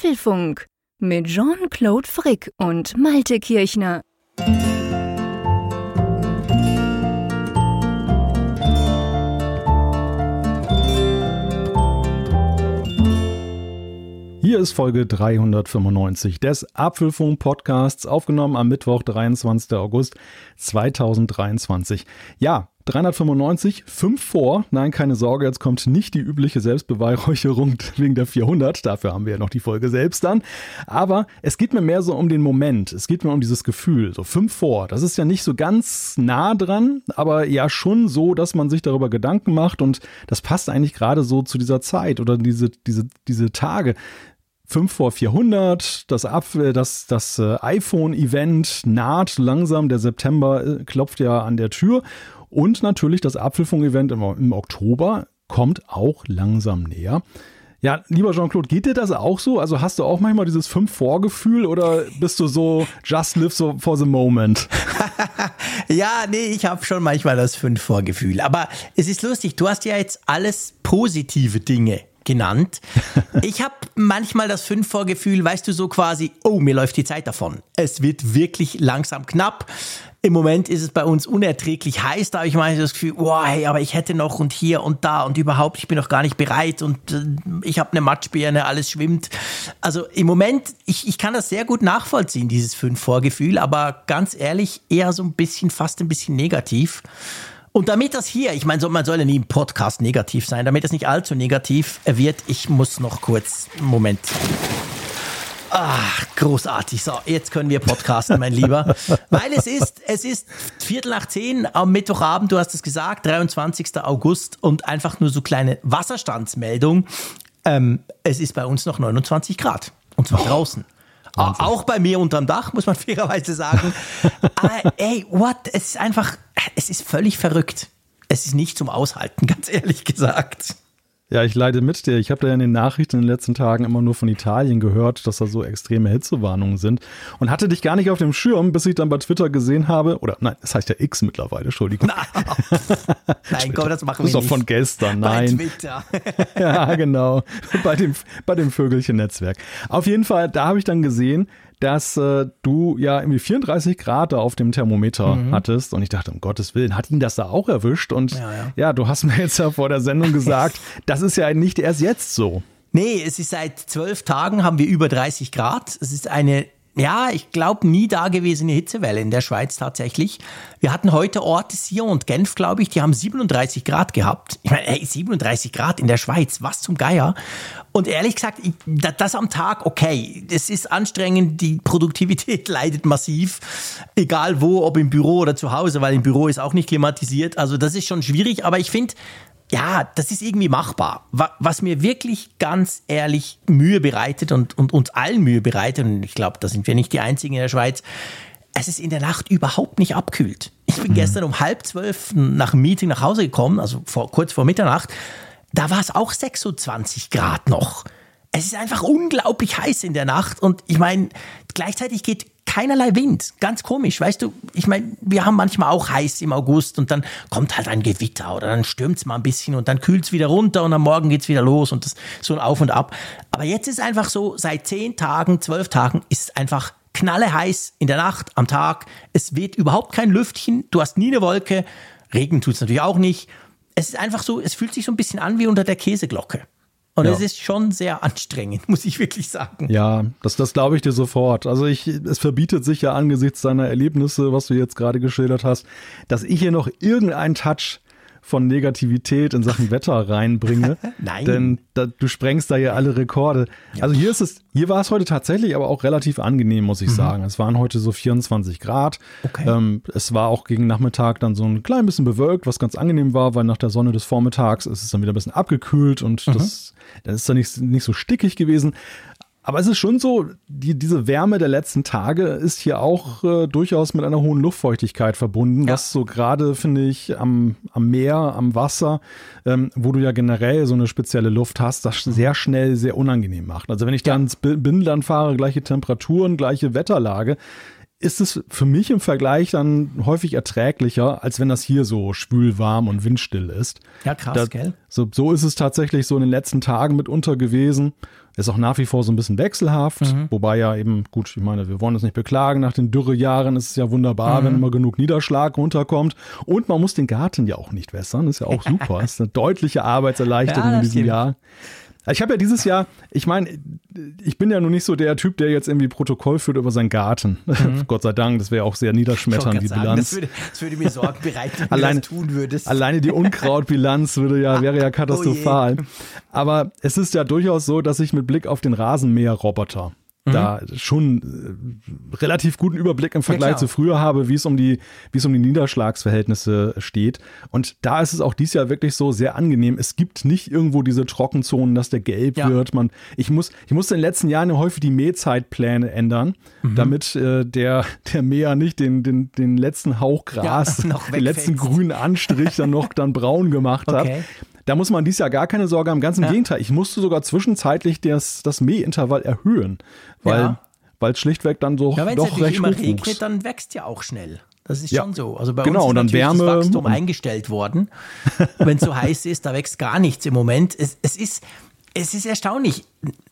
Apfelfunk mit Jean-Claude Frick und Malte Kirchner. Hier ist Folge 395 des Apfelfunk Podcasts, aufgenommen am Mittwoch, 23. August 2023. Ja, 395, 5 vor. Nein, keine Sorge, jetzt kommt nicht die übliche Selbstbeweihräucherung wegen der 400. Dafür haben wir ja noch die Folge selbst dann. Aber es geht mir mehr so um den Moment. Es geht mir um dieses Gefühl. So 5 vor. Das ist ja nicht so ganz nah dran, aber ja schon so, dass man sich darüber Gedanken macht. Und das passt eigentlich gerade so zu dieser Zeit oder diese, diese, diese Tage. 5 vor 400, das, das, das äh, iPhone-Event naht langsam, der September äh, klopft ja an der Tür und natürlich das Apfelfunk-Event im, Oktober kommt auch langsam näher. Ja, lieber Jean-Claude, geht dir das auch so? Also hast du auch manchmal dieses fünf Vorgefühl oder bist du so just live so for the moment? ja, nee, ich habe schon manchmal das fünf Vorgefühl. Aber es ist lustig, du hast ja jetzt alles positive Dinge genannt. Ich habe manchmal das Fünf-Vorgefühl, weißt du, so quasi, oh, mir läuft die Zeit davon. Es wird wirklich langsam knapp. Im Moment ist es bei uns unerträglich heiß, da habe ich manchmal das Gefühl, oh, hey, aber ich hätte noch und hier und da und überhaupt, ich bin noch gar nicht bereit und äh, ich habe eine Matschbirne, alles schwimmt. Also im Moment, ich, ich kann das sehr gut nachvollziehen, dieses Fünf-Vorgefühl, aber ganz ehrlich, eher so ein bisschen, fast ein bisschen negativ. Und damit das hier, ich meine, man soll ja nie im Podcast negativ sein, damit es nicht allzu negativ wird, ich muss noch kurz, Moment. Ach, großartig. So, jetzt können wir podcasten, mein Lieber. Weil es ist, es ist Viertel nach zehn am Mittwochabend, du hast es gesagt, 23. August und einfach nur so kleine Wasserstandsmeldung. Ähm, es ist bei uns noch 29 Grad. Und zwar oh. draußen. Wahnsinn. Auch bei mir unterm Dach, muss man fairerweise sagen. Aber ah, ey, what? Es ist einfach, es ist völlig verrückt. Es ist nicht zum Aushalten, ganz ehrlich gesagt. Ja, ich leide mit dir. Ich habe da in den Nachrichten in den letzten Tagen immer nur von Italien gehört, dass da so extreme Hitzewarnungen sind und hatte dich gar nicht auf dem Schirm, bis ich dann bei Twitter gesehen habe, oder nein, das heißt ja X mittlerweile, Entschuldigung. nein, komm, das machen wir nicht. Das ist doch von gestern, nein. Bei Twitter. ja, genau. Bei dem, bei dem Vögelchen-Netzwerk. Auf jeden Fall, da habe ich dann gesehen, dass äh, du ja irgendwie 34 Grad da auf dem Thermometer mhm. hattest. Und ich dachte, um Gottes Willen, hat ihn das da auch erwischt? Und ja, ja. ja, du hast mir jetzt ja vor der Sendung gesagt, das ist ja nicht erst jetzt so. Nee, es ist seit zwölf Tagen haben wir über 30 Grad. Es ist eine ja, ich glaube, nie dagewesene Hitzewelle in der Schweiz tatsächlich. Wir hatten heute Orte, Sion und Genf, glaube ich, die haben 37 Grad gehabt. Ich meine, ey, 37 Grad in der Schweiz, was zum Geier. Und ehrlich gesagt, ich, das am Tag, okay, es ist anstrengend, die Produktivität leidet massiv, egal wo, ob im Büro oder zu Hause, weil im Büro ist auch nicht klimatisiert. Also das ist schon schwierig, aber ich finde, ja, das ist irgendwie machbar. Was mir wirklich ganz ehrlich Mühe bereitet und, und uns allen Mühe bereitet, und ich glaube, da sind wir nicht die Einzigen in der Schweiz, es ist in der Nacht überhaupt nicht abkühlt. Ich bin mhm. gestern um halb zwölf nach dem Meeting nach Hause gekommen, also vor, kurz vor Mitternacht. Da war es auch 26 Grad noch. Es ist einfach unglaublich heiß in der Nacht und ich meine, gleichzeitig geht keinerlei Wind. Ganz komisch, weißt du? Ich meine, wir haben manchmal auch heiß im August und dann kommt halt ein Gewitter oder dann stürmt es mal ein bisschen und dann kühlt es wieder runter und am Morgen geht es wieder los und das so ein Auf und Ab. Aber jetzt ist einfach so, seit zehn Tagen, zwölf Tagen ist es einfach knalle heiß in der Nacht, am Tag. Es weht überhaupt kein Lüftchen, du hast nie eine Wolke. Regen tut es natürlich auch nicht. Es ist einfach so, es fühlt sich so ein bisschen an wie unter der Käseglocke. Und ja. es ist schon sehr anstrengend, muss ich wirklich sagen. Ja, das, das glaube ich dir sofort. Also ich, es verbietet sich ja angesichts deiner Erlebnisse, was du jetzt gerade geschildert hast, dass ich hier noch irgendeinen Touch von Negativität in Sachen Wetter reinbringe. Nein. Denn da, du sprengst da ja alle Rekorde. Ja. Also hier ist es, hier war es heute tatsächlich aber auch relativ angenehm, muss ich mhm. sagen. Es waren heute so 24 Grad. Okay. Ähm, es war auch gegen Nachmittag dann so ein klein bisschen bewölkt, was ganz angenehm war, weil nach der Sonne des Vormittags ist es dann wieder ein bisschen abgekühlt und mhm. das, dann ist dann nicht, nicht so stickig gewesen. Aber es ist schon so, die, diese Wärme der letzten Tage ist hier auch äh, durchaus mit einer hohen Luftfeuchtigkeit verbunden, ja. was so gerade, finde ich, am, am Meer, am Wasser, ähm, wo du ja generell so eine spezielle Luft hast, das sehr schnell sehr unangenehm macht. Also wenn ich da ins Binnenland fahre, gleiche Temperaturen, gleiche Wetterlage, ist es für mich im Vergleich dann häufig erträglicher, als wenn das hier so schwül, warm und windstill ist. Ja, krass, Da- gell? So, so ist es tatsächlich so in den letzten Tagen mitunter gewesen. Ist auch nach wie vor so ein bisschen wechselhaft, Mhm. wobei ja eben, gut, ich meine, wir wollen uns nicht beklagen, nach den Dürrejahren ist es ja wunderbar, Mhm. wenn immer genug Niederschlag runterkommt. Und man muss den Garten ja auch nicht wässern, ist ja auch super. ist eine deutliche Arbeitserleichterung Ja, in diesem stimmt. Jahr. Ich habe ja dieses Jahr, ich meine, ich bin ja nun nicht so der Typ, der jetzt irgendwie Protokoll führt über seinen Garten. Gott sei Dank, das wäre auch sehr Mhm. Niederschmetternd, die sagen, Bilanz. Das würde, das würde mir Sorgen bereiten, wenn Alleine- du das tun würdest. Alleine die Unkrautbilanz würde ja, wäre Oh ja katastrophal. Aber es ist ja durchaus so, dass ich mit Blick auf den Rasenmäherroboter Mhm. da schon äh, relativ guten Überblick im Vergleich klar. zu früher habe, wie es um die, wie es um die Niederschlagsverhältnisse steht. Und da ist es auch dieses Jahr wirklich so sehr angenehm. Es gibt nicht irgendwo diese Trockenzonen, dass der gelb Ja. wird. Man, ich muss, ich musste in den letzten Jahren ja häufig die Mähzeitpläne ändern, Mhm. damit äh, der, der Mäher nicht den, den, den letzten Hauch Gras, Ja, den letzten grünen Anstrich dann noch dann braun gemacht Okay. hat. Da muss man dies Jahr gar keine Sorge haben. Ganz im Ja. Gegenteil. Ich musste sogar zwischenzeitlich das, das Mähintervall erhöhen, weil Ja. es schlichtweg dann so Ja, wenn es doch recht immer hoch wuchs. regnet, dann wächst ja auch schnell. Das ist Ja. schon so. Also bei Genau, uns ist dann Wärme das Wachstum eingestellt worden. wenn es so heiß ist, da wächst gar nichts im Moment. Es, es ist es ist erstaunlich.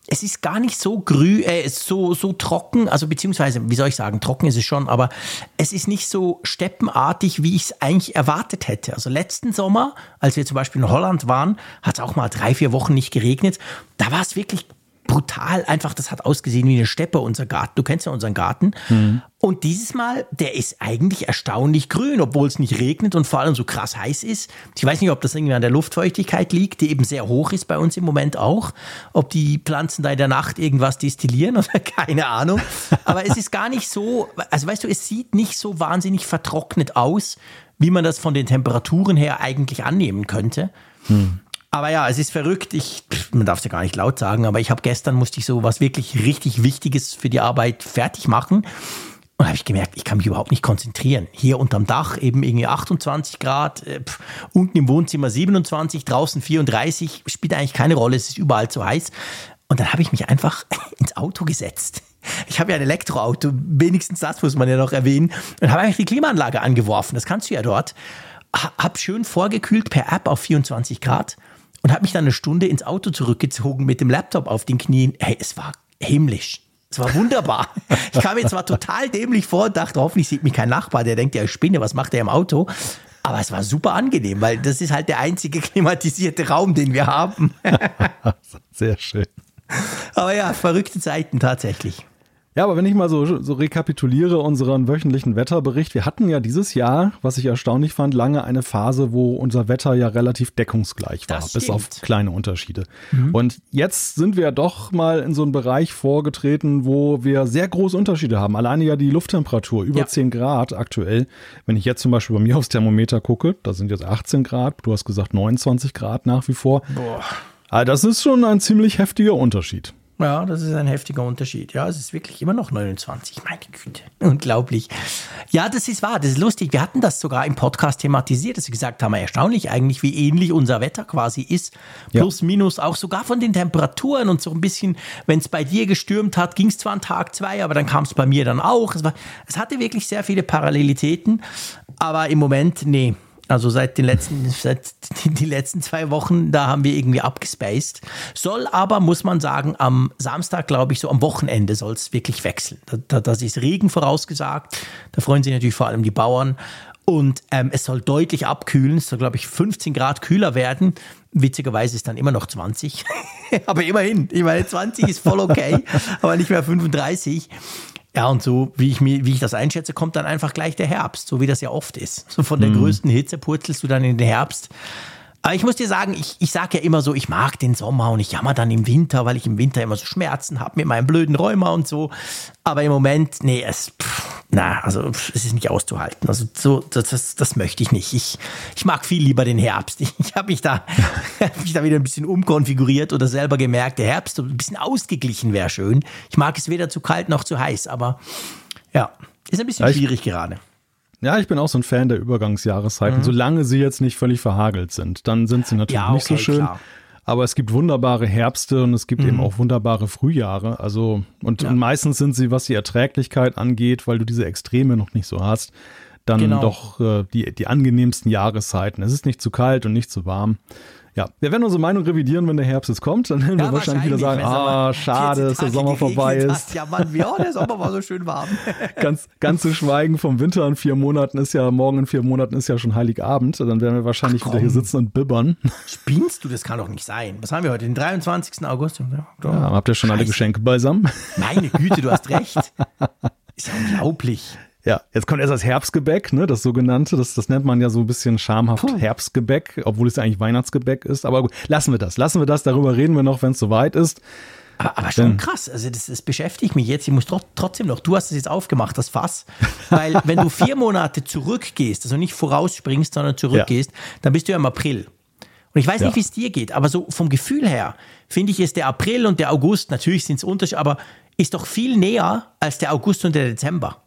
Es ist gar nicht so grü, äh, so, so trocken, also beziehungsweise, wie soll ich sagen, trocken ist es schon, aber es ist nicht so steppenartig, wie ich es eigentlich erwartet hätte. Also letzten Sommer, als wir zum Beispiel in Holland waren, hat es auch mal drei, vier Wochen nicht geregnet. Da war es wirklich brutal einfach, das hat ausgesehen wie eine Steppe, unser Garten. Du kennst ja unseren Garten. Und dieses Mal, der ist eigentlich erstaunlich grün, obwohl es nicht regnet und vor allem so krass heiß ist. Ich weiß nicht, ob das irgendwie an der Luftfeuchtigkeit liegt, die eben sehr hoch ist bei uns im Moment auch. Ob die Pflanzen da in der Nacht irgendwas destillieren oder keine Ahnung. Aber es ist gar nicht so, also weißt du, es sieht nicht so wahnsinnig vertrocknet aus, wie man das von den Temperaturen her eigentlich annehmen könnte. Aber ja, es ist verrückt. Ich, man darf es ja gar nicht laut sagen, aber ich habe gestern musste ich so was wirklich richtig Wichtiges für die Arbeit fertig machen. Und habe ich gemerkt, ich kann mich überhaupt nicht konzentrieren. Hier unterm Dach eben irgendwie 28 Grad, äh, pff, unten im Wohnzimmer 27, draußen 34, spielt eigentlich keine Rolle, es ist überall zu heiß. Und dann habe ich mich einfach ins Auto gesetzt. Ich habe ja ein Elektroauto, wenigstens das muss man ja noch erwähnen. Und habe eigentlich die Klimaanlage angeworfen, das kannst du ja dort. Ha- Hab schön vorgekühlt per App auf 24 Grad und habe mich dann eine Stunde ins Auto zurückgezogen mit dem Laptop auf den Knien. Hey, es war himmlisch. Es war wunderbar. Ich kam mir zwar total dämlich vor und dachte, hoffentlich sieht mich kein Nachbar, der denkt, ja, ich spinne, was macht der im Auto? Aber es war super angenehm, weil das ist halt der einzige klimatisierte Raum, den wir haben. Sehr schön. Aber ja, verrückte Zeiten tatsächlich. Ja, aber wenn ich mal so, so rekapituliere unseren wöchentlichen Wetterbericht, wir hatten ja dieses Jahr, was ich erstaunlich fand, lange eine Phase, wo unser Wetter ja relativ deckungsgleich war, bis auf kleine Unterschiede. Und jetzt sind wir doch mal in so einen Bereich vorgetreten, wo wir sehr große Unterschiede haben. Alleine ja die Lufttemperatur, über Ja. 10 Grad aktuell. Wenn ich jetzt zum Beispiel bei mir aufs Thermometer gucke, da sind jetzt 18 Grad, du hast gesagt 29 Grad nach wie vor. Boah. Also das ist schon ein ziemlich heftiger Unterschied. Ja, das ist ein heftiger Unterschied. Ja, es ist wirklich immer noch 29. Meine Güte. Unglaublich. Ja, das ist wahr. Das ist lustig. Wir hatten das sogar im Podcast thematisiert, dass wir gesagt haben, erstaunlich eigentlich, wie ähnlich unser Wetter quasi ist. Ja. Plus, minus, auch sogar von den Temperaturen und so ein bisschen, wenn es bei dir gestürmt hat, ging es zwar an Tag zwei, aber dann kam es bei mir dann auch. Es, war, es hatte wirklich sehr viele Parallelitäten. Aber im Moment, nee. Also seit den letzten, seit die, letzten zwei Wochen, da haben wir irgendwie abgespaced. Soll aber, muss man sagen, am Samstag, glaube ich, so am Wochenende soll es wirklich wechseln. Da, da, das ist Regen vorausgesagt. Da freuen sich natürlich vor allem die Bauern. Und ähm, es soll deutlich abkühlen. Es soll, glaube ich, 15 Grad kühler werden. Witzigerweise ist dann immer noch 20. aber immerhin, ich meine, 20 ist voll okay, aber nicht mehr 35. Ja, und so, wie ich, mir, wie ich das einschätze, kommt dann einfach gleich der Herbst, so wie das ja oft ist. So von der größten Hitze purzelst du dann in den Herbst. Aber ich muss dir sagen, ich, ich sage ja immer so, ich mag den Sommer und ich jammer dann im Winter, weil ich im Winter immer so Schmerzen habe mit meinem blöden Rheuma und so. Aber im Moment, nee, es, pff, na, also es ist nicht auszuhalten. Also so, das, das, das möchte ich nicht. Ich, ich mag viel lieber den Herbst. Ich, ich habe mich da, hab mich da wieder ein bisschen umkonfiguriert oder selber gemerkt, der Herbst ein bisschen ausgeglichen wäre schön. Ich mag es weder zu kalt noch zu heiß, aber ja, ist ein bisschen Ja, ich- schwierig gerade. Ja, ich bin auch so ein Fan der Übergangsjahreszeiten, solange sie jetzt nicht völlig verhagelt sind. Dann sind sie natürlich Mhm. Ja, nicht so okay, schön. klar. Aber es gibt wunderbare Herbste und es gibt mhm. eben auch wunderbare Frühjahre. Also, und, ja. und, meistens sind sie, was die Erträglichkeit angeht, weil du diese Extreme noch nicht so hast, dann genau. doch äh, die, die angenehmsten Jahreszeiten. Es ist nicht zu kalt und nicht zu warm. Ja, wir werden unsere Meinung revidieren, wenn der Herbst jetzt kommt. Dann werden ja, wir wahrscheinlich wieder sagen, ah, schade, dass der Sommer vorbei ist. Hast. Ja, Mann, ja, der Sommer war so schön warm. ganz, ganz zu schweigen vom Winter in vier Monaten ist ja, morgen in vier Monaten ist ja schon Heiligabend. Dann werden wir wahrscheinlich Ach, wieder hier sitzen und bibbern. Spinnst du? Das kann doch nicht sein. Was haben wir heute? Den 23. August? Ja, habt ihr schon Scheiße. alle Geschenke beisammen? Meine Güte, du hast recht. Ist ja unglaublich. Ja, jetzt kommt erst das Herbstgebäck, ne, das sogenannte. Das, das nennt man ja so ein bisschen schamhaft Puh. Herbstgebäck, obwohl es ja eigentlich Weihnachtsgebäck ist. Aber gut, lassen wir das. Lassen wir das. Darüber reden wir noch, wenn es soweit ist. Aber, aber schon krass. Also, das, das, beschäftigt mich jetzt. Ich muss trotzdem noch, du hast es jetzt aufgemacht, das Fass. Weil, wenn du vier Monate zurückgehst, also nicht vorausspringst, sondern zurückgehst, ja. dann bist du ja im April. Und ich weiß nicht, ja. wie es dir geht, aber so vom Gefühl her finde ich, ist der April und der August, natürlich sind es Unterschiede, aber ist doch viel näher als der August und der Dezember.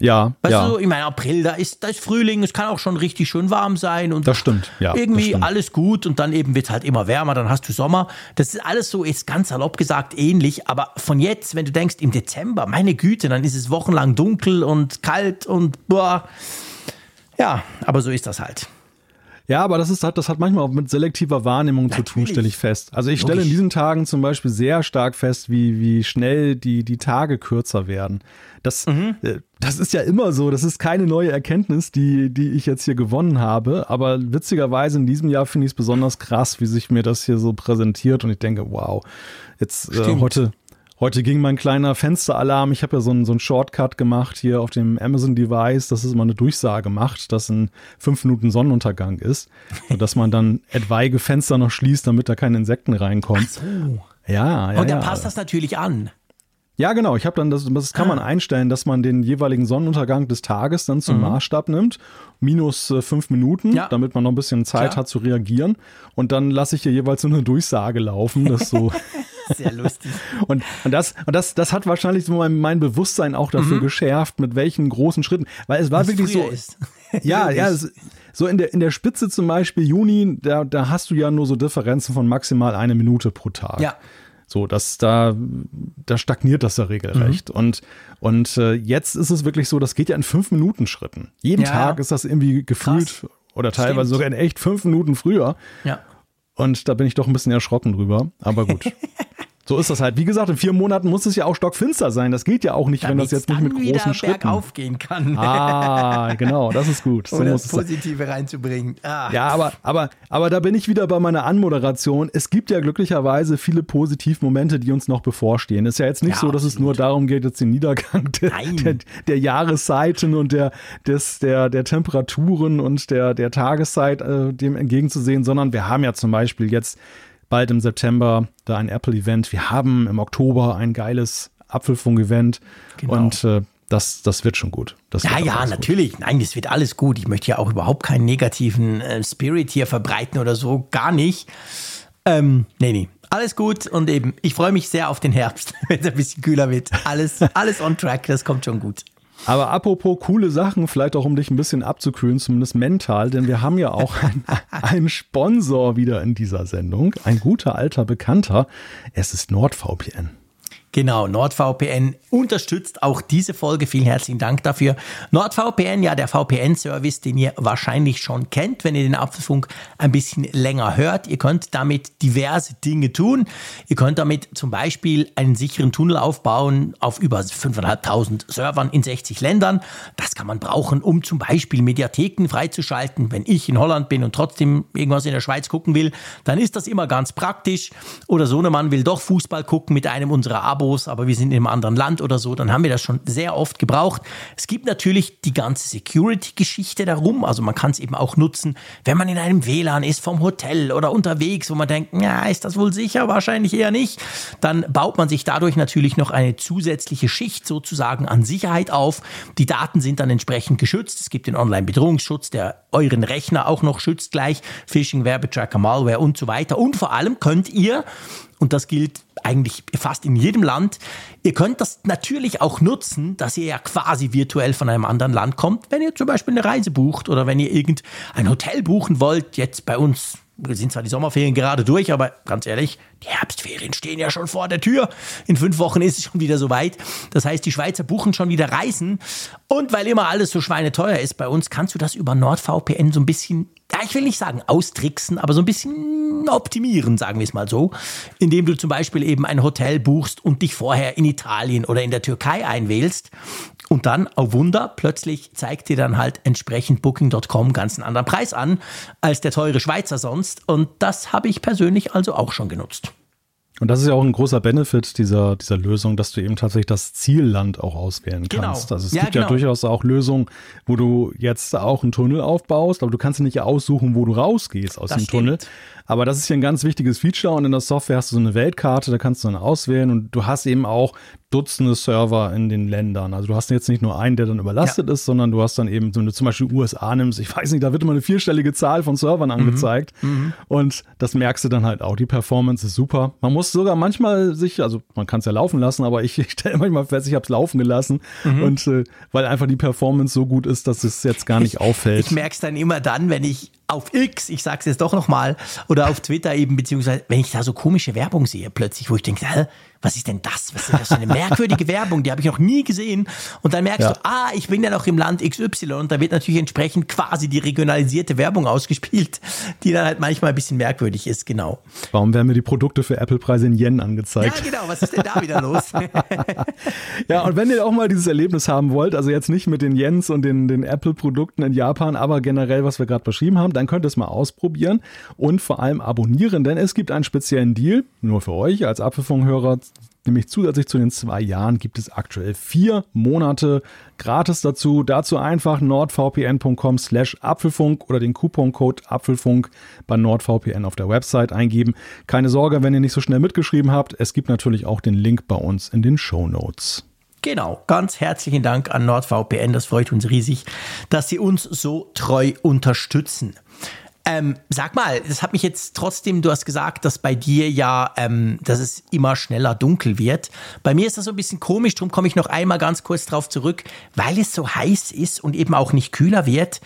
Ja. Weißt ja. du, ich meine, April, da ist, da ist Frühling, es kann auch schon richtig schön warm sein und das stimmt, ja. Irgendwie stimmt. alles gut und dann eben wird es halt immer wärmer, dann hast du Sommer. Das ist alles so, ist ganz salopp gesagt ähnlich, aber von jetzt, wenn du denkst, im Dezember, meine Güte, dann ist es wochenlang dunkel und kalt und boah. Ja, aber so ist das halt. Ja, aber das ist das hat manchmal auch mit selektiver Wahrnehmung Natürlich. zu tun, stelle ich fest. Also ich stelle in diesen Tagen zum Beispiel sehr stark fest, wie, wie schnell die, die Tage kürzer werden. Das, mhm. Äh, das ist ja immer so. Das ist keine neue Erkenntnis, die, die ich jetzt hier gewonnen habe. Aber witzigerweise in diesem Jahr finde ich es besonders krass, wie sich mir das hier so präsentiert. Und ich denke, wow, jetzt äh, heute, Heute ging mein kleiner Fensteralarm. Ich habe ja so einen, so einen Shortcut gemacht hier auf dem Amazon-Device, dass es immer eine Durchsage macht, dass in fünf Minuten Sonnenuntergang ist. Und dass man dann etwaige Fenster noch schließt, damit da keine Insekten reinkommen. Ach so. Ja, ja. Und dann ja. passt das natürlich an. Ja, genau. Ich habe dann das, das kann man ah. einstellen, dass man den jeweiligen Sonnenuntergang des Tages dann zum mhm. Maßstab nimmt, minus äh, fünf Minuten, ja. damit man noch ein bisschen Zeit Klar. hat zu reagieren. Und dann lasse ich hier jeweils so eine Durchsage laufen, dass so Sehr lustig. und, und, das, und das, das hat wahrscheinlich so mein, mein Bewusstsein auch dafür mhm. geschärft, mit welchen großen Schritten. Weil es war Was wirklich so. Ist. Ja, ja, es, so in der, in der Spitze zum Beispiel Juni, da, da hast du ja nur so Differenzen von maximal eine Minute pro Tag. Ja. So, dass da, da stagniert das ja regelrecht. Mhm. Und, und äh, jetzt ist es wirklich so, das geht ja in fünf Minuten Schritten. Jeden ja, Tag ist das irgendwie gefühlt Krass. oder teilweise Stimmt. sogar in echt fünf Minuten früher. Ja. Und da bin ich doch ein bisschen erschrocken drüber. Aber gut. So ist das halt. Wie gesagt, in vier Monaten muss es ja auch stockfinster sein. Das geht ja auch nicht, Damit's wenn das jetzt nicht mit großen Schritten aufgehen kann. Ah, genau, das ist gut. So um das Positive reinzubringen. Ah. Ja, aber, aber, aber da bin ich wieder bei meiner Anmoderation. Es gibt ja glücklicherweise viele Positivmomente, die uns noch bevorstehen. Es ist ja jetzt nicht ja, so, dass absolut. es nur darum geht, jetzt den Niedergang der, der, der Jahreszeiten und der, des, der, der Temperaturen und der, der Tageszeit äh, dem entgegenzusehen, sondern wir haben ja zum Beispiel jetzt bald im September da ein Apple-Event. Wir haben im Oktober ein geiles Apfelfunk-Event. Genau. Und äh, das, das wird schon gut. Das ja, ja, natürlich. Gut. Nein, das wird alles gut. Ich möchte ja auch überhaupt keinen negativen äh, Spirit hier verbreiten oder so. Gar nicht. Ähm, nee, nee. Alles gut und eben, ich freue mich sehr auf den Herbst, wenn es ein bisschen kühler wird. Alles, alles on track, das kommt schon gut. Aber apropos coole Sachen, vielleicht auch um dich ein bisschen abzukühlen, zumindest mental, denn wir haben ja auch einen Sponsor wieder in dieser Sendung. Ein guter alter Bekannter. Es ist NordVPN. Genau, NordVPN unterstützt auch diese Folge. Vielen herzlichen Dank dafür. NordVPN, ja, der VPN-Service, den ihr wahrscheinlich schon kennt, wenn ihr den Apfelfunk ein bisschen länger hört. Ihr könnt damit diverse Dinge tun. Ihr könnt damit zum Beispiel einen sicheren Tunnel aufbauen auf über 5.500 Servern in 60 Ländern. Das kann man brauchen, um zum Beispiel Mediatheken freizuschalten. Wenn ich in Holland bin und trotzdem irgendwas in der Schweiz gucken will, dann ist das immer ganz praktisch. Oder so ein Mann will doch Fußball gucken mit einem unserer Abo Abos, aber wir sind in einem anderen Land oder so, dann haben wir das schon sehr oft gebraucht. Es gibt natürlich die ganze Security-Geschichte darum, also man kann es eben auch nutzen, wenn man in einem WLAN ist vom Hotel oder unterwegs, wo man denkt, ja, ist das wohl sicher? Wahrscheinlich eher nicht. Dann baut man sich dadurch natürlich noch eine zusätzliche Schicht sozusagen an Sicherheit auf. Die Daten sind dann entsprechend geschützt. Es gibt den Online-Bedrohungsschutz, der euren Rechner auch noch schützt gleich, Phishing, Werbetracker, Malware und so weiter. Und vor allem könnt ihr und das gilt eigentlich fast in jedem Land. Ihr könnt das natürlich auch nutzen, dass ihr ja quasi virtuell von einem anderen Land kommt, wenn ihr zum Beispiel eine Reise bucht oder wenn ihr irgendein Hotel buchen wollt, jetzt bei uns sind zwar die Sommerferien gerade durch, aber ganz ehrlich, die Herbstferien stehen ja schon vor der Tür. In fünf Wochen ist es schon wieder soweit. Das heißt, die Schweizer buchen schon wieder Reisen. Und weil immer alles so schweineteuer ist bei uns, kannst du das über NordVPN so ein bisschen, ja, ich will nicht sagen austricksen, aber so ein bisschen optimieren, sagen wir es mal so. Indem du zum Beispiel eben ein Hotel buchst und dich vorher in Italien oder in der Türkei einwählst. Und dann, oh Wunder, plötzlich zeigt dir dann halt entsprechend Booking.com ganz einen anderen Preis an als der teure Schweizer sonst. Und das habe ich persönlich also auch schon genutzt. Und das ist ja auch ein großer Benefit dieser, dieser Lösung, dass du eben tatsächlich das Zielland auch auswählen Genau. kannst. Also es Ja, gibt genau. ja durchaus auch Lösungen, wo du jetzt auch einen Tunnel aufbaust, aber du kannst nicht aussuchen, wo du rausgehst aus Das dem Tunnel. Aber das ist hier ein ganz wichtiges Feature und in der Software hast du so eine Weltkarte, da kannst du dann auswählen und du hast eben auch Dutzende Server in den Ländern. Also du hast jetzt nicht nur einen, der dann überlastet ist, sondern du hast dann eben, wenn du zum Beispiel USA nimmst, ich weiß nicht, da wird immer eine vierstellige Zahl von Servern angezeigt und das merkst du dann halt auch. Die Performance ist super. Man muss sogar manchmal sich, also man kann es ja laufen lassen, aber ich, ich stelle manchmal fest, ich habe es laufen gelassen und äh, weil einfach die Performance so gut ist, dass es jetzt gar nicht auffällt. Ich merke es dann immer dann, wenn ich auf X, ich sag's jetzt doch nochmal, oder auf Twitter eben, beziehungsweise wenn ich da so komische Werbung sehe plötzlich, wo ich denke, hä, was ist denn das? Was ist das für eine merkwürdige Werbung? Die habe ich noch nie gesehen. Und dann merkst Ja. du, ah, ich bin ja noch im Land XY und da wird natürlich entsprechend quasi die regionalisierte Werbung ausgespielt, die dann halt manchmal ein bisschen merkwürdig ist, genau. Warum werden mir die Produkte für Apple-Preise in Yen Ja, angezeigt? genau, was ist denn da wieder los? Ja, und wenn ihr auch mal dieses Erlebnis haben wollt, also jetzt nicht mit den Yens und den, den Apple-Produkten in Japan, aber generell, was wir gerade beschrieben haben, dann könnt ihr es mal ausprobieren und vor allem abonnieren, denn es gibt einen speziellen Deal, nur für euch als Apfelfunk-Hörer, nämlich zusätzlich zu den zwei Jahren gibt es aktuell vier Monate gratis dazu. Dazu einfach nordvpn.com slash Apfelfunk oder den Couponcode Apfelfunk bei NordVPN auf der Website eingeben. Keine Sorge, wenn ihr nicht so schnell mitgeschrieben habt, es gibt natürlich auch den Link bei uns in den Show Notes. Genau, ganz herzlichen Dank an NordVPN. Das freut uns riesig, dass Sie uns so treu unterstützen. Ähm, sag mal, das hat mich jetzt trotzdem, du hast gesagt, dass bei dir ja, ähm, dass es immer schneller dunkel wird. Bei mir ist das so ein bisschen komisch, darum komme ich noch einmal ganz kurz drauf zurück, weil es so heiß ist und eben auch nicht kühler wird.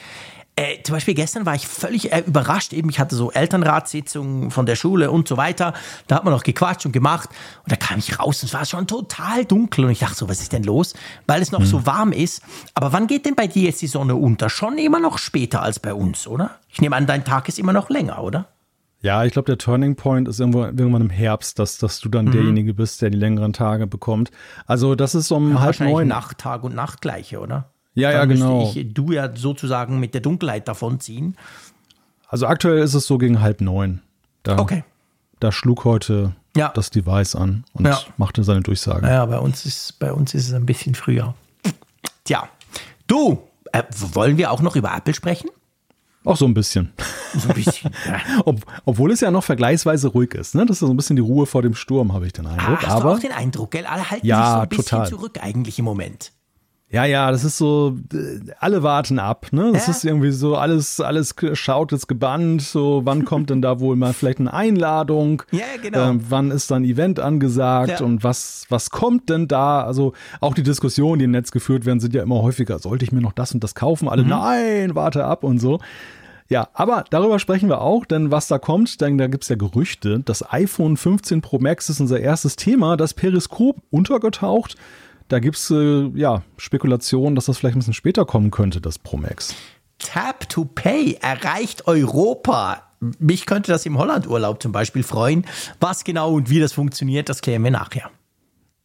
Äh, zum Beispiel gestern war ich völlig äh, überrascht. Eben, ich hatte so Elternratssitzungen von der Schule und so weiter. Da hat man noch gequatscht und gemacht. Und da kam ich raus und es war schon total dunkel. Und ich dachte so, was ist denn los? Weil es noch so warm ist. Aber wann geht denn bei dir jetzt die Sonne unter? Schon immer noch später als bei uns, oder? Ich nehme an, dein Tag ist immer noch länger, oder? Ja, ich glaube, der Turning Point ist irgendwo, irgendwann im Herbst, dass, dass du dann derjenige bist, der die längeren Tage bekommt. Also das ist um halb Wahrscheinlich neun. Nacht, Tag und Nacht gleiche, oder? Ja, ja, Dann müsste genau. Ich, du ja sozusagen mit der Dunkelheit davonziehen. Also aktuell ist es so gegen halb neun. Da, Okay. da schlug heute Ja. das Device an und Ja. machte seine Durchsage. Naja, bei uns ist, bei uns ist es ein bisschen früher. Tja, du, äh, wollen wir auch noch über Apple sprechen? Auch so ein bisschen. So ein bisschen. ja. Ob, obwohl es ja noch vergleichsweise ruhig ist. Ne? Das ist so ein bisschen die Ruhe vor dem Sturm, habe ich den Ah, Eindruck. hast du Aber auch den Eindruck, gell? Alle halten Ja, sich so ein bisschen total. zurück eigentlich im Moment. Ja, ja, das ist so, alle warten ab. Ne? Das Ja. ist irgendwie so, alles, alles schaut jetzt gebannt. So, wann kommt denn da wohl mal vielleicht eine Einladung? Ja, genau. Ähm, wann ist dann Event angesagt Ja. und was, was kommt denn da? Also auch die Diskussionen, die im Netz geführt werden, sind ja immer häufiger. Sollte ich mir noch das und das kaufen? Mhm. Alle, nein, warte ab und so. Ja, aber darüber sprechen wir auch, denn was da kommt, denn da gibt's ja Gerüchte. Das iPhone 15 Pro Max ist unser erstes Thema. Das Periskop untergetaucht. Da gibt's äh, ja Spekulationen, dass das vielleicht ein bisschen später kommen könnte, das Pro Max. Tap to Pay erreicht Europa. Mich könnte das im Hollandurlaub zum Beispiel freuen. Was genau und wie das funktioniert, das klären wir nachher.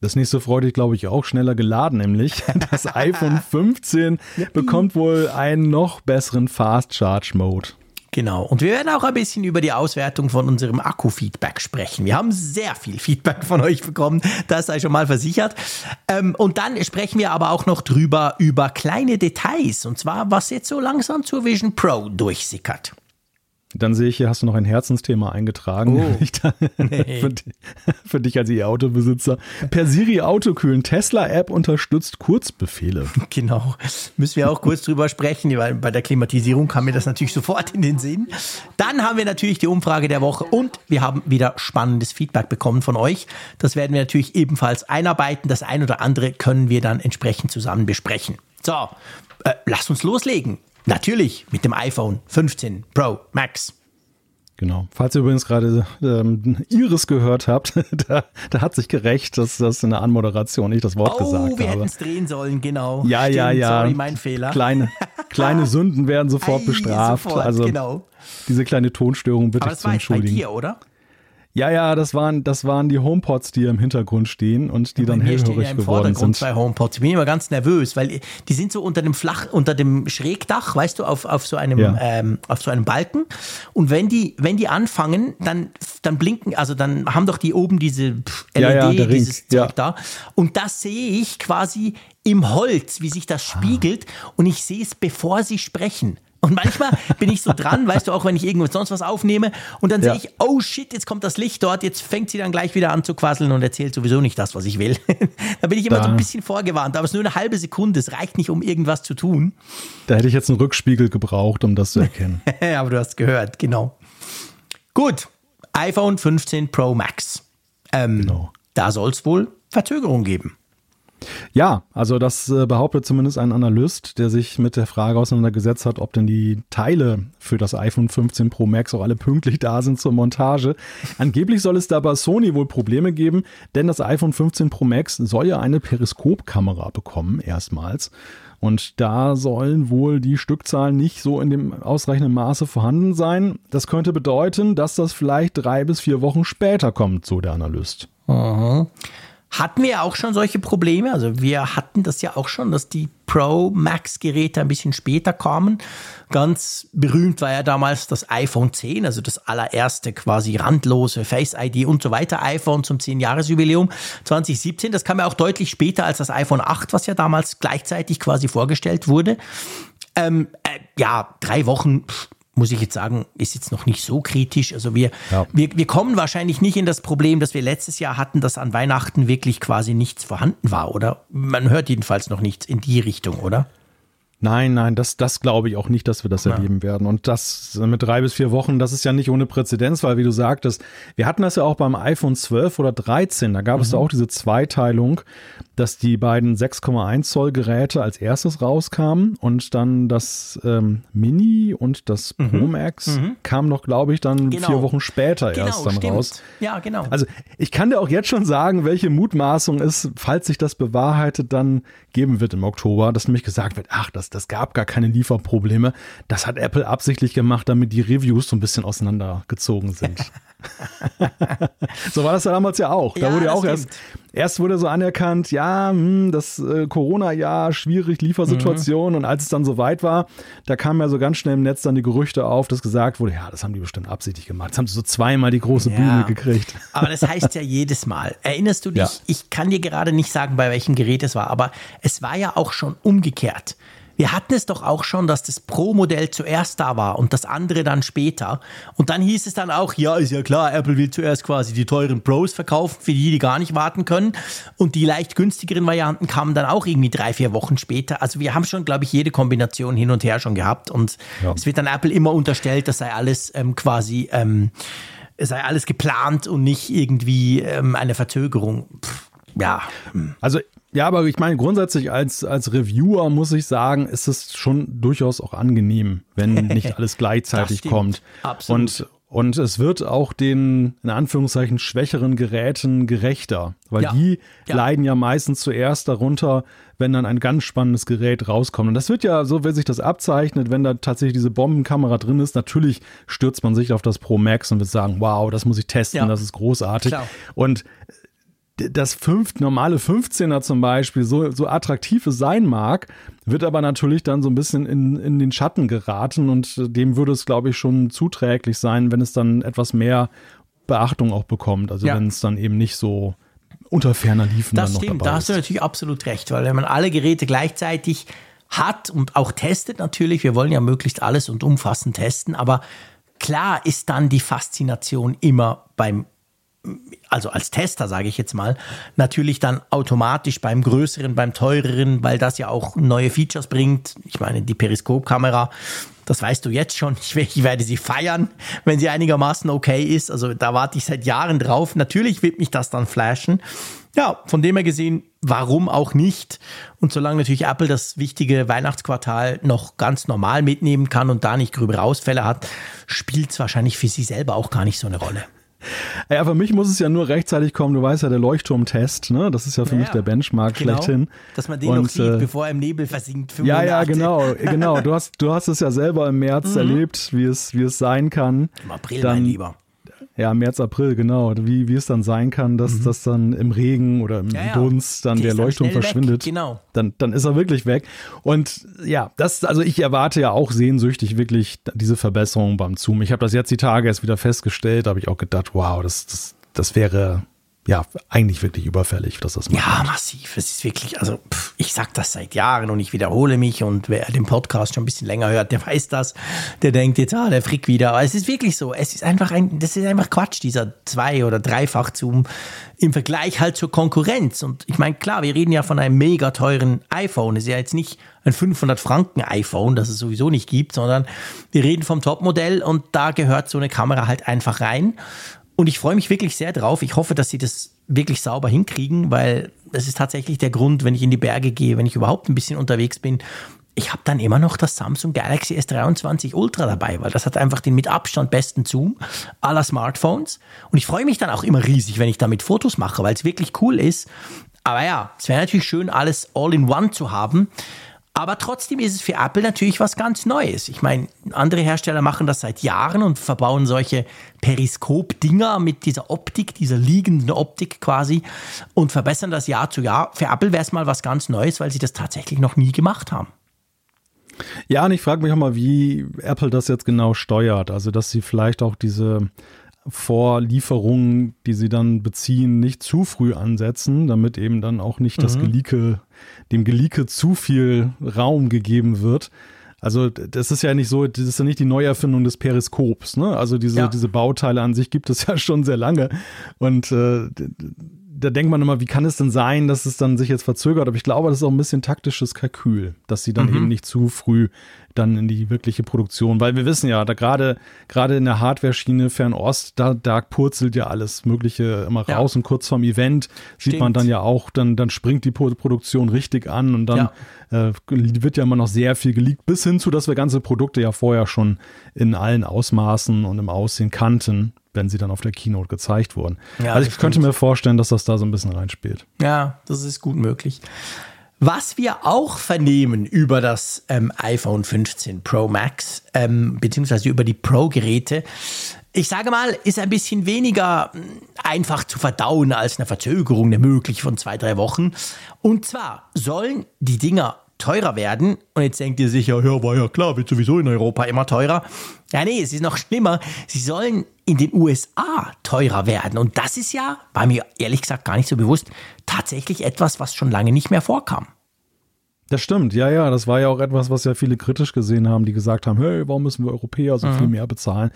Das nächste freut dich, glaube ich, auch schneller geladen, nämlich das iPhone 15 bekommt wohl einen noch besseren Fast Charge Mode. Genau. Und wir werden auch ein bisschen über die Auswertung von unserem Akku-Feedback sprechen. Wir haben sehr viel Feedback von euch bekommen, das sei schon mal versichert. Ähm, und dann sprechen wir aber auch noch drüber über kleine Details. Und zwar, was jetzt so langsam zur Vision Pro durchsickert. Dann sehe ich, hier hast du noch ein Herzensthema eingetragen. Oh. da- für, di- für dich als E-Auto-Besitzer. Per Siri Autokühlen. Tesla-App unterstützt Kurzbefehle. Genau. Müssen wir auch kurz drüber sprechen, weil bei der Klimatisierung kam mir das natürlich sofort in den Sinn. Dann haben wir natürlich die Umfrage der Woche und wir haben wieder spannendes Feedback bekommen von euch. Das werden wir natürlich ebenfalls einarbeiten. Das ein oder andere können wir dann entsprechend zusammen besprechen. So, äh, lasst uns loslegen. Natürlich mit dem iPhone 15 Pro Max. Genau. Falls ihr übrigens gerade ähm, Iris gehört habt, da, da, hat sich gerecht, dass das in der Anmoderation nicht das Wort oh, gesagt habe. wir hätten es drehen sollen, genau. Ja, Stimmt, ja, ja. Sorry, mein Fehler. Kleine, kleine Sünden werden sofort Ei, bestraft. Sofort, also genau. diese kleine Tonstörung bitte Aber das zu war entschuldigen. Bei dir, oder? Ja, ja, das waren, das waren die HomePods, die im Hintergrund stehen und die dann hellhörig ja im geworden sind. zwei HomePods. Ich bin immer ganz nervös, weil die sind so unter dem Flach, unter dem Schrägdach, weißt du, auf, auf so einem, ja. ähm, auf so einem Balken. Und wenn die, wenn die anfangen, dann, dann blinken, also dann haben doch die oben diese LED, ja, ja, dieses Zeug da. Und das sehe ich quasi im Holz, wie sich das spiegelt. Ah. Und ich sehe es, bevor sie sprechen. Und manchmal bin ich so dran, weißt du, auch wenn ich irgendwo sonst was aufnehme und dann ja. sehe ich, oh shit, jetzt kommt das Licht dort, jetzt fängt sie dann gleich wieder an zu quasseln und erzählt sowieso nicht das, was ich will. da bin ich immer da. so ein bisschen vorgewarnt, aber es ist nur eine halbe Sekunde, es reicht nicht, um irgendwas zu tun. Da hätte ich jetzt einen Rückspiegel gebraucht, um das zu erkennen. aber du hast gehört, genau. Gut, iPhone 15 Pro Max. Ähm, genau. Da soll es wohl Verzögerung geben. Ja, also das äh, behauptet zumindest ein Analyst, der sich mit der Frage auseinandergesetzt hat, ob denn die Teile für das iPhone 15 Pro Max auch alle pünktlich da sind zur Montage. Angeblich soll es da bei Sony wohl Probleme geben, denn das iPhone 15 Pro Max soll ja eine Periskopkamera bekommen, erstmals. Und da sollen wohl die Stückzahlen nicht so in dem ausreichenden Maße vorhanden sein. Das könnte bedeuten, dass das vielleicht drei bis vier Wochen später kommt, so der Analyst. Aha hatten wir auch schon solche Probleme. Also wir hatten das ja auch schon, dass die Pro Max Geräte ein bisschen später kamen. Ganz berühmt war ja damals das iPhone 10, also das allererste quasi randlose Face ID und so weiter iPhone zum 10-Jahres-Jubiläum 2017. Das kam ja auch deutlich später als das iPhone 8, was ja damals gleichzeitig quasi vorgestellt wurde. Ähm, äh, ja, drei Wochen. Pff, muss ich jetzt sagen, ist jetzt noch nicht so kritisch. Also wir, ja. wir, wir kommen wahrscheinlich nicht in das Problem, das wir letztes Jahr hatten, dass an Weihnachten wirklich quasi nichts vorhanden war, oder? Man hört jedenfalls noch nichts in die Richtung, oder? Nein, nein, das, das glaube ich auch nicht, dass wir das ja. erleben werden. Und das mit drei bis vier Wochen, das ist ja nicht ohne Präzedenz, weil wie du sagtest, wir hatten das ja auch beim iPhone 12 oder 13, da gab mhm. es da auch diese Zweiteilung, dass die beiden 6,1 Zoll Geräte als erstes rauskamen und dann das ähm, Mini und das mhm. Pro Max mhm. kam noch, glaube ich, dann genau. vier Wochen später genau, erst dann stimmt. raus. Ja, genau. Also ich kann dir auch jetzt schon sagen, welche Mutmaßung es, falls sich das bewahrheitet, dann geben wird im Oktober, dass nämlich gesagt wird, ach, das das, gab gar keine Lieferprobleme. Das hat Apple absichtlich gemacht, damit die Reviews so ein bisschen auseinandergezogen sind. so war das ja damals ja auch. Da ja, wurde ja auch erst, erst wurde so anerkannt, ja, hm, das äh, Corona-Jahr, schwierig, Liefersituation. Mhm. Und als es dann soweit war, da kamen ja so ganz schnell im Netz dann die Gerüchte auf, dass gesagt wurde, ja, das haben die bestimmt absichtlich gemacht. Jetzt haben sie so zweimal die große ja. Bühne gekriegt. Aber das heißt ja jedes Mal. Erinnerst du dich? Ja. Ich kann dir gerade nicht sagen, bei welchem Gerät es war, aber es war ja auch schon umgekehrt. Wir hatten es doch auch schon, dass das Pro-Modell zuerst da war und das andere dann später. Und dann hieß es dann auch, ja, ist ja klar, Apple will zuerst quasi die teuren Pros verkaufen, für die, die gar nicht warten können. Und die leicht günstigeren Varianten kamen dann auch irgendwie drei, vier Wochen später. Also wir haben schon, glaube ich, jede Kombination hin und her schon gehabt. Und ja. es wird dann Apple immer unterstellt, das sei alles ähm, quasi, ähm, sei alles geplant und nicht irgendwie ähm, eine Verzögerung. Pff, ja. Also ja, aber ich meine, grundsätzlich als, als Reviewer muss ich sagen, ist es schon durchaus auch angenehm, wenn nicht alles gleichzeitig kommt. Absolut. Und, und es wird auch den, in Anführungszeichen, schwächeren Geräten gerechter, weil ja. die ja. leiden ja meistens zuerst darunter, wenn dann ein ganz spannendes Gerät rauskommt. Und das wird ja so, wenn sich das abzeichnet, wenn da tatsächlich diese Bombenkamera drin ist, natürlich stürzt man sich auf das Pro Max und wird sagen, wow, das muss ich testen, ja. das ist großartig. Klar. Und das fünf, normale 15er zum Beispiel so, so attraktiv es sein mag, wird aber natürlich dann so ein bisschen in, in den Schatten geraten und dem würde es, glaube ich, schon zuträglich sein, wenn es dann etwas mehr Beachtung auch bekommt. Also ja. wenn es dann eben nicht so unter ferner liefen das dann stimmt, da hast du natürlich absolut recht, weil wenn man alle Geräte gleichzeitig hat und auch testet natürlich, wir wollen ja möglichst alles und umfassend testen, aber klar ist dann die Faszination immer beim also als Tester sage ich jetzt mal, natürlich dann automatisch beim größeren, beim teureren, weil das ja auch neue Features bringt. Ich meine, die Periskopkamera, das weißt du jetzt schon. Ich, werde sie feiern, wenn sie einigermaßen okay ist. Also da warte ich seit Jahren drauf. Natürlich wird mich das dann flashen. Ja, von dem her gesehen, warum auch nicht? Und solange natürlich Apple das wichtige Weihnachtsquartal noch ganz normal mitnehmen kann und da nicht gröbere Ausfälle hat, spielt es wahrscheinlich für sie selber auch gar nicht so eine Rolle. Ja, für mich muss es ja nur rechtzeitig kommen. Du weißt ja, der Leuchtturmtest, ne? Das ist ja für ja, mich der Benchmark genau, schlechthin. Dass man den und, noch sieht, äh, bevor er im Nebel versinkt. 85. Ja, ja, genau, genau. Du hast, du hast es ja selber im März mhm. erlebt, wie es, wie es sein kann. Im April, Dann, mein Lieber. Ja, März, April, genau. Wie, wie es dann sein kann, dass mhm. das dann im Regen oder im ja, ja. Dunst dann der Leuchtturm verschwindet. Genau. Dann, dann ist er wirklich weg. Und ja, das, also ich erwarte ja auch sehnsüchtig wirklich diese Verbesserung beim Zoom. Ich habe das jetzt die Tage erst wieder festgestellt, habe ich auch gedacht, wow, das, das, das wäre ja, eigentlich wirklich überfällig, dass das macht. Ja, massiv. Es ist wirklich, also pff, ich sage das seit Jahren und ich wiederhole mich und wer den Podcast schon ein bisschen länger hört, der weiß das. Der denkt jetzt, ah, der Frick wieder. Aber es ist wirklich so. Es ist einfach ein, das ist einfach Quatsch, dieser zwei- oder dreifach-Zoom im Vergleich halt zur Konkurrenz. Und ich meine, klar, wir reden ja von einem mega teuren iPhone. Es ist ja jetzt nicht ein 500 Franken iPhone, das es sowieso nicht gibt, sondern wir reden vom Topmodell und da gehört so eine Kamera halt einfach rein. Und ich freue mich wirklich sehr drauf. Ich hoffe, dass sie das wirklich sauber hinkriegen, weil das ist tatsächlich der Grund, wenn ich in die Berge gehe, wenn ich überhaupt ein bisschen unterwegs bin. Ich habe dann immer noch das Samsung Galaxy S23 Ultra dabei, weil das hat einfach den mit Abstand besten Zoom aller Smartphones. Und ich freue mich dann auch immer riesig, wenn ich damit Fotos mache, weil es wirklich cool ist. Aber ja, es wäre natürlich schön, alles all in one zu haben. Aber trotzdem ist es für Apple natürlich was ganz Neues. Ich meine, andere Hersteller machen das seit Jahren und verbauen solche Periskop-Dinger mit dieser Optik, dieser liegenden Optik quasi und verbessern das Jahr zu Jahr. Für Apple wäre es mal was ganz Neues, weil sie das tatsächlich noch nie gemacht haben. Ja, und ich frage mich auch mal, wie Apple das jetzt genau steuert. Also, dass sie vielleicht auch diese Vorlieferungen, die sie dann beziehen, nicht zu früh ansetzen, damit eben dann auch nicht mhm. das Geleake, dem Geleake zu viel Raum gegeben wird. Also das ist ja nicht so, das ist ja nicht die Neuerfindung des Periskops, ne? Also diese, ja. diese Bauteile an sich gibt es ja schon sehr lange. Und äh, da denkt man immer, wie kann es denn sein, dass es dann sich jetzt verzögert? Aber ich glaube, das ist auch ein bisschen taktisches Kalkül, dass sie dann mhm. eben nicht zu früh dann in die wirkliche Produktion, weil wir wissen ja, da gerade gerade in der Hardware-Schiene Fernost, da, da purzelt ja alles Mögliche immer raus ja. und kurz vorm Event Stimmt. sieht man dann ja auch, dann, dann springt die Produktion richtig an und dann ja. äh, wird ja immer noch sehr viel geleakt, bis hin zu, dass wir ganze Produkte ja vorher schon in allen Ausmaßen und im Aussehen kannten wenn sie dann auf der Keynote gezeigt wurden. Ja, also ich könnte mir vorstellen, dass das da so ein bisschen reinspielt. Ja, das ist gut möglich. Was wir auch vernehmen über das ähm, iPhone 15 Pro Max, ähm, beziehungsweise über die Pro-Geräte, ich sage mal, ist ein bisschen weniger hm, einfach zu verdauen als eine Verzögerung, eine möglich von zwei, drei Wochen. Und zwar sollen die Dinger teurer werden. Und jetzt denkt ihr sicher, ja, war ja klar, wird sowieso in Europa immer teurer. Ja, nee, es ist noch schlimmer. Sie sollen in den USA teurer werden. Und das ist ja, war mir ehrlich gesagt gar nicht so bewusst, tatsächlich etwas, was schon lange nicht mehr vorkam. Das stimmt, ja, ja, das war ja auch etwas, was ja viele kritisch gesehen haben, die gesagt haben, hey, warum müssen wir Europäer so mhm. viel mehr bezahlen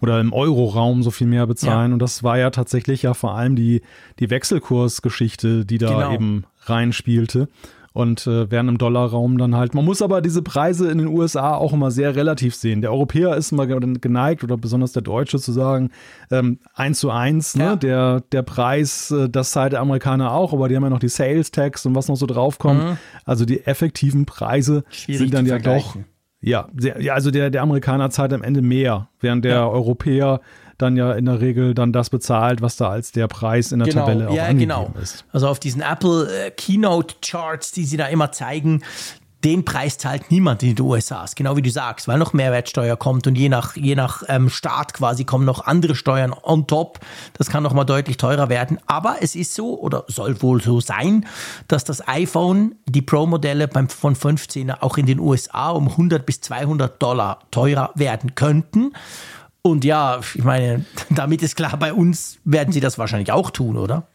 oder im Euroraum so viel mehr bezahlen? Ja. Und das war ja tatsächlich ja vor allem die, die Wechselkursgeschichte, die da genau. eben reinspielte und äh, werden im Dollarraum dann halt. Man muss aber diese Preise in den USA auch immer sehr relativ sehen. Der Europäer ist immer geneigt oder besonders der Deutsche zu sagen, ähm, eins zu eins, ne? Ja. der, der Preis, äh, das zahlt der Amerikaner auch, aber die haben ja noch die Sales Tax und was noch so draufkommt. Mhm. Also die effektiven Preise Schwierig sind dann ja doch. Ja, sehr, ja, also der, der Amerikaner zahlt am Ende mehr, während der ja. Europäer dann ja in der Regel dann das bezahlt, was da als der Preis in der genau. Tabelle auch ja, angegeben genau. ist. Also auf diesen Apple äh, Keynote Charts, die sie da immer zeigen, den Preis zahlt niemand in den USA. Genau wie du sagst, weil noch Mehrwertsteuer kommt und je nach, je nach ähm, Staat quasi kommen noch andere Steuern on top. Das kann noch mal deutlich teurer werden. Aber es ist so oder soll wohl so sein, dass das iPhone, die Pro-Modelle beim von 15er auch in den USA um 100 bis 200 Dollar teurer werden könnten. Und ja, ich meine, damit ist klar, bei uns werden sie das wahrscheinlich auch tun, oder?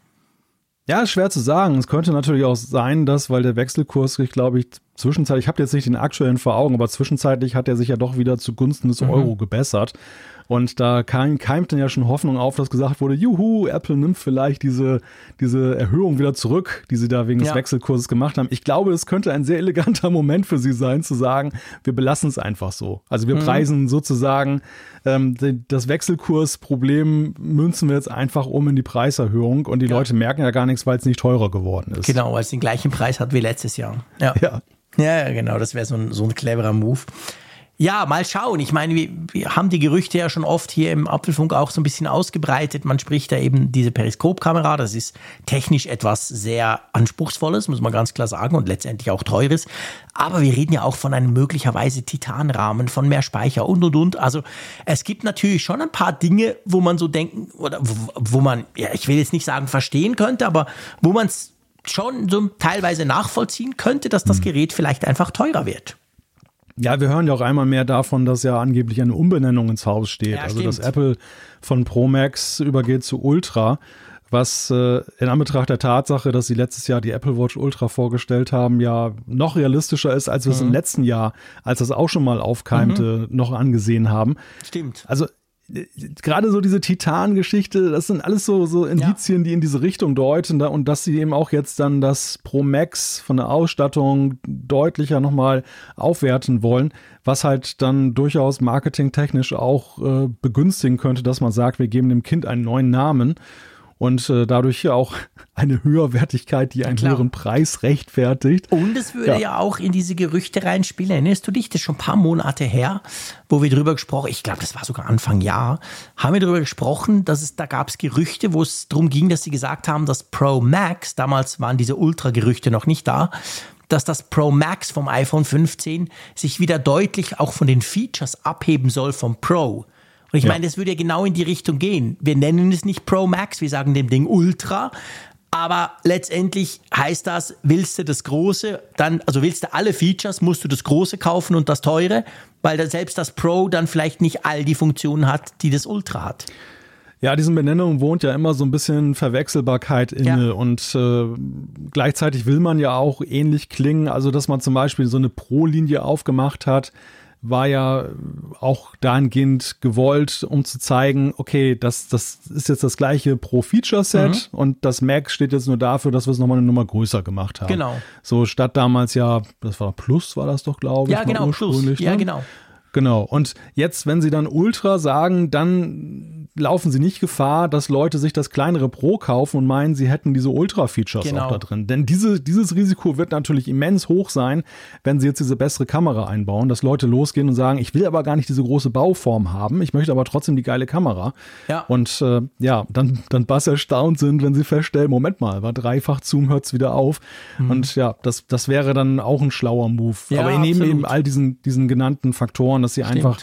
Ja, ist schwer zu sagen. Es könnte natürlich auch sein, dass, weil der Wechselkurs sich, glaube ich, zwischenzeitlich, ich habe jetzt nicht den aktuellen vor Augen, aber zwischenzeitlich hat er sich ja doch wieder zugunsten des mhm. Euro gebessert. Und da keim, keimt dann ja schon Hoffnung auf, dass gesagt wurde, juhu, Apple nimmt vielleicht diese, diese Erhöhung wieder zurück, die sie da wegen ja. des Wechselkurses gemacht haben. Ich glaube, es könnte ein sehr eleganter Moment für sie sein, zu sagen, wir belassen es einfach so. Also wir mhm. preisen sozusagen ähm, das Wechselkursproblem münzen wir jetzt einfach um in die Preiserhöhung und die ja. Leute merken ja gar nichts, weil es nicht teurer geworden ist. Genau, weil es den gleichen Preis hat wie letztes Jahr. Ja, ja, ja genau, das wäre so ein, so ein cleverer Move. Ja, mal schauen. Ich meine, wir, wir, haben die Gerüchte ja schon oft hier im Apfelfunk auch so ein bisschen ausgebreitet. Man spricht da eben diese Periskopkamera. Das ist technisch etwas sehr Anspruchsvolles, muss man ganz klar sagen, und letztendlich auch teures. Aber wir reden ja auch von einem möglicherweise Titanrahmen, von mehr Speicher und und und. Also es gibt natürlich schon ein paar Dinge, wo man so denken, oder wo, wo man, ja, ich will jetzt nicht sagen verstehen könnte, aber wo man es schon so teilweise nachvollziehen könnte, dass das hm. Gerät vielleicht einfach teurer wird. Ja, wir hören ja auch einmal mehr davon, dass ja angeblich eine Umbenennung ins Haus steht. Ja, also dass Apple von Pro Max übergeht zu Ultra, was äh, in Anbetracht der Tatsache, dass sie letztes Jahr die Apple Watch Ultra vorgestellt haben, ja noch realistischer ist, als wir es im mhm. letzten Jahr, als das auch schon mal aufkeimte, mhm. noch angesehen haben. Stimmt. Also gerade so diese Titan-Geschichte, das sind alles so, so Indizien, ja. die in diese Richtung deuten. Da, und dass sie eben auch jetzt dann das Pro Max von der Ausstattung deutlicher nochmal aufwerten wollen, was halt dann durchaus marketingtechnisch auch äh, begünstigen könnte, dass man sagt, wir geben dem Kind einen neuen Namen und äh, dadurch auch eine Höherwertigkeit, die einen höheren Preis rechtfertigt. Und es würde ja. ja. auch in diese Gerüchte reinspielen. Erinnerst du dich, das ist schon ein paar Monate her, wo wir drüber gesprochen, ich glaube, das war sogar Anfang Jahr, haben wir darüber gesprochen, dass es, da gab es Gerüchte, wo es darum ging, dass sie gesagt haben, dass Pro Max, damals waren diese Ultra-Gerüchte noch nicht da, dass das Pro Max vom iPhone 15 sich wieder deutlich auch von den Features abheben soll vom Pro. Und ich ja. meine, das würde ja genau in die Richtung gehen. Wir nennen es nicht Pro Max, wir sagen dem Ding Ultra. Aber letztendlich heißt das, willst du das Große, dann, also willst du alle Features, musst du das Große kaufen und das Teure, weil selbst das Pro dann vielleicht nicht all die Funktionen hat, die das Ultra hat. Ja, diesen Benennungen wohnt ja immer so ein bisschen Verwechselbarkeit inne ja. und äh, gleichzeitig will man ja auch ähnlich klingen, also dass man zum Beispiel so eine Pro-Linie aufgemacht hat, war ja auch dahingehend gewollt, um zu zeigen, okay, das, das ist jetzt das gleiche pro Feature-Set mhm. und das Mac steht jetzt nur dafür, dass wir es nochmal eine Nummer größer gemacht haben. Genau. So statt damals ja, das war Plus, war das doch, glaube ich. Ja, genau, Plus. Ne? Ja, genau. Genau. Und jetzt, wenn sie dann Ultra sagen, dann laufen sie nicht Gefahr, dass Leute sich das kleinere Pro kaufen und meinen, sie hätten diese Ultra-Features genau. auch da drin. Denn diese, dieses Risiko wird natürlich immens hoch sein, wenn sie jetzt diese bessere Kamera einbauen, dass Leute losgehen und sagen, ich will aber gar nicht diese große Bauform haben, ich möchte aber trotzdem die geile Kamera. Ja. Und äh, ja, dann, dann bass erstaunt sind, wenn sie feststellen, Moment mal, war dreifach Zoom, hört es wieder auf. Mhm. Und ja, das, das wäre dann auch ein schlauer Move. Ja, aber neben eben all diesen, diesen genannten Faktoren, dass sie Stimmt. einfach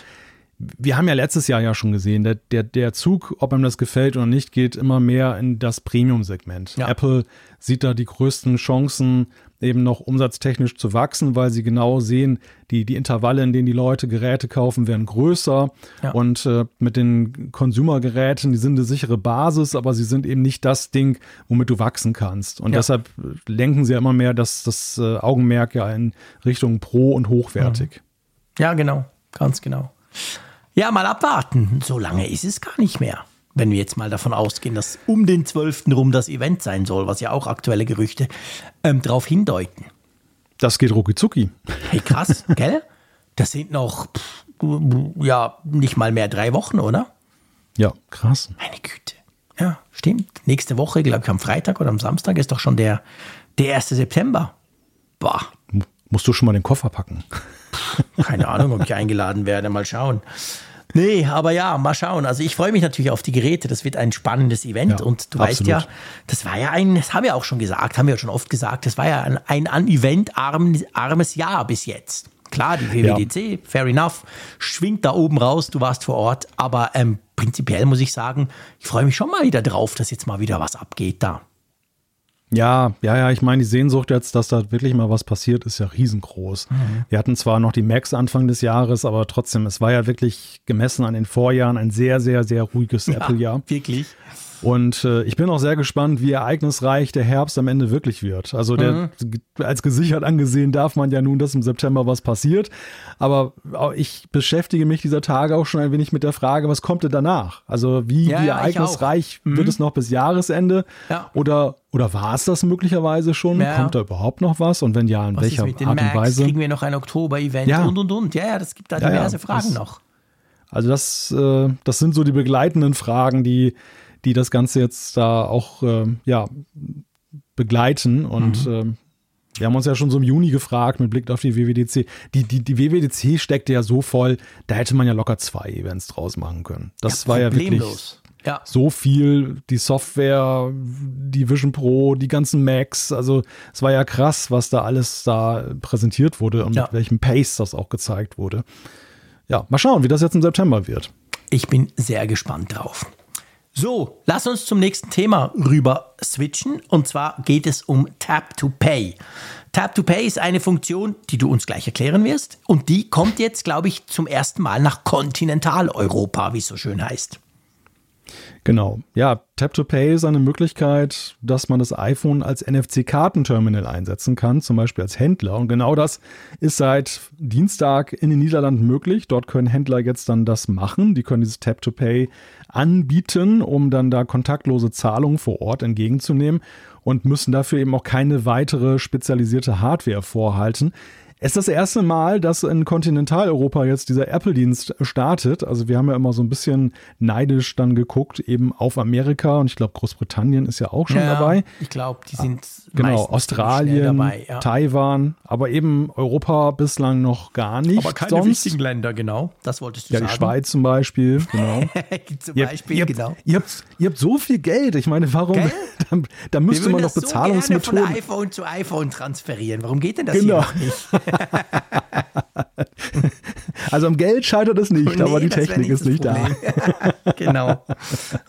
wir haben ja letztes Jahr ja schon gesehen, der, der, der Zug, ob ihm das gefällt oder nicht, geht immer mehr in das Premium-Segment. Ja. Apple sieht da die größten Chancen, eben noch umsatztechnisch zu wachsen, weil sie genau sehen, die, die Intervalle, in denen die Leute Geräte kaufen, werden größer. Ja. Und äh, mit den Consumer-Geräten, die sind eine sichere Basis, aber sie sind eben nicht das Ding, womit du wachsen kannst. Und ja. deshalb lenken sie ja immer mehr das, das äh, Augenmerk ja in Richtung Pro und hochwertig. Ja, genau. Ganz genau. Ja, mal abwarten. So lange ist es gar nicht mehr. Wenn wir jetzt mal davon ausgehen, dass um den 12. rum das Event sein soll, was ja auch aktuelle Gerüchte ähm, darauf hindeuten. Das geht rucki Hey, krass, gell? Das sind noch, pff, ja, nicht mal mehr drei Wochen, oder? Ja, krass. Meine Güte. Ja, stimmt. Nächste Woche, glaube ich, am Freitag oder am Samstag ist doch schon der, der 1. September. Boah. Musst du schon mal den Koffer packen. Keine Ahnung, ob ich eingeladen werde. Mal schauen. Nee, aber ja, mal schauen. Also ich freue mich natürlich auf die Geräte. Das wird ein spannendes Event. Ja, und du absolut. weißt ja, das war ja ein, das haben wir auch schon gesagt, haben wir schon oft gesagt, das war ja ein, ein an Event armes Jahr bis jetzt. Klar, die WWDC, ja. fair enough, schwingt da oben raus, du warst vor Ort. Aber ähm, prinzipiell muss ich sagen, ich freue mich schon mal wieder drauf, dass jetzt mal wieder was abgeht da. Ja, ja, ja, ich meine, die Sehnsucht jetzt, dass da wirklich mal was passiert, ist ja riesengroß. Mhm. Wir hatten zwar noch die Max Anfang des Jahres, aber trotzdem, es war ja wirklich gemessen an den Vorjahren ein sehr, sehr, sehr ruhiges ja, Apple-Jahr. Wirklich. Und äh, ich bin auch sehr gespannt, wie ereignisreich der Herbst am Ende wirklich wird. Also der, mhm. als gesichert angesehen darf man ja nun, dass im September was passiert. Aber ich beschäftige mich dieser Tage auch schon ein wenig mit der Frage, was kommt denn danach? Also wie, ja, wie ereignisreich mhm. wird es noch bis Jahresende? Ja. Oder, oder war es das möglicherweise schon? Ja. Kommt da überhaupt noch was? Und wenn ja, in was welcher Art und Max? Weise? Kriegen wir noch ein Oktober-Event und und und. Ja, ja, das gibt da diverse Fragen das, noch. Also das, äh, das sind so die begleitenden Fragen, die, die das Ganze jetzt da auch äh, ja, begleiten. Und mhm. äh, wir haben uns ja schon so im Juni gefragt mit Blick auf die WWDC. Die, die, die WWDC steckte ja so voll, da hätte man ja locker zwei Events draus machen können. Das ja, war ja wirklich ja. so viel. Die Software, die Vision Pro, die ganzen Macs. Also es war ja krass, was da alles da präsentiert wurde und ja. mit welchem Pace das auch gezeigt wurde ja, mal schauen, wie das jetzt im September wird. Ich bin sehr gespannt drauf. So, lass uns zum nächsten Thema rüber switchen. Und zwar geht es um Tap to Pay. Tap to Pay ist eine Funktion, die du uns gleich erklären wirst. Und die kommt jetzt, glaube ich, zum ersten Mal nach Kontinentaleuropa, wie es so schön heißt. Genau. Ja, Tap to Pay ist eine Möglichkeit, dass man das iPhone als NFC-Kartenterminal einsetzen kann, zum Beispiel als Händler. Und genau das ist seit Dienstag in den Niederlanden möglich. Dort können Händler jetzt dann das machen. Die können dieses Tap to Pay anbieten, um dann da kontaktlose Zahlungen vor Ort entgegenzunehmen und müssen dafür eben auch keine weitere spezialisierte Hardware vorhalten. Es ist das erste Mal, dass in Kontinentaleuropa jetzt dieser Apple-Dienst startet. Also wir haben ja immer so ein bisschen neidisch dann geguckt, eben auf Amerika und ich glaube Großbritannien ist ja auch schon ja, dabei. Ich glaube, die sind genau Australien, dabei, ja. Taiwan, aber eben Europa bislang noch gar nicht. Aber keine sonst. wichtigen Länder, genau. Das wolltest du ja, sagen. Ja, die Schweiz zum Beispiel, genau. zum Beispiel, ihr, genau. Ihr habt, ihr habt so viel Geld. Ich meine, warum? Da, da müsste man doch Bezahlungsmethoden. So von iPhone zu iPhone transferieren. Warum geht denn das genau. hier nicht? also am Geld scheitert es nicht, nee, aber die Technik ist nicht da. genau.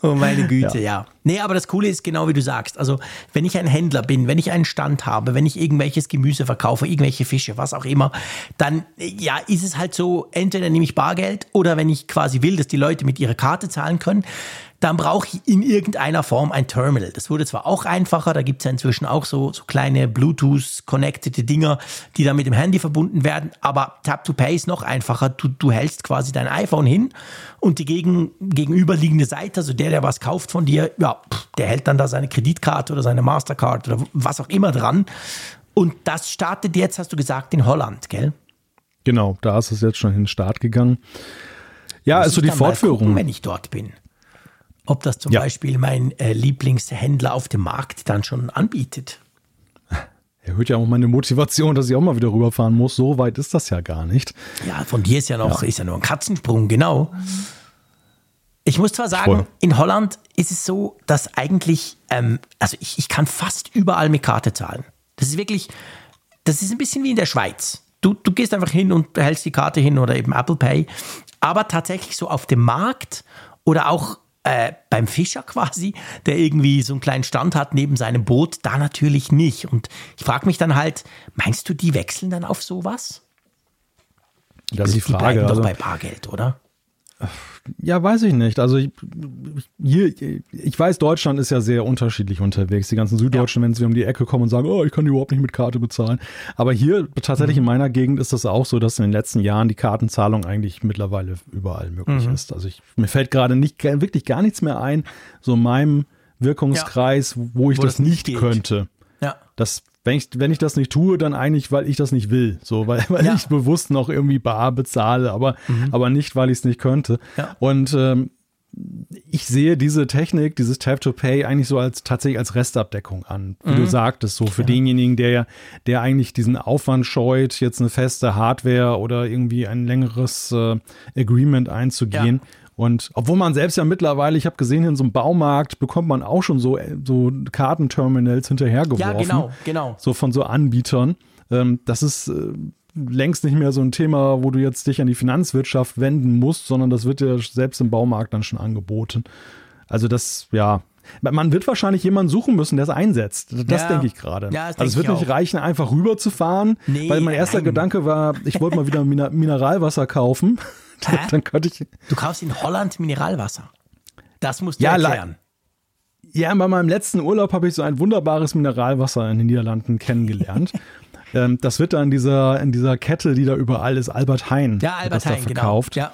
Oh meine Güte, ja. ja. Nee, aber das Coole ist genau wie du sagst. Also, wenn ich ein Händler bin, wenn ich einen Stand habe, wenn ich irgendwelches Gemüse verkaufe, irgendwelche Fische, was auch immer, dann ja, ist es halt so, entweder nehme ich Bargeld oder wenn ich quasi will, dass die Leute mit ihrer Karte zahlen können, dann brauche ich in irgendeiner Form ein Terminal. Das wurde zwar auch einfacher, da gibt es ja inzwischen auch so, so kleine Bluetooth-connected Dinger, die dann mit dem Handy verbunden werden, aber Tap to Pay ist noch einfacher. Du, du hältst quasi dein iPhone hin und die gegen, gegenüberliegende Seite, also der, der was kauft von dir, ja, der hält dann da seine Kreditkarte oder seine Mastercard oder was auch immer dran. Und das startet jetzt, hast du gesagt, in Holland, gell? Genau, da ist es jetzt schon in den Start gegangen. Ja, also die Fortführung. Gucken, wenn ich dort bin ob das zum ja. Beispiel mein äh, Lieblingshändler auf dem Markt dann schon anbietet. Erhöht ja auch meine Motivation, dass ich auch mal wieder rüberfahren muss. So weit ist das ja gar nicht. Ja, von dir ist ja noch, ja. ist ja nur ein Katzensprung, genau. Ich muss zwar sagen, Voll. in Holland ist es so, dass eigentlich, ähm, also ich, ich kann fast überall mit Karte zahlen. Das ist wirklich, das ist ein bisschen wie in der Schweiz. Du, du gehst einfach hin und behältst die Karte hin oder eben Apple Pay. Aber tatsächlich so auf dem Markt oder auch äh, beim Fischer quasi, der irgendwie so einen kleinen Stand hat neben seinem Boot, da natürlich nicht. Und ich frage mich dann halt, meinst du, die wechseln dann auf sowas? Das ist die Frage. Die bleiben also, doch bei Bargeld, oder? Ja, weiß ich nicht. Also ich, hier, ich weiß, Deutschland ist ja sehr unterschiedlich unterwegs. Die ganzen Süddeutschen, ja. wenn sie um die Ecke kommen und sagen, oh, ich kann überhaupt nicht mit Karte bezahlen. Aber hier tatsächlich mhm. in meiner Gegend ist das auch so, dass in den letzten Jahren die Kartenzahlung eigentlich mittlerweile überall möglich mhm. ist. Also ich, mir fällt gerade nicht wirklich gar nichts mehr ein, so in meinem Wirkungskreis, ja. wo ich wo das, das, nicht geht. könnte. Ja. Das wenn ich, wenn ich das nicht tue, dann eigentlich, weil ich das nicht will. So, weil, weil ja. ich bewusst noch irgendwie bar bezahle, aber, mhm. aber nicht, weil ich es nicht könnte. Ja. Und ähm, ich sehe diese Technik, dieses Tap to Pay eigentlich so als tatsächlich als Restabdeckung an, wie mhm. du sagtest, so für ja. denjenigen, der der eigentlich diesen Aufwand scheut, jetzt eine feste Hardware oder irgendwie ein längeres äh, Agreement einzugehen. Ja. Und obwohl man selbst ja mittlerweile, ich habe gesehen, in so einem Baumarkt bekommt man auch schon so, so Kartenterminals hinterhergeworfen. Ja, genau, genau. So von so Anbietern. Ähm, das ist äh, längst nicht mehr so ein Thema, wo du jetzt dich an die Finanzwirtschaft wenden musst, sondern das wird dir selbst im Baumarkt dann schon angeboten. Also das, ja, man wird wahrscheinlich jemanden suchen müssen, der es einsetzt. Das ja. denke ich gerade. Ja, also es wird nicht reichen, einfach rüberzufahren, nee, weil mein erster nein. Gedanke war, ich wollte mal wieder Mineralwasser kaufen. Dann könnte ich. Du kaufst in Holland Mineralwasser. Das musst du ja, erklären. Ja, bei meinem letzten Urlaub habe ich so ein wunderbares Mineralwasser in den Niederlanden kennengelernt. ähm, das wird da in dieser, in dieser Kette, die da überall ist, Albert Heijn. Ja, Albert Heijn, genau. verkauft. Ja.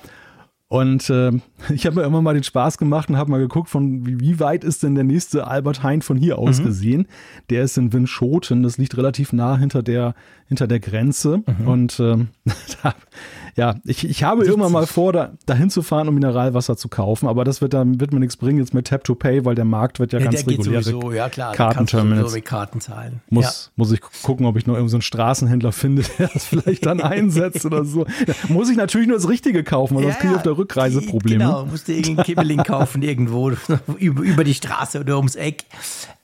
Und äh, ich habe mir immer mal den Spaß gemacht und habe mal geguckt, von wie, wie, weit ist denn der nächste Albert Heijn von hier aus mhm. gesehen. Der ist in Winschoten, das liegt relativ nah hinter der, hinter der Grenze. Mhm. Und ähm, da ja, ich, ich habe irgendwann mal vor, da, dahin zu fahren, um Mineralwasser zu kaufen, aber das wird dann wird mir nichts bringen jetzt mit Tap to Pay, weil der Markt wird ja, ja ganz regulär. Sowieso, ja klar, Kartenterminals. mit Karten zahlen. Muss, ja. muss ich gucken, ob ich noch irgendeinen so Straßenhändler finde, der das vielleicht dann einsetzt oder so. Ja, muss ich natürlich nur das Richtige kaufen, weil sonst kriege ich auf der Rückreise Probleme. Genau, musst du irgendeinen Kibbeling kaufen irgendwo über, über die Straße oder ums Eck.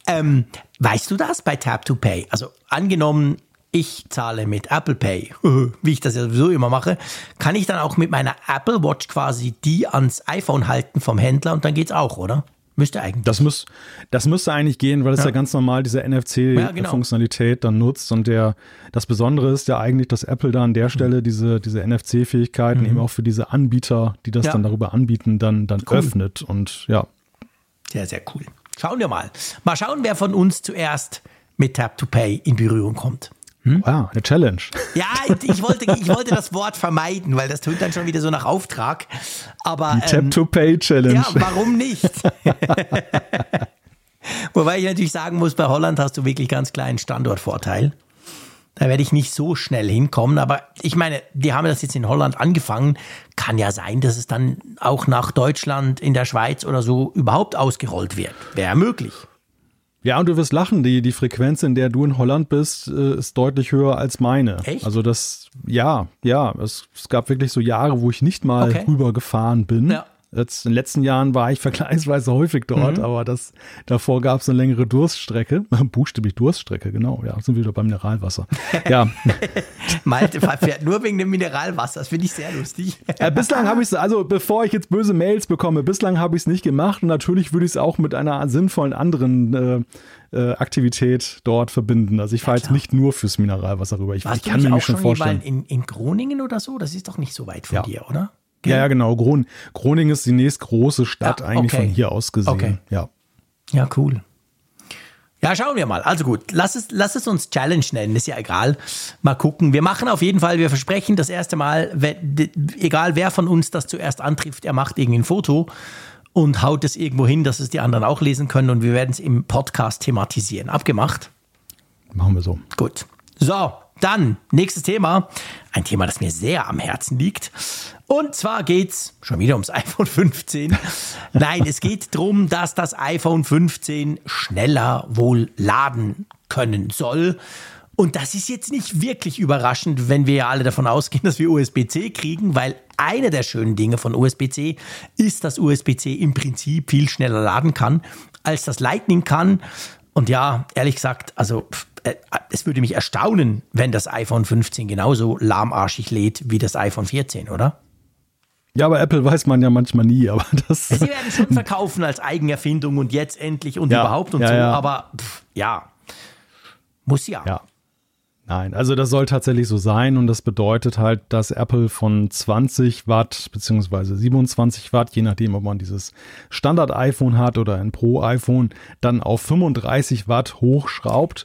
Ähm, weißt du das bei Tap to Pay? Also angenommen, ich zahle mit Apple Pay, wie ich das ja sowieso immer mache, kann ich dann auch mit meiner Apple Watch quasi die ans iPhone halten vom Händler und dann geht's auch, oder? Müsste eigentlich. Das, muss, das müsste eigentlich gehen, weil es ja. ja ganz normal diese NFC-Funktionalität ja, genau. dann nutzt. Und der, das Besondere ist ja eigentlich, dass Apple da an der Stelle mhm. diese, diese NFC-Fähigkeiten mhm. eben auch für diese Anbieter, die das ja. dann darüber anbieten, dann, dann cool. öffnet. Und ja. Sehr, sehr cool. Schauen wir mal. Mal schauen, wer von uns zuerst mit Tap to Pay in Berührung kommt. Hm? Wow, eine Challenge. Ja, ich wollte, ich wollte das Wort vermeiden, weil das tut dann schon wieder so nach Auftrag. Aber Die ähm, Tap-to-Pay-Challenge. Ja, warum nicht? Wobei ich natürlich sagen muss, bei Holland hast du wirklich ganz kleinen Standortvorteil. Da werde ich nicht so schnell hinkommen. Aber ich meine, die haben das jetzt in Holland angefangen. Kann ja sein, dass es dann auch nach Deutschland, in der Schweiz oder so überhaupt ausgerollt wird. Wäre möglich. Ja, und du wirst lachen, die, die Frequenz, in der du in Holland bist, äh, ist deutlich höher als meine. Echt? Also das, ja, ja, es, es gab wirklich so Jahre, wo ich nicht mal okay. rübergefahren bin. Ja. Jetzt in den letzten Jahren war ich vergleichsweise häufig dort, mhm. aber das, davor gab es eine längere Durststrecke. Buchstäblich Durststrecke, genau. Ja, sind wir wieder beim Mineralwasser. Ja. Malte fährt nur wegen dem Mineralwasser. Das finde ich sehr lustig. Ja, bislang habe ich es, also bevor ich jetzt böse Mails bekomme, bislang habe ich es nicht gemacht. Und natürlich würde ich es auch mit einer sinnvollen anderen äh, äh, Aktivität dort verbinden. Also ich fahre ja, jetzt nicht nur fürs Mineralwasser rüber. Ich, ich kann mir schon vorstellen. In, in Groningen oder so? Das ist doch nicht so weit von ja. dir, oder? Ja, ja, genau. Gron Groningen ist die nächstgroße Stadt ja, eigentlich okay. von hier aus gesehen. Okay. Ja. Ja, cool. Ja, schauen wir mal. Also gut, lass es, lass es uns Challenge nennen, ist ja egal. Mal gucken. Wir machen auf jeden Fall, wir versprechen das erste Mal, egal wer von uns das zuerst antrifft, er macht irgendwie ein Foto und haut es irgendwo hin, dass es die anderen auch lesen können und wir werden es im Podcast thematisieren. Abgemacht? Machen wir so. Gut. So, dann nächstes Thema. Ein Thema, das mir sehr am Herzen liegt. Und zwar geht's schon wieder ums iPhone 15. Nein, es geht darum, dass das iPhone 15 schneller wohl laden können soll. Und das ist jetzt nicht wirklich überraschend, wenn wir ja alle davon ausgehen, dass wir USB-C kriegen, weil eine der schönen Dinge von USB-C ist, dass USB-C im Prinzip viel schneller laden kann, als das Lightning kann. Und ja, ehrlich gesagt, also es würde mich erstaunen, wenn das iPhone 15 genauso lahmarschig lädt wie das iPhone 14, oder? Ja, aber Apple weiß man ja manchmal nie, aber das. Sie werden schon verkaufen als Eigenerfindung und jetzt endlich und ja, überhaupt und ja, so, ja. aber pff, ja. Muss ja. Ja. Nein, also das soll tatsächlich so sein und das bedeutet halt, dass Apple von 20 Watt beziehungsweise 27 Watt, je nachdem, ob man dieses Standard-iPhone hat oder ein Pro-iPhone, dann auf 35 Watt hochschraubt.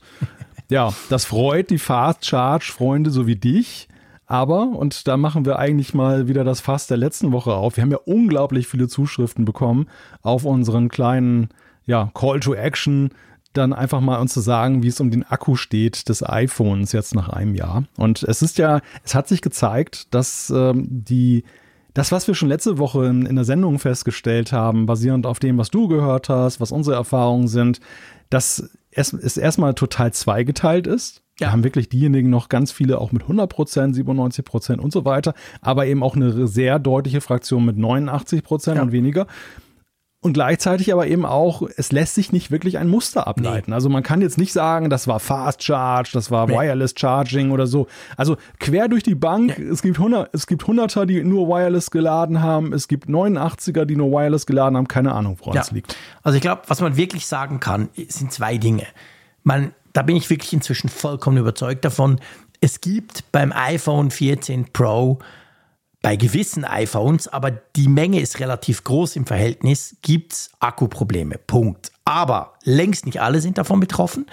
Ja, das freut die Fast Charge-Freunde so wie dich. Aber, und da machen wir eigentlich mal wieder das Fass der letzten Woche auf. Wir haben ja unglaublich viele Zuschriften bekommen auf unseren kleinen ja, Call to Action, dann einfach mal uns zu sagen, wie es um den Akku steht des iPhones jetzt nach einem Jahr. Und es ist ja, es hat sich gezeigt, dass ähm, die das, was wir schon letzte Woche in, in der Sendung festgestellt haben, basierend auf dem, was du gehört hast, was unsere Erfahrungen sind, dass es, es erstmal total zweigeteilt ist. Ja. Wir haben wirklich diejenigen noch ganz viele auch mit 100 Prozent, 97 Prozent und so weiter, aber eben auch eine sehr deutliche Fraktion mit 89 Prozent ja. und weniger. Und gleichzeitig aber eben auch, es lässt sich nicht wirklich ein Muster ableiten. Nee. Also man kann jetzt nicht sagen, das war Fast Charge, das war nee. Wireless Charging oder so. Also quer durch die Bank, ja. es gibt 100, es gibt Hunderter, die nur Wireless geladen haben, es gibt 89er, die nur Wireless geladen haben, keine Ahnung, woran ja. es liegt. Also ich glaube, was man wirklich sagen kann, sind zwei Dinge. Man da bin ich wirklich inzwischen vollkommen überzeugt davon. Es gibt beim iPhone 14 Pro bei gewissen iPhones, aber die Menge ist relativ groß im Verhältnis, gibt's Akkuprobleme. Punkt. Aber längst nicht alle sind davon betroffen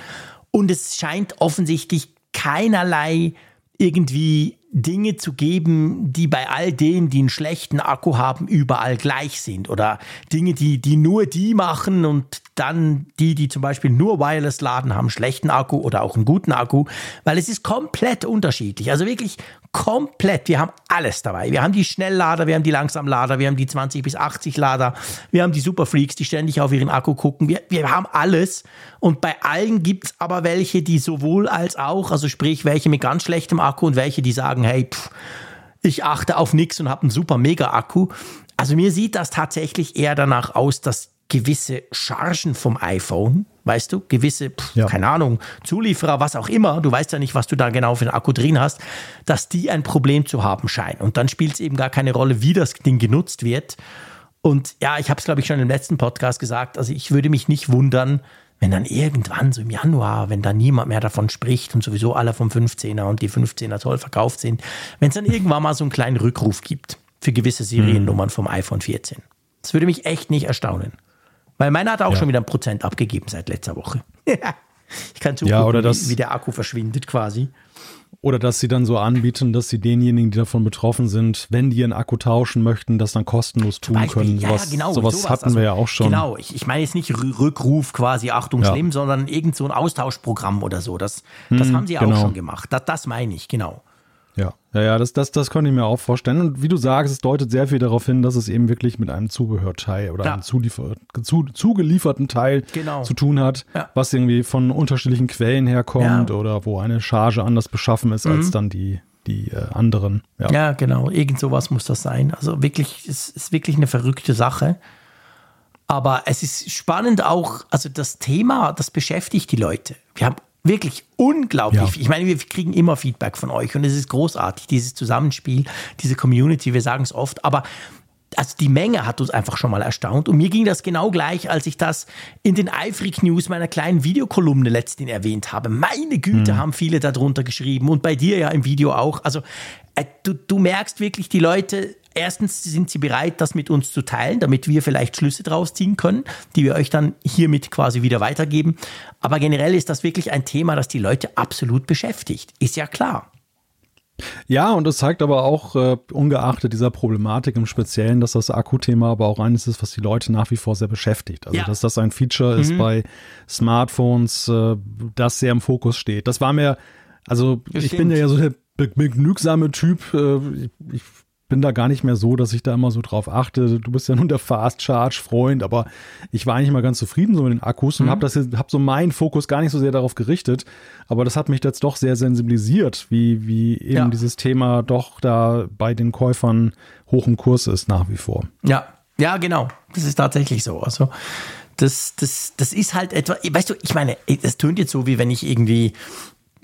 und es scheint offensichtlich keinerlei irgendwie Dinge zu geben, die bei all denen, die einen schlechten Akku haben, überall gleich sind. Oder Dinge, die, die nur die machen und dann die, die zum Beispiel nur Wireless laden, haben einen schlechten Akku oder auch einen guten Akku, weil es ist komplett unterschiedlich. Also wirklich komplett. Wir haben alles dabei. Wir haben die Schnelllader, wir haben die Langsamlader, wir haben die 20 bis 80 Lader, wir haben die Superfreaks, die ständig auf ihren Akku gucken. Wir, wir haben alles. Und bei allen gibt es aber welche, die sowohl als auch, also sprich welche mit ganz schlechtem Akku und welche, die sagen, hey, pff, ich achte auf nichts und habe einen super Mega-Akku. Also mir sieht das tatsächlich eher danach aus, dass gewisse Chargen vom iPhone, weißt du, gewisse, pff, ja. keine Ahnung, Zulieferer, was auch immer, du weißt ja nicht, was du da genau für einen Akku drin hast, dass die ein Problem zu haben scheinen. Und dann spielt es eben gar keine Rolle, wie das Ding genutzt wird. Und ja, ich habe es, glaube ich, schon im letzten Podcast gesagt, also ich würde mich nicht wundern, wenn dann irgendwann so im Januar, wenn da niemand mehr davon spricht und sowieso alle vom 15er und die 15er toll verkauft sind, wenn es dann irgendwann mal so einen kleinen Rückruf gibt für gewisse Seriennummern vom iPhone 14. Das würde mich echt nicht erstaunen. Weil meiner hat auch ja. schon wieder ein Prozent abgegeben seit letzter Woche. ich kann zugucken, ja, oder das, wie, wie der Akku verschwindet quasi. Oder dass sie dann so anbieten, dass sie denjenigen, die davon betroffen sind, wenn die ihren Akku tauschen möchten, das dann kostenlos tun Beispiel, können. Ja, sowas, genau. Sowas, sowas hatten also, wir ja auch schon. Genau, ich, ich meine jetzt nicht Rückruf quasi, Achtung, ja. schlimm, sondern irgend so ein Austauschprogramm oder so. Das, das hm, haben sie genau. auch schon gemacht. Das, das meine ich, genau. Ja, ja, ja, das, das, das konnte ich mir auch vorstellen. Und wie du sagst, es deutet sehr viel darauf hin, dass es eben wirklich mit einem Zubehörteil oder ja. einem zuliefer, zu, zugelieferten Teil genau. zu tun hat, ja. was irgendwie von unterschiedlichen Quellen herkommt ja. oder wo eine Charge anders beschaffen ist mhm. als dann die, die äh, anderen. Ja. ja, genau. Irgend sowas muss das sein. Also wirklich, es ist wirklich eine verrückte Sache. Aber es ist spannend auch, also das Thema, das beschäftigt die Leute. Wir haben Wirklich unglaublich. Ja. Ich meine, wir kriegen immer Feedback von euch und es ist großartig, dieses Zusammenspiel, diese Community, wir sagen es oft, aber also die Menge hat uns einfach schon mal erstaunt. Und mir ging das genau gleich, als ich das in den Eifrig News meiner kleinen Videokolumne letztens erwähnt habe. Meine Güte, mhm. haben viele darunter geschrieben und bei dir ja im Video auch. Also äh, du, du merkst wirklich, die Leute erstens sind sie bereit, das mit uns zu teilen, damit wir vielleicht Schlüsse draus ziehen können, die wir euch dann hiermit quasi wieder weitergeben. Aber generell ist das wirklich ein Thema, das die Leute absolut beschäftigt. Ist ja klar. Ja, und es zeigt aber auch, äh, ungeachtet dieser Problematik im Speziellen, dass das Akkuthema aber auch eines ist, was die Leute nach wie vor sehr beschäftigt. Also, ja. dass das ein Feature mhm. ist bei Smartphones, äh, das sehr im Fokus steht. Das war mir, also das ich bin ja so der begnügsame Typ. Äh, ich, ich bin da gar nicht mehr so, dass ich da immer so drauf achte. Du bist ja nun der Fast Charge Freund, aber ich war eigentlich mal ganz zufrieden so mit den Akkus und mhm. habe das hab so meinen Fokus gar nicht so sehr darauf gerichtet, aber das hat mich jetzt doch sehr sensibilisiert, wie wie eben ja. dieses Thema doch da bei den Käufern hoch im Kurs ist nach wie vor. Ja, ja, genau. Das ist tatsächlich so. Also das, das, das ist halt etwa, weißt du, ich meine, es tönt jetzt so, wie wenn ich irgendwie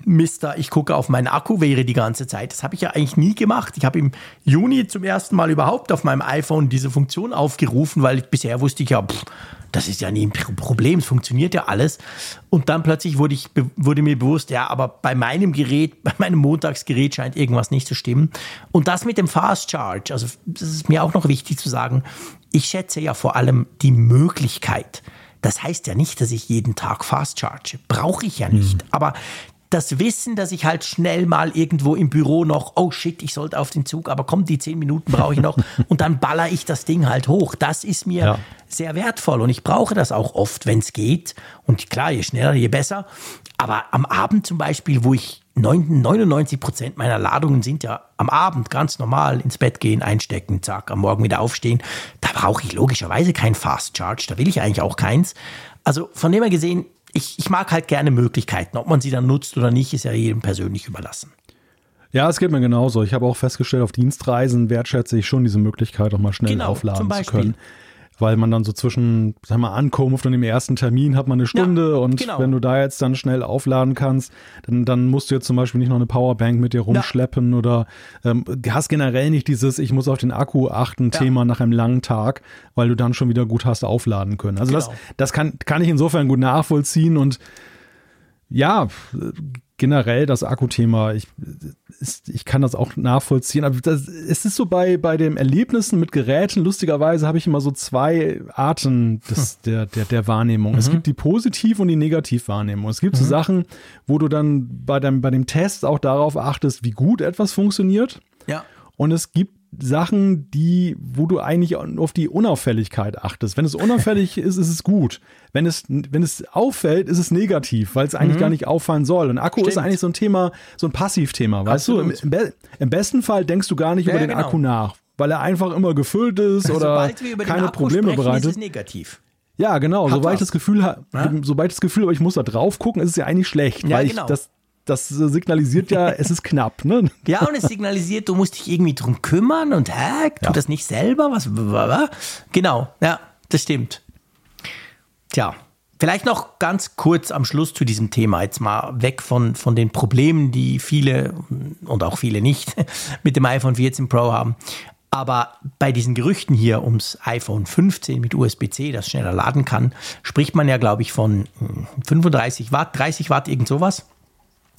Mister, ich gucke auf meinen Akku wäre die ganze Zeit. Das habe ich ja eigentlich nie gemacht. Ich habe im Juni zum ersten Mal überhaupt auf meinem iPhone diese Funktion aufgerufen, weil bisher wusste ich ja, pff, das ist ja nie ein Problem, es funktioniert ja alles. Und dann plötzlich wurde, ich, wurde mir bewusst, ja, aber bei meinem Gerät, bei meinem Montagsgerät scheint irgendwas nicht zu stimmen. Und das mit dem Fast Charge, also das ist mir auch noch wichtig zu sagen, ich schätze ja vor allem die Möglichkeit, das heißt ja nicht, dass ich jeden Tag Fast Charge. Brauche ich ja nicht. Mhm. Aber das Wissen, dass ich halt schnell mal irgendwo im Büro noch, oh shit, ich sollte auf den Zug, aber komm, die zehn Minuten brauche ich noch und dann baller ich das Ding halt hoch. Das ist mir ja. sehr wertvoll und ich brauche das auch oft, wenn es geht. Und klar, je schneller, je besser. Aber am Abend zum Beispiel, wo ich 99 Prozent meiner Ladungen sind ja am Abend ganz normal ins Bett gehen, einstecken, zack, am Morgen wieder aufstehen. Da brauche ich logischerweise kein Fast Charge, da will ich eigentlich auch keins. Also von dem her gesehen, ich, ich mag halt gerne Möglichkeiten. Ob man sie dann nutzt oder nicht, ist ja jedem persönlich überlassen. Ja, es geht mir genauso. Ich habe auch festgestellt, auf Dienstreisen wertschätze ich schon diese Möglichkeit, auch mal schnell genau, aufladen zu können weil man dann so zwischen, sag mal, Ankunft und dem ersten Termin hat man eine Stunde ja, und genau. wenn du da jetzt dann schnell aufladen kannst, dann, dann musst du jetzt zum Beispiel nicht noch eine Powerbank mit dir rumschleppen ja. oder ähm, hast generell nicht dieses, ich muss auf den Akku achten, ja. Thema nach einem langen Tag, weil du dann schon wieder gut hast aufladen können. Also genau. das, das kann, kann ich insofern gut nachvollziehen und ja, generell das Akkuthema, ich, ich kann das auch nachvollziehen. Aber das, es ist so bei, bei den Erlebnissen mit Geräten, lustigerweise habe ich immer so zwei Arten des, hm. der, der, der Wahrnehmung. Mhm. Es gibt die Positiv- und die Negativwahrnehmung. Es gibt mhm. so Sachen, wo du dann bei dem, bei dem Test auch darauf achtest, wie gut etwas funktioniert. Ja. Und es gibt Sachen, die, wo du eigentlich auf die Unauffälligkeit achtest. Wenn es unauffällig ist, ist es gut. Wenn es, wenn es auffällt, ist es negativ, weil es eigentlich mhm. gar nicht auffallen soll. Und Akku Stimmt. ist eigentlich so ein Thema, so ein Passivthema, weißt du? Im, im, Be im, besten Fall denkst du gar nicht ja, über den genau. Akku nach, weil er einfach immer gefüllt ist oder keine Probleme sprechen, bereitet. Ist es negativ. Ja, genau. Hat sobald ich das Gefühl habe, ja? sobald ich das Gefühl habe, ich muss da drauf gucken, ist es ja eigentlich schlecht, ja, weil genau. ich das das signalisiert ja, es ist knapp, ne? Ja, und es signalisiert, du musst dich irgendwie drum kümmern und hä, tu ja. das nicht selber, was, genau, ja, das stimmt. Tja, vielleicht noch ganz kurz am Schluss zu diesem Thema, jetzt mal weg von, von den Problemen, die viele und auch viele nicht mit dem iPhone 14 Pro haben. Aber bei diesen Gerüchten hier ums iPhone 15 mit USB-C, das schneller laden kann, spricht man ja, glaube ich, von 35 hm, Watt, 30 Watt, irgend sowas.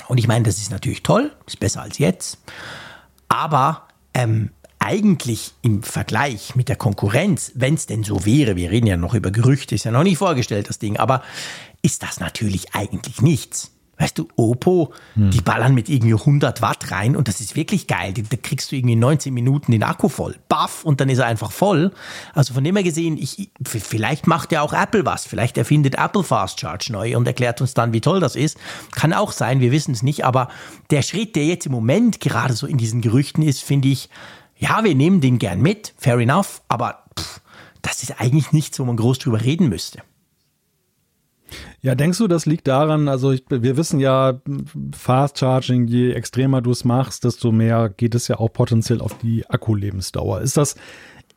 Und ich meine, das ist natürlich toll, ist besser als jetzt. Aber ähm, eigentlich im Vergleich mit der Konkurrenz, wenn es denn so wäre, wir reden ja noch über Gerüchte, ist ja noch nicht vorgestellt, das Ding, aber ist das natürlich eigentlich nichts. Weißt du, Oppo, hm. die ballern mit irgendwie 100 Watt rein und das ist wirklich geil. Da kriegst du irgendwie 19 Minuten den Akku voll. Baff und dann ist er einfach voll. Also von dem her gesehen, ich, vielleicht macht ja auch Apple was. Vielleicht erfindet Apple Fast Charge neu und erklärt uns dann, wie toll das ist. Kann auch sein, wir wissen es nicht. Aber der Schritt, der jetzt im Moment gerade so in diesen Gerüchten ist, finde ich, ja, wir nehmen den gern mit. Fair enough. Aber pff, das ist eigentlich nichts, wo man groß drüber reden müsste. Ja, denkst du, das liegt daran, also ich, wir wissen ja, Fast Charging, je extremer du es machst, desto mehr geht es ja auch potenziell auf die Akkulebensdauer. Ist das,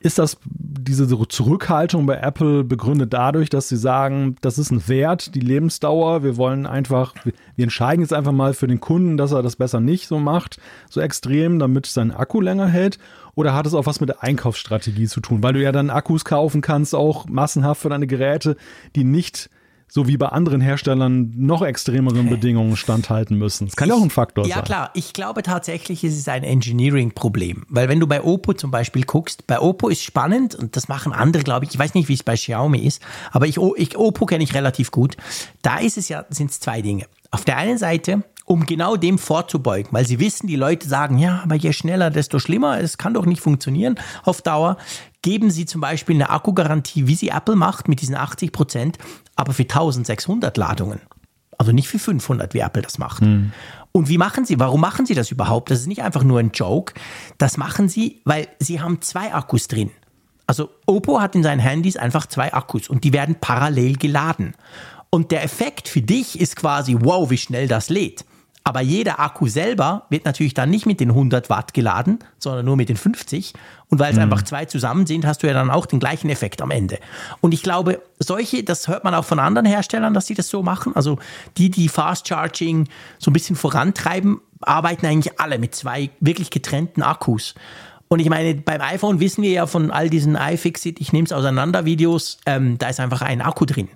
ist das diese Zurückhaltung bei Apple begründet dadurch, dass sie sagen, das ist ein Wert, die Lebensdauer, wir wollen einfach, wir entscheiden jetzt einfach mal für den Kunden, dass er das besser nicht so macht, so extrem, damit sein Akku länger hält? Oder hat es auch was mit der Einkaufsstrategie zu tun? Weil du ja dann Akkus kaufen kannst, auch massenhaft für deine Geräte, die nicht so wie bei anderen Herstellern noch extremeren Bedingungen standhalten müssen. Das kann ja auch ein Faktor ja, sein. Ja klar, ich glaube tatsächlich, es ist ein Engineering-Problem. Weil wenn du bei Oppo zum Beispiel guckst, bei Oppo ist spannend und das machen andere, glaube ich, ich weiß nicht, wie es bei Xiaomi ist, aber ich, ich Oppo kenne ich relativ gut. Da ist es ja, sind es zwei Dinge. Auf der einen Seite um genau dem vorzubeugen, weil sie wissen, die Leute sagen, ja, aber je schneller, desto schlimmer, es kann doch nicht funktionieren auf Dauer, geben sie zum Beispiel eine Akkugarantie, wie sie Apple macht, mit diesen 80 Prozent, aber für 1600 Ladungen. Also nicht für 500, wie Apple das macht. Hm. Und wie machen sie? Warum machen sie das überhaupt? Das ist nicht einfach nur ein Joke. Das machen sie, weil sie haben zwei Akkus drin. Also Oppo hat in seinen Handys einfach zwei Akkus und die werden parallel geladen. Und der Effekt für dich ist quasi, wow, wie schnell das lädt. Aber jeder Akku selber wird natürlich dann nicht mit den 100 Watt geladen, sondern nur mit den 50. Und weil es mhm. einfach zwei zusammen sind, hast du ja dann auch den gleichen Effekt am Ende. Und ich glaube, solche, das hört man auch von anderen Herstellern, dass sie das so machen. Also die, die Fast Charging so ein bisschen vorantreiben, arbeiten eigentlich alle mit zwei wirklich getrennten Akkus. Und ich meine, beim iPhone wissen wir ja von all diesen iFixit, ich nehme es auseinander Videos, ähm, da ist einfach ein Akku drin.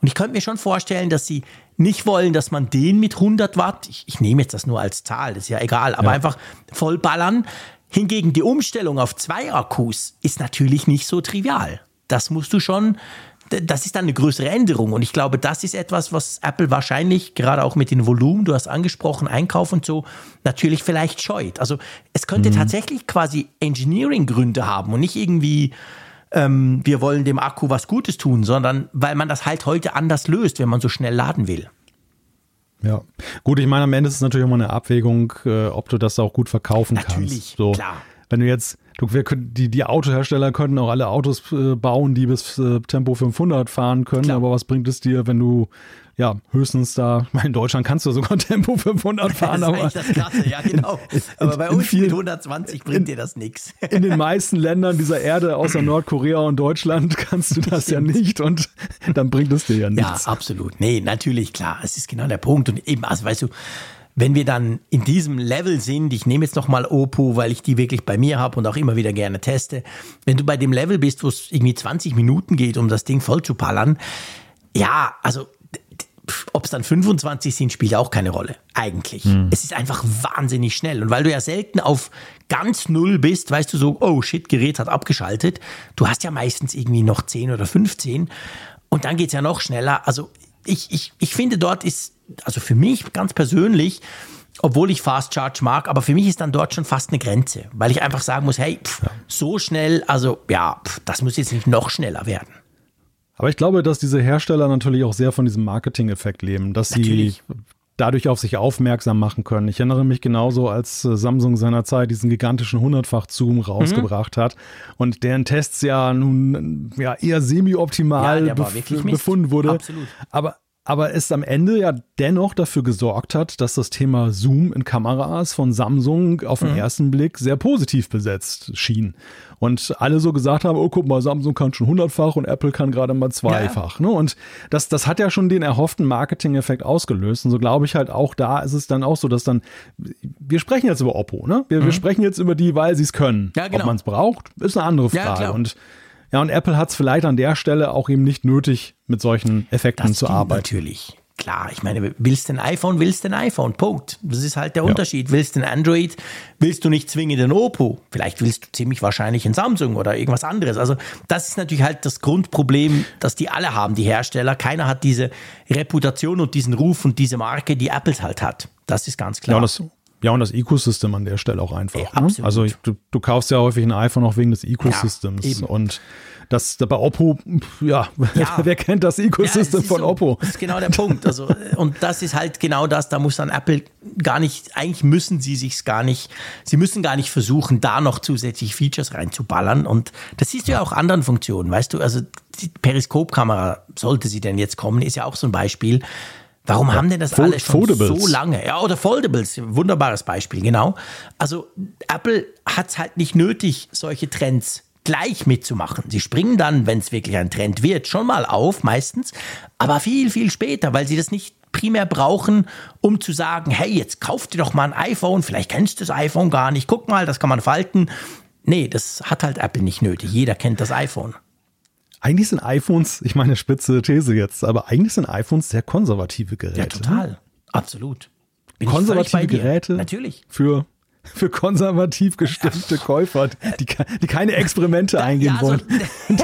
Und ich könnte mir schon vorstellen, dass sie nicht wollen, dass man den mit 100 Watt, ich, ich nehme jetzt das nur als Zahl, das ist ja egal, aber ja. einfach vollballern. Hingegen die Umstellung auf zwei Akkus ist natürlich nicht so trivial. Das musst du schon, das ist dann eine größere Änderung. Und ich glaube, das ist etwas, was Apple wahrscheinlich, gerade auch mit den Volumen, du hast angesprochen, Einkauf und so, natürlich vielleicht scheut. Also es könnte mhm. tatsächlich quasi Engineering-Gründe haben und nicht irgendwie ähm, wir wollen dem Akku was Gutes tun, sondern weil man das halt heute anders löst, wenn man so schnell laden will. Ja, gut, ich meine, am Ende ist es natürlich immer eine Abwägung, äh, ob du das auch gut verkaufen natürlich, kannst. So, klar. Wenn du jetzt, du, wir können, die, die Autohersteller könnten auch alle Autos äh, bauen, die bis äh, Tempo 500 fahren können, klar. aber was bringt es dir, wenn du ja, höchstens da, in Deutschland kannst du sogar Tempo 500 fahren. Das ist aber das Krasse, ja genau. In, aber bei uns vielen, mit 120 bringt in, dir das nichts. In den meisten Ländern dieser Erde, außer Nordkorea und Deutschland, kannst du das Stimmt. ja nicht und dann bringt es dir ja nichts. Ja, absolut. Nee, natürlich, klar. Es ist genau der Punkt. Und eben, also weißt du, wenn wir dann in diesem Level sind, ich nehme jetzt nochmal Oppo, weil ich die wirklich bei mir habe und auch immer wieder gerne teste, wenn du bei dem Level bist, wo es irgendwie 20 Minuten geht, um das Ding voll zu pallern, ja, also ob es dann 25 sind, spielt auch keine Rolle. Eigentlich. Mhm. Es ist einfach wahnsinnig schnell. Und weil du ja selten auf ganz null bist, weißt du so, oh shit, Gerät hat abgeschaltet. Du hast ja meistens irgendwie noch 10 oder 15. Und dann geht es ja noch schneller. Also ich, ich, ich finde, dort ist, also für mich ganz persönlich, obwohl ich Fast Charge mag, aber für mich ist dann dort schon fast eine Grenze, weil ich einfach sagen muss, hey, pff, so schnell, also ja, pff, das muss jetzt nicht noch schneller werden. Aber ich glaube, dass diese Hersteller natürlich auch sehr von diesem Marketing-Effekt leben, dass natürlich. sie dadurch auf sich aufmerksam machen können. Ich erinnere mich genauso, als äh, Samsung seinerzeit diesen gigantischen hundertfach-Zoom rausgebracht mhm. hat und deren Tests ja nun ja eher semi-optimal ja, bef befunden wurde. Absolut. Aber aber es am Ende ja dennoch dafür gesorgt hat, dass das Thema Zoom in Kameras von Samsung auf den mhm. ersten Blick sehr positiv besetzt schien. Und alle so gesagt haben, oh guck mal, Samsung kann schon hundertfach und Apple kann gerade mal zweifach. Ja. Ne? Und das, das hat ja schon den erhofften Marketing-Effekt ausgelöst. Und so glaube ich halt auch da ist es dann auch so, dass dann, wir sprechen jetzt über Oppo, ne? Wir, mhm. wir sprechen jetzt über die, weil sie es können. Ja, genau. Ob man es braucht, ist eine andere Frage. Ja, und ja, und Apple hat es vielleicht an der Stelle auch eben nicht nötig, mit solchen Effekten das zu arbeiten. Natürlich. Klar, ich meine, willst du ein iPhone, willst du ein iPhone, Punkt. Das ist halt der ja. Unterschied. Willst du ein Android, willst du nicht zwingend ein Oppo. Vielleicht willst du ziemlich wahrscheinlich ein Samsung oder irgendwas anderes. Also das ist natürlich halt das Grundproblem, das die alle haben, die Hersteller. Keiner hat diese Reputation und diesen Ruf und diese Marke, die Apple halt hat. Das ist ganz klar. Ja, das, ja, und das Ecosystem an der Stelle auch einfach. Ja, ne? Also du, du kaufst ja häufig ein iPhone auch wegen des Ecosystems. Ja, und das bei Oppo, ja, ja. wer kennt das Ecosystem ja, von so, Oppo? Das ist genau der Punkt. Also, und das ist halt genau das, da muss dann Apple gar nicht, eigentlich müssen sie sich's gar nicht, sie müssen gar nicht versuchen, da noch zusätzlich Features reinzuballern. Und das siehst du ja auch anderen Funktionen, weißt du, also die Periskopkamera, sollte sie denn jetzt kommen, ist ja auch so ein Beispiel Warum ja, haben denn das Fold alle schon Foldables. so lange? Ja, oder Foldables, wunderbares Beispiel, genau. Also Apple hat es halt nicht nötig, solche Trends gleich mitzumachen. Sie springen dann, wenn es wirklich ein Trend wird, schon mal auf, meistens, aber viel, viel später, weil sie das nicht primär brauchen, um zu sagen, hey, jetzt kauf dir doch mal ein iPhone, vielleicht kennst du das iPhone gar nicht, guck mal, das kann man falten. Nee, das hat halt Apple nicht nötig. Jeder kennt das iPhone eigentlich sind iPhones, ich meine spitze These jetzt, aber eigentlich sind iPhones sehr konservative Geräte. Ja, total. Absolut. Bin konservative Geräte. Natürlich. Für für konservativ gestimmte Käufer, die, die keine Experimente eingehen ja, also, wollen.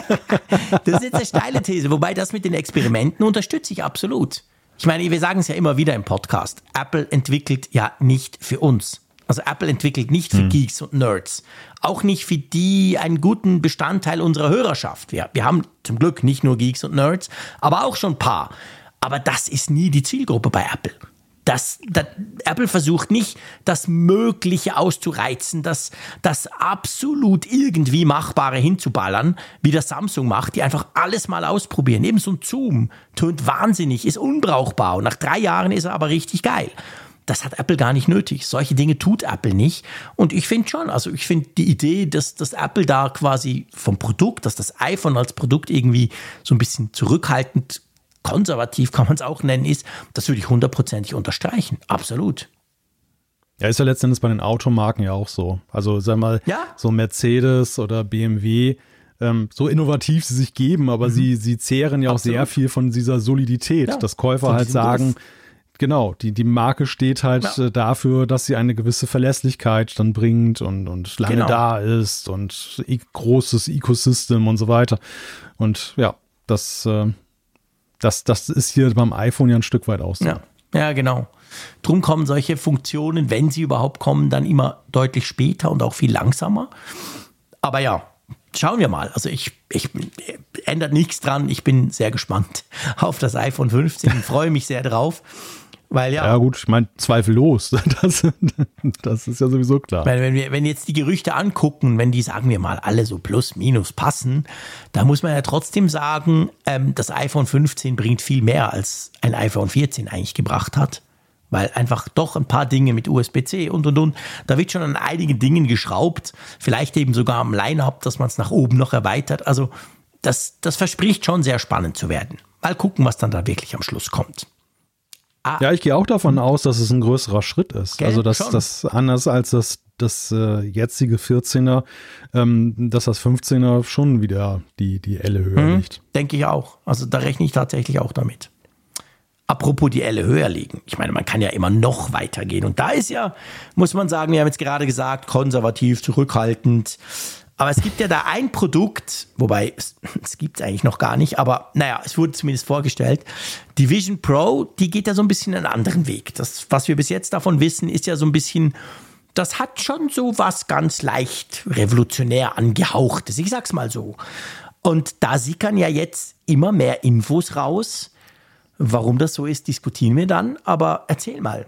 das ist jetzt eine steile These, wobei das mit den Experimenten unterstütze ich absolut. Ich meine, wir sagen es ja immer wieder im Podcast. Apple entwickelt ja nicht für uns. Also Apple entwickelt nicht für hm. Geeks und Nerds. Auch nicht für die einen guten Bestandteil unserer Hörerschaft. Wir, wir haben zum Glück nicht nur Geeks und Nerds, aber auch schon ein paar. Aber das ist nie die Zielgruppe bei Apple. Das, das, Apple versucht nicht, das Mögliche auszureizen, das, das absolut irgendwie Machbare hinzuballern, wie das Samsung macht, die einfach alles mal ausprobieren. Eben so ein Zoom tönt wahnsinnig, ist unbrauchbar und nach drei Jahren ist er aber richtig geil. Das hat Apple gar nicht nötig. Solche Dinge tut Apple nicht. Und ich finde schon, also ich finde die Idee, dass, dass Apple da quasi vom Produkt, dass das iPhone als Produkt irgendwie so ein bisschen zurückhaltend, konservativ kann man es auch nennen, ist, das würde ich hundertprozentig unterstreichen. Absolut. Ja, ist ja letztendlich bei den Automarken ja auch so. Also sag mal, ja? so Mercedes oder BMW, ähm, so innovativ sie sich geben, aber mhm. sie, sie zehren ja auch Absolut. sehr viel von dieser Solidität, ja, dass Käufer halt sagen, Griff Genau, die, die Marke steht halt ja. Äh, dafür, dass sie eine gewisse Verlässlichkeit dann bringt und, und lange genau. da ist und großes Ecosystem und so weiter. Und ja, das, äh, das, das ist hier beim iPhone ja ein Stück weit aus. Ja. ja, genau. Drum kommen solche Funktionen, wenn sie überhaupt kommen, dann immer deutlich später und auch viel langsamer. Aber ja, schauen wir mal. Also ich, ich ändert nichts dran. Ich bin sehr gespannt auf das iPhone 15 und freue mich sehr drauf. Weil ja, ja gut, ich meine, zweifellos. Das, das ist ja sowieso klar. Weil wenn wir, wenn jetzt die Gerüchte angucken, wenn die, sagen wir mal, alle so plus minus passen, da muss man ja trotzdem sagen, ähm, das iPhone 15 bringt viel mehr, als ein iPhone 14 eigentlich gebracht hat. Weil einfach doch ein paar Dinge mit USB-C und und und, da wird schon an einigen Dingen geschraubt. Vielleicht eben sogar am Line-Up, dass man es nach oben noch erweitert. Also das, das verspricht schon sehr spannend zu werden. Mal gucken, was dann da wirklich am Schluss kommt. Ah. Ja, ich gehe auch davon aus, dass es ein größerer Schritt ist. Gell? Also, dass das anders als das, das äh, jetzige 14er, ähm, dass das 15er schon wieder die, die Elle höher mhm, liegt. Denke ich auch. Also, da rechne ich tatsächlich auch damit. Apropos die Elle höher liegen. Ich meine, man kann ja immer noch weitergehen. Und da ist ja, muss man sagen, wir haben jetzt gerade gesagt, konservativ, zurückhaltend. Aber es gibt ja da ein Produkt, wobei es, es gibt es eigentlich noch gar nicht, aber naja, es wurde zumindest vorgestellt. Die Vision Pro, die geht ja so ein bisschen einen anderen Weg. Das, was wir bis jetzt davon wissen, ist ja so ein bisschen, das hat schon so was ganz leicht revolutionär angehauchtes. Ich sag's mal so. Und da sickern ja jetzt immer mehr Infos raus. Warum das so ist, diskutieren wir dann. Aber erzähl mal.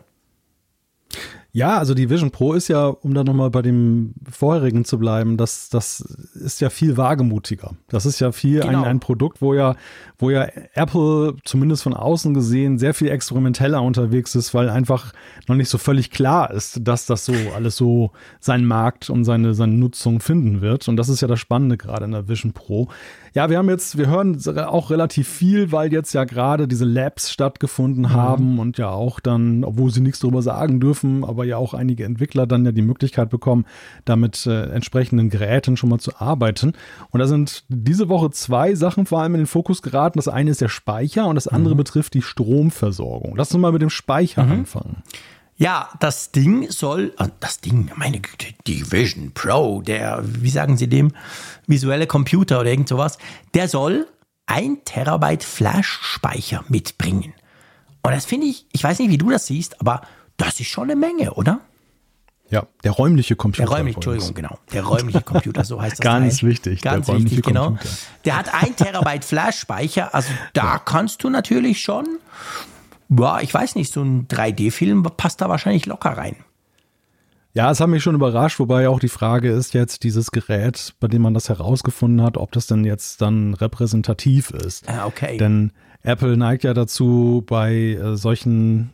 Ja, also die Vision Pro ist ja, um da nochmal bei dem vorherigen zu bleiben, das, das ist ja viel wagemutiger. Das ist ja viel genau. ein, ein Produkt, wo ja, wo ja Apple zumindest von außen gesehen sehr viel experimenteller unterwegs ist, weil einfach noch nicht so völlig klar ist, dass das so alles so seinen Markt und seine, seine Nutzung finden wird. Und das ist ja das Spannende gerade in der Vision Pro. Ja, wir haben jetzt, wir hören auch relativ viel, weil jetzt ja gerade diese Labs stattgefunden mhm. haben und ja auch dann, obwohl sie nichts darüber sagen dürfen, aber ja auch einige Entwickler dann ja die Möglichkeit bekommen, damit äh, entsprechenden Geräten schon mal zu arbeiten. Und da sind diese Woche zwei Sachen vor allem in den Fokus geraten. Das eine ist der Speicher und das andere mhm. betrifft die Stromversorgung. Lass uns mal mit dem Speicher mhm. anfangen. Ja, das Ding soll, äh, das Ding, meine Güte, die Vision Pro, der, wie sagen Sie dem, visuelle Computer oder irgend sowas, der soll ein Terabyte Flash-Speicher mitbringen. Und das finde ich, ich weiß nicht, wie du das siehst, aber das ist schon eine Menge, oder? Ja, der räumliche Computer. Der räumliche, Entschuldigung, genau. Der räumliche Computer, so heißt das. Ganz Teil. wichtig. Ganz wichtig, genau. Der hat ein Terabyte Flash-Speicher, also da ja. kannst du natürlich schon ja, ich weiß nicht, so ein 3D-Film passt da wahrscheinlich locker rein. Ja, es hat mich schon überrascht, wobei auch die Frage ist jetzt dieses Gerät, bei dem man das herausgefunden hat, ob das denn jetzt dann repräsentativ ist. Ah, okay. Denn Apple neigt ja dazu, bei äh, solchen,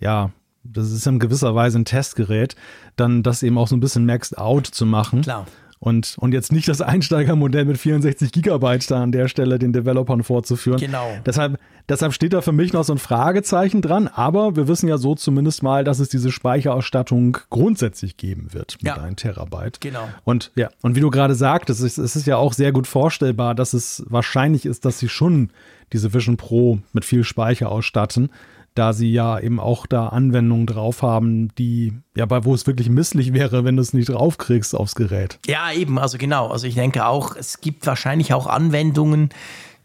ja, das ist in gewisser Weise ein Testgerät, dann das eben auch so ein bisschen maxed out zu machen. Klar. Und, und jetzt nicht das Einsteigermodell mit 64 Gigabyte da an der Stelle den Developern vorzuführen. Genau. Deshalb, deshalb steht da für mich noch so ein Fragezeichen dran. Aber wir wissen ja so zumindest mal, dass es diese Speicherausstattung grundsätzlich geben wird mit ja. 1 Terabyte. Genau. Und ja, und wie du gerade sagtest, es, es ist ja auch sehr gut vorstellbar, dass es wahrscheinlich ist, dass sie schon diese Vision Pro mit viel Speicher ausstatten da sie ja eben auch da Anwendungen drauf haben, die, ja, bei wo es wirklich misslich wäre, wenn du es nicht draufkriegst aufs Gerät. Ja, eben, also genau. Also ich denke auch, es gibt wahrscheinlich auch Anwendungen,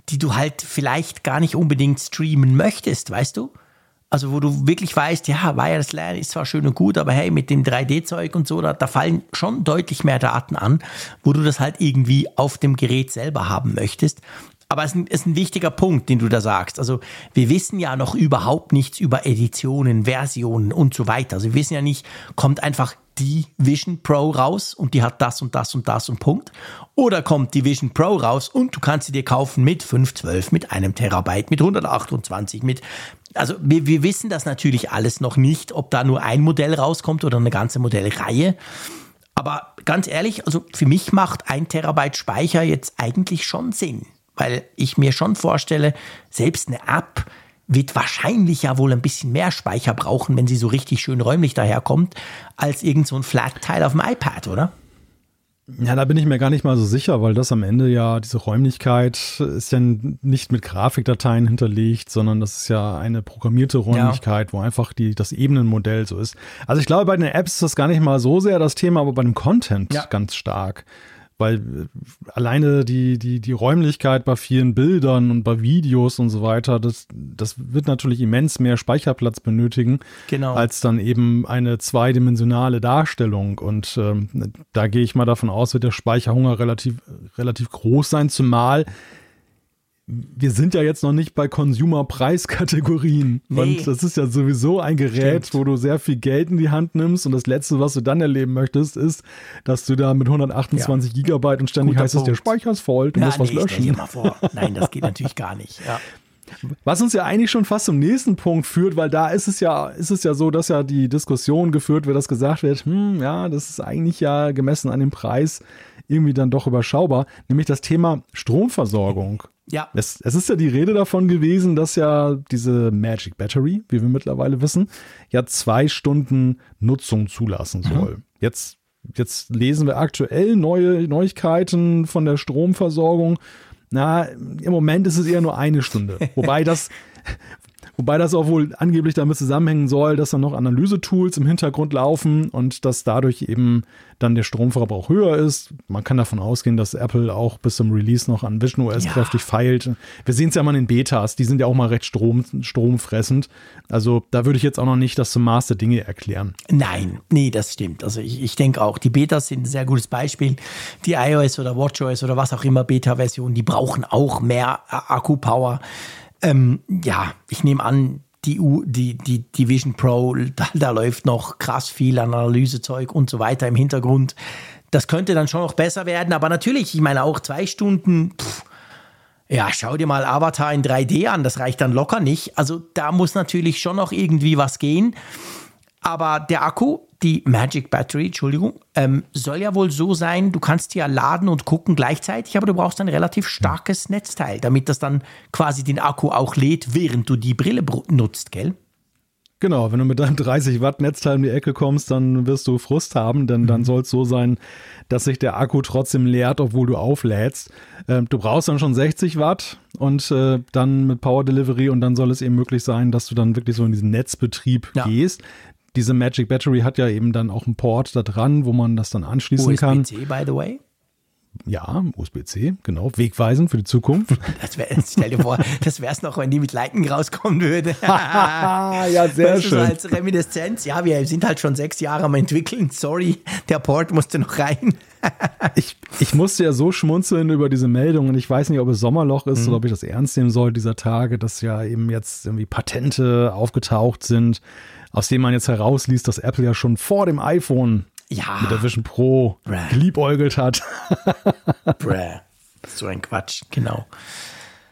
die du halt vielleicht gar nicht unbedingt streamen möchtest, weißt du? Also wo du wirklich weißt, ja, Wireless LAN ist zwar schön und gut, aber hey, mit dem 3D-Zeug und so, da, da fallen schon deutlich mehr Daten an, wo du das halt irgendwie auf dem Gerät selber haben möchtest. Aber es ist ein wichtiger Punkt, den du da sagst. Also wir wissen ja noch überhaupt nichts über Editionen, Versionen und so weiter. Also wir wissen ja nicht, kommt einfach die Vision Pro raus und die hat das und das und das und Punkt. Oder kommt die Vision Pro raus und du kannst sie dir kaufen mit 512, mit einem Terabyte, mit 128, mit also wir, wir wissen das natürlich alles noch nicht, ob da nur ein Modell rauskommt oder eine ganze Modellreihe. Aber ganz ehrlich, also für mich macht ein Terabyte Speicher jetzt eigentlich schon Sinn weil ich mir schon vorstelle, selbst eine App wird wahrscheinlich ja wohl ein bisschen mehr Speicher brauchen, wenn sie so richtig schön räumlich daherkommt, als irgend so ein Flat-Teil auf dem iPad, oder? Ja, da bin ich mir gar nicht mal so sicher, weil das am Ende ja, diese Räumlichkeit ist ja nicht mit Grafikdateien hinterlegt, sondern das ist ja eine programmierte Räumlichkeit, ja. wo einfach die, das Ebenenmodell so ist. Also ich glaube, bei den Apps ist das gar nicht mal so sehr das Thema, aber bei dem Content ja. ganz stark weil äh, alleine die, die, die Räumlichkeit bei vielen Bildern und bei Videos und so weiter, das, das wird natürlich immens mehr Speicherplatz benötigen, genau. als dann eben eine zweidimensionale Darstellung. Und ähm, da gehe ich mal davon aus, wird der Speicherhunger relativ, relativ groß sein, zumal wir sind ja jetzt noch nicht bei Consumer-Preiskategorien. Nee. Und das ist ja sowieso ein Gerät, Stimmt. wo du sehr viel Geld in die Hand nimmst. Und das Letzte, was du dann erleben möchtest, ist, dass du da mit 128 ja. Gigabyte und ständig Guter heißt es, der Speicher ist voll, du ja, musst nee, was löschen. Ich mal vor. Nein, das geht natürlich gar nicht. Ja. Was uns ja eigentlich schon fast zum nächsten Punkt führt, weil da ist es ja, ist es ja so, dass ja die Diskussion geführt wird, dass gesagt wird, hm, ja, das ist eigentlich ja gemessen an dem Preis irgendwie dann doch überschaubar, nämlich das Thema Stromversorgung. Ja. Es, es ist ja die Rede davon gewesen, dass ja diese Magic Battery, wie wir mittlerweile wissen, ja zwei Stunden Nutzung zulassen mhm. soll. Mhm. Jetzt, jetzt lesen wir aktuell neue Neuigkeiten von der Stromversorgung. Na, im Moment ist es eher nur eine Stunde. Wobei das, Wobei das auch wohl angeblich damit zusammenhängen soll, dass dann noch Analysetools im Hintergrund laufen und dass dadurch eben dann der Stromverbrauch höher ist. Man kann davon ausgehen, dass Apple auch bis zum Release noch an Vision OS ja. kräftig feilt. Wir sehen es ja mal in den Betas, die sind ja auch mal recht Strom, stromfressend. Also da würde ich jetzt auch noch nicht das zum Maß der Dinge erklären. Nein, nee, das stimmt. Also ich, ich denke auch, die Betas sind ein sehr gutes Beispiel. Die iOS oder WatchOS oder was auch immer Beta-Version, die brauchen auch mehr Akkupower. Ähm, ja, ich nehme an, die, U, die, die, die Vision Pro, da, da läuft noch krass viel an Analysezeug und so weiter im Hintergrund. Das könnte dann schon noch besser werden, aber natürlich, ich meine auch zwei Stunden, pff, ja, schau dir mal Avatar in 3D an, das reicht dann locker nicht. Also da muss natürlich schon noch irgendwie was gehen. Aber der Akku, die Magic Battery, Entschuldigung, ähm, soll ja wohl so sein, du kannst ja laden und gucken gleichzeitig, aber du brauchst ein relativ starkes Netzteil, damit das dann quasi den Akku auch lädt, während du die Brille nutzt, gell? Genau, wenn du mit deinem 30 Watt Netzteil um die Ecke kommst, dann wirst du Frust haben, denn mhm. dann soll es so sein, dass sich der Akku trotzdem leert, obwohl du auflädst. Ähm, du brauchst dann schon 60 Watt und äh, dann mit Power Delivery und dann soll es eben möglich sein, dass du dann wirklich so in diesen Netzbetrieb ja. gehst diese Magic Battery hat ja eben dann auch einen Port da dran, wo man das dann anschließen USB kann. USB-C, by the way? Ja, USB-C, genau. Wegweisend für die Zukunft. Das wär, stell dir vor, das wäre es noch, wenn die mit Lightning rauskommen würde. ja, sehr weißt schön. Als Reminiszenz. Ja, wir sind halt schon sechs Jahre am entwickeln. Sorry, der Port musste noch rein. ich, ich musste ja so schmunzeln über diese Meldung und ich weiß nicht, ob es Sommerloch ist mhm. oder ob ich das ernst nehmen soll dieser Tage, dass ja eben jetzt irgendwie Patente aufgetaucht sind aus dem man jetzt herausliest, dass Apple ja schon vor dem iPhone ja. mit der Vision Pro Bräh. geliebäugelt hat. Bräh. So ein Quatsch, genau.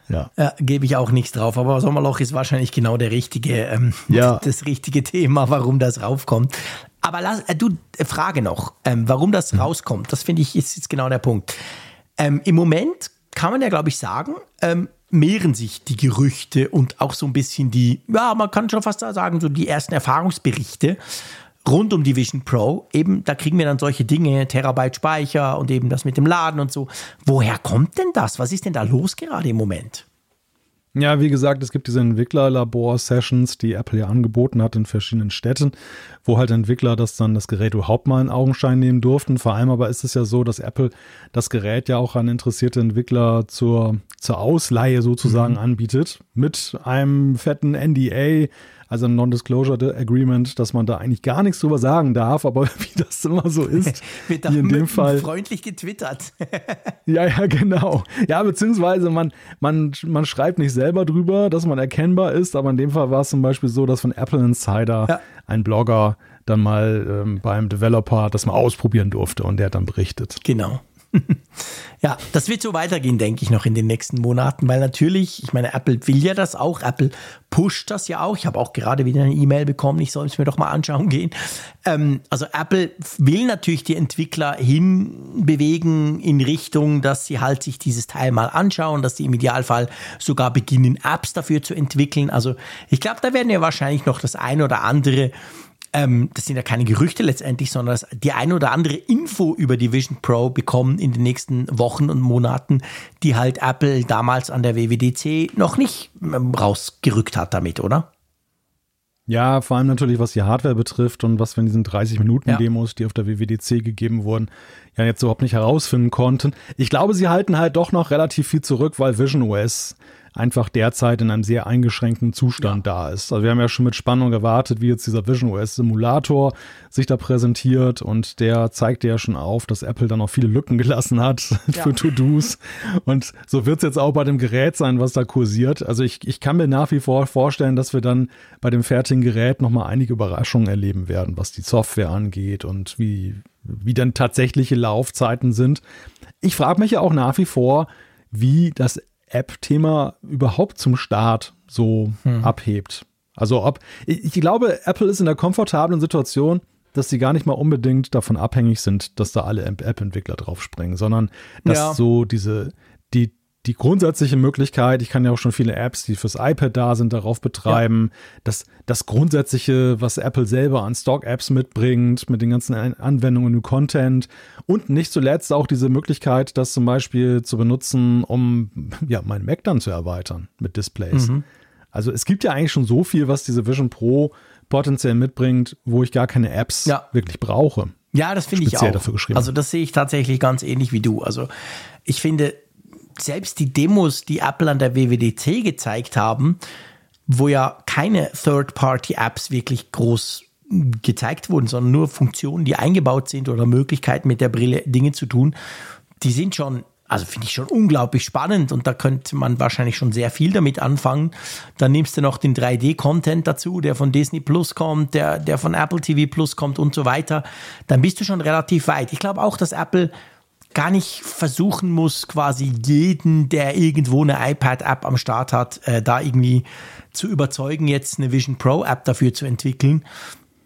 Ja. Äh, Gebe ich auch nichts drauf, aber Sommerloch ist wahrscheinlich genau der richtige, ähm, ja. das richtige Thema, warum das raufkommt. Aber lass, äh, du, äh, Frage noch, ähm, warum das mhm. rauskommt, das finde ich ist jetzt genau der Punkt. Ähm, Im Moment kann man ja, glaube ich, sagen, ähm, mehren sich die Gerüchte und auch so ein bisschen die, ja, man kann schon fast sagen, so die ersten Erfahrungsberichte rund um die Vision Pro. Eben, da kriegen wir dann solche Dinge, Terabyte Speicher und eben das mit dem Laden und so. Woher kommt denn das? Was ist denn da los gerade im Moment? Ja, wie gesagt, es gibt diese Entwicklerlabor-Sessions, die Apple ja angeboten hat in verschiedenen Städten, wo halt Entwickler das dann das Gerät überhaupt mal in Augenschein nehmen durften. Vor allem aber ist es ja so, dass Apple das Gerät ja auch an interessierte Entwickler zur, zur Ausleihe sozusagen mhm. anbietet. Mit einem fetten NDA, also ein Non-Disclosure Agreement, dass man da eigentlich gar nichts drüber sagen darf, aber wie das immer so ist, Wird hier in dem Fall freundlich getwittert. ja, ja, genau. Ja, beziehungsweise man, man, man schreibt nicht selber drüber, dass man erkennbar ist, aber in dem Fall war es zum Beispiel so, dass von Apple Insider ja. ein Blogger dann mal ähm, beim Developer das mal ausprobieren durfte und der hat dann berichtet. Genau. ja, das wird so weitergehen, denke ich, noch in den nächsten Monaten, weil natürlich, ich meine, Apple will ja das auch, Apple pusht das ja auch. Ich habe auch gerade wieder eine E-Mail bekommen, ich soll es mir doch mal anschauen gehen. Ähm, also Apple will natürlich die Entwickler hinbewegen in Richtung, dass sie halt sich dieses Teil mal anschauen, dass sie im Idealfall sogar beginnen, Apps dafür zu entwickeln. Also ich glaube, da werden ja wahrscheinlich noch das eine oder andere ähm, das sind ja keine Gerüchte letztendlich, sondern die eine oder andere Info über die Vision Pro bekommen in den nächsten Wochen und Monaten, die halt Apple damals an der WWDC noch nicht ähm, rausgerückt hat damit, oder? Ja, vor allem natürlich, was die Hardware betrifft und was wir in diesen 30-Minuten-Demos, ja. die auf der WWDC gegeben wurden, ja jetzt überhaupt nicht herausfinden konnten. Ich glaube, sie halten halt doch noch relativ viel zurück, weil Vision OS einfach derzeit in einem sehr eingeschränkten Zustand ja. da ist. Also wir haben ja schon mit Spannung gewartet, wie jetzt dieser Vision OS Simulator sich da präsentiert und der zeigt ja schon auf, dass Apple da noch viele Lücken gelassen hat ja. für To-Dos. Und so wird es jetzt auch bei dem Gerät sein, was da kursiert. Also ich, ich kann mir nach wie vor vorstellen, dass wir dann bei dem fertigen Gerät nochmal einige Überraschungen erleben werden, was die Software angeht und wie, wie dann tatsächliche Laufzeiten sind. Ich frage mich ja auch nach wie vor, wie das App-Thema überhaupt zum Start so hm. abhebt. Also ob, ich, glaube, Apple ist in der komfortablen Situation, dass sie gar nicht mal unbedingt davon abhängig sind, dass da alle App-Entwickler draufspringen, sondern dass ja. so diese, die, die grundsätzliche Möglichkeit, ich kann ja auch schon viele Apps, die fürs iPad da sind, darauf betreiben. Ja. Das, das Grundsätzliche, was Apple selber an Stock-Apps mitbringt, mit den ganzen Anwendungen und Content. Und nicht zuletzt auch diese Möglichkeit, das zum Beispiel zu benutzen, um ja, mein Mac dann zu erweitern mit Displays. Mhm. Also es gibt ja eigentlich schon so viel, was diese Vision Pro potenziell mitbringt, wo ich gar keine Apps ja. wirklich brauche. Ja, das finde ich auch. Dafür geschrieben. Also das sehe ich tatsächlich ganz ähnlich wie du. Also ich finde, selbst die Demos, die Apple an der WWDC gezeigt haben, wo ja keine Third-Party-Apps wirklich groß gezeigt wurden, sondern nur Funktionen, die eingebaut sind oder Möglichkeiten mit der Brille Dinge zu tun, die sind schon, also finde ich schon unglaublich spannend und da könnte man wahrscheinlich schon sehr viel damit anfangen. Dann nimmst du noch den 3D-Content dazu, der von Disney Plus kommt, der, der von Apple TV Plus kommt und so weiter. Dann bist du schon relativ weit. Ich glaube auch, dass Apple gar nicht versuchen muss, quasi jeden, der irgendwo eine iPad-App am Start hat, äh, da irgendwie zu überzeugen, jetzt eine Vision Pro-App dafür zu entwickeln.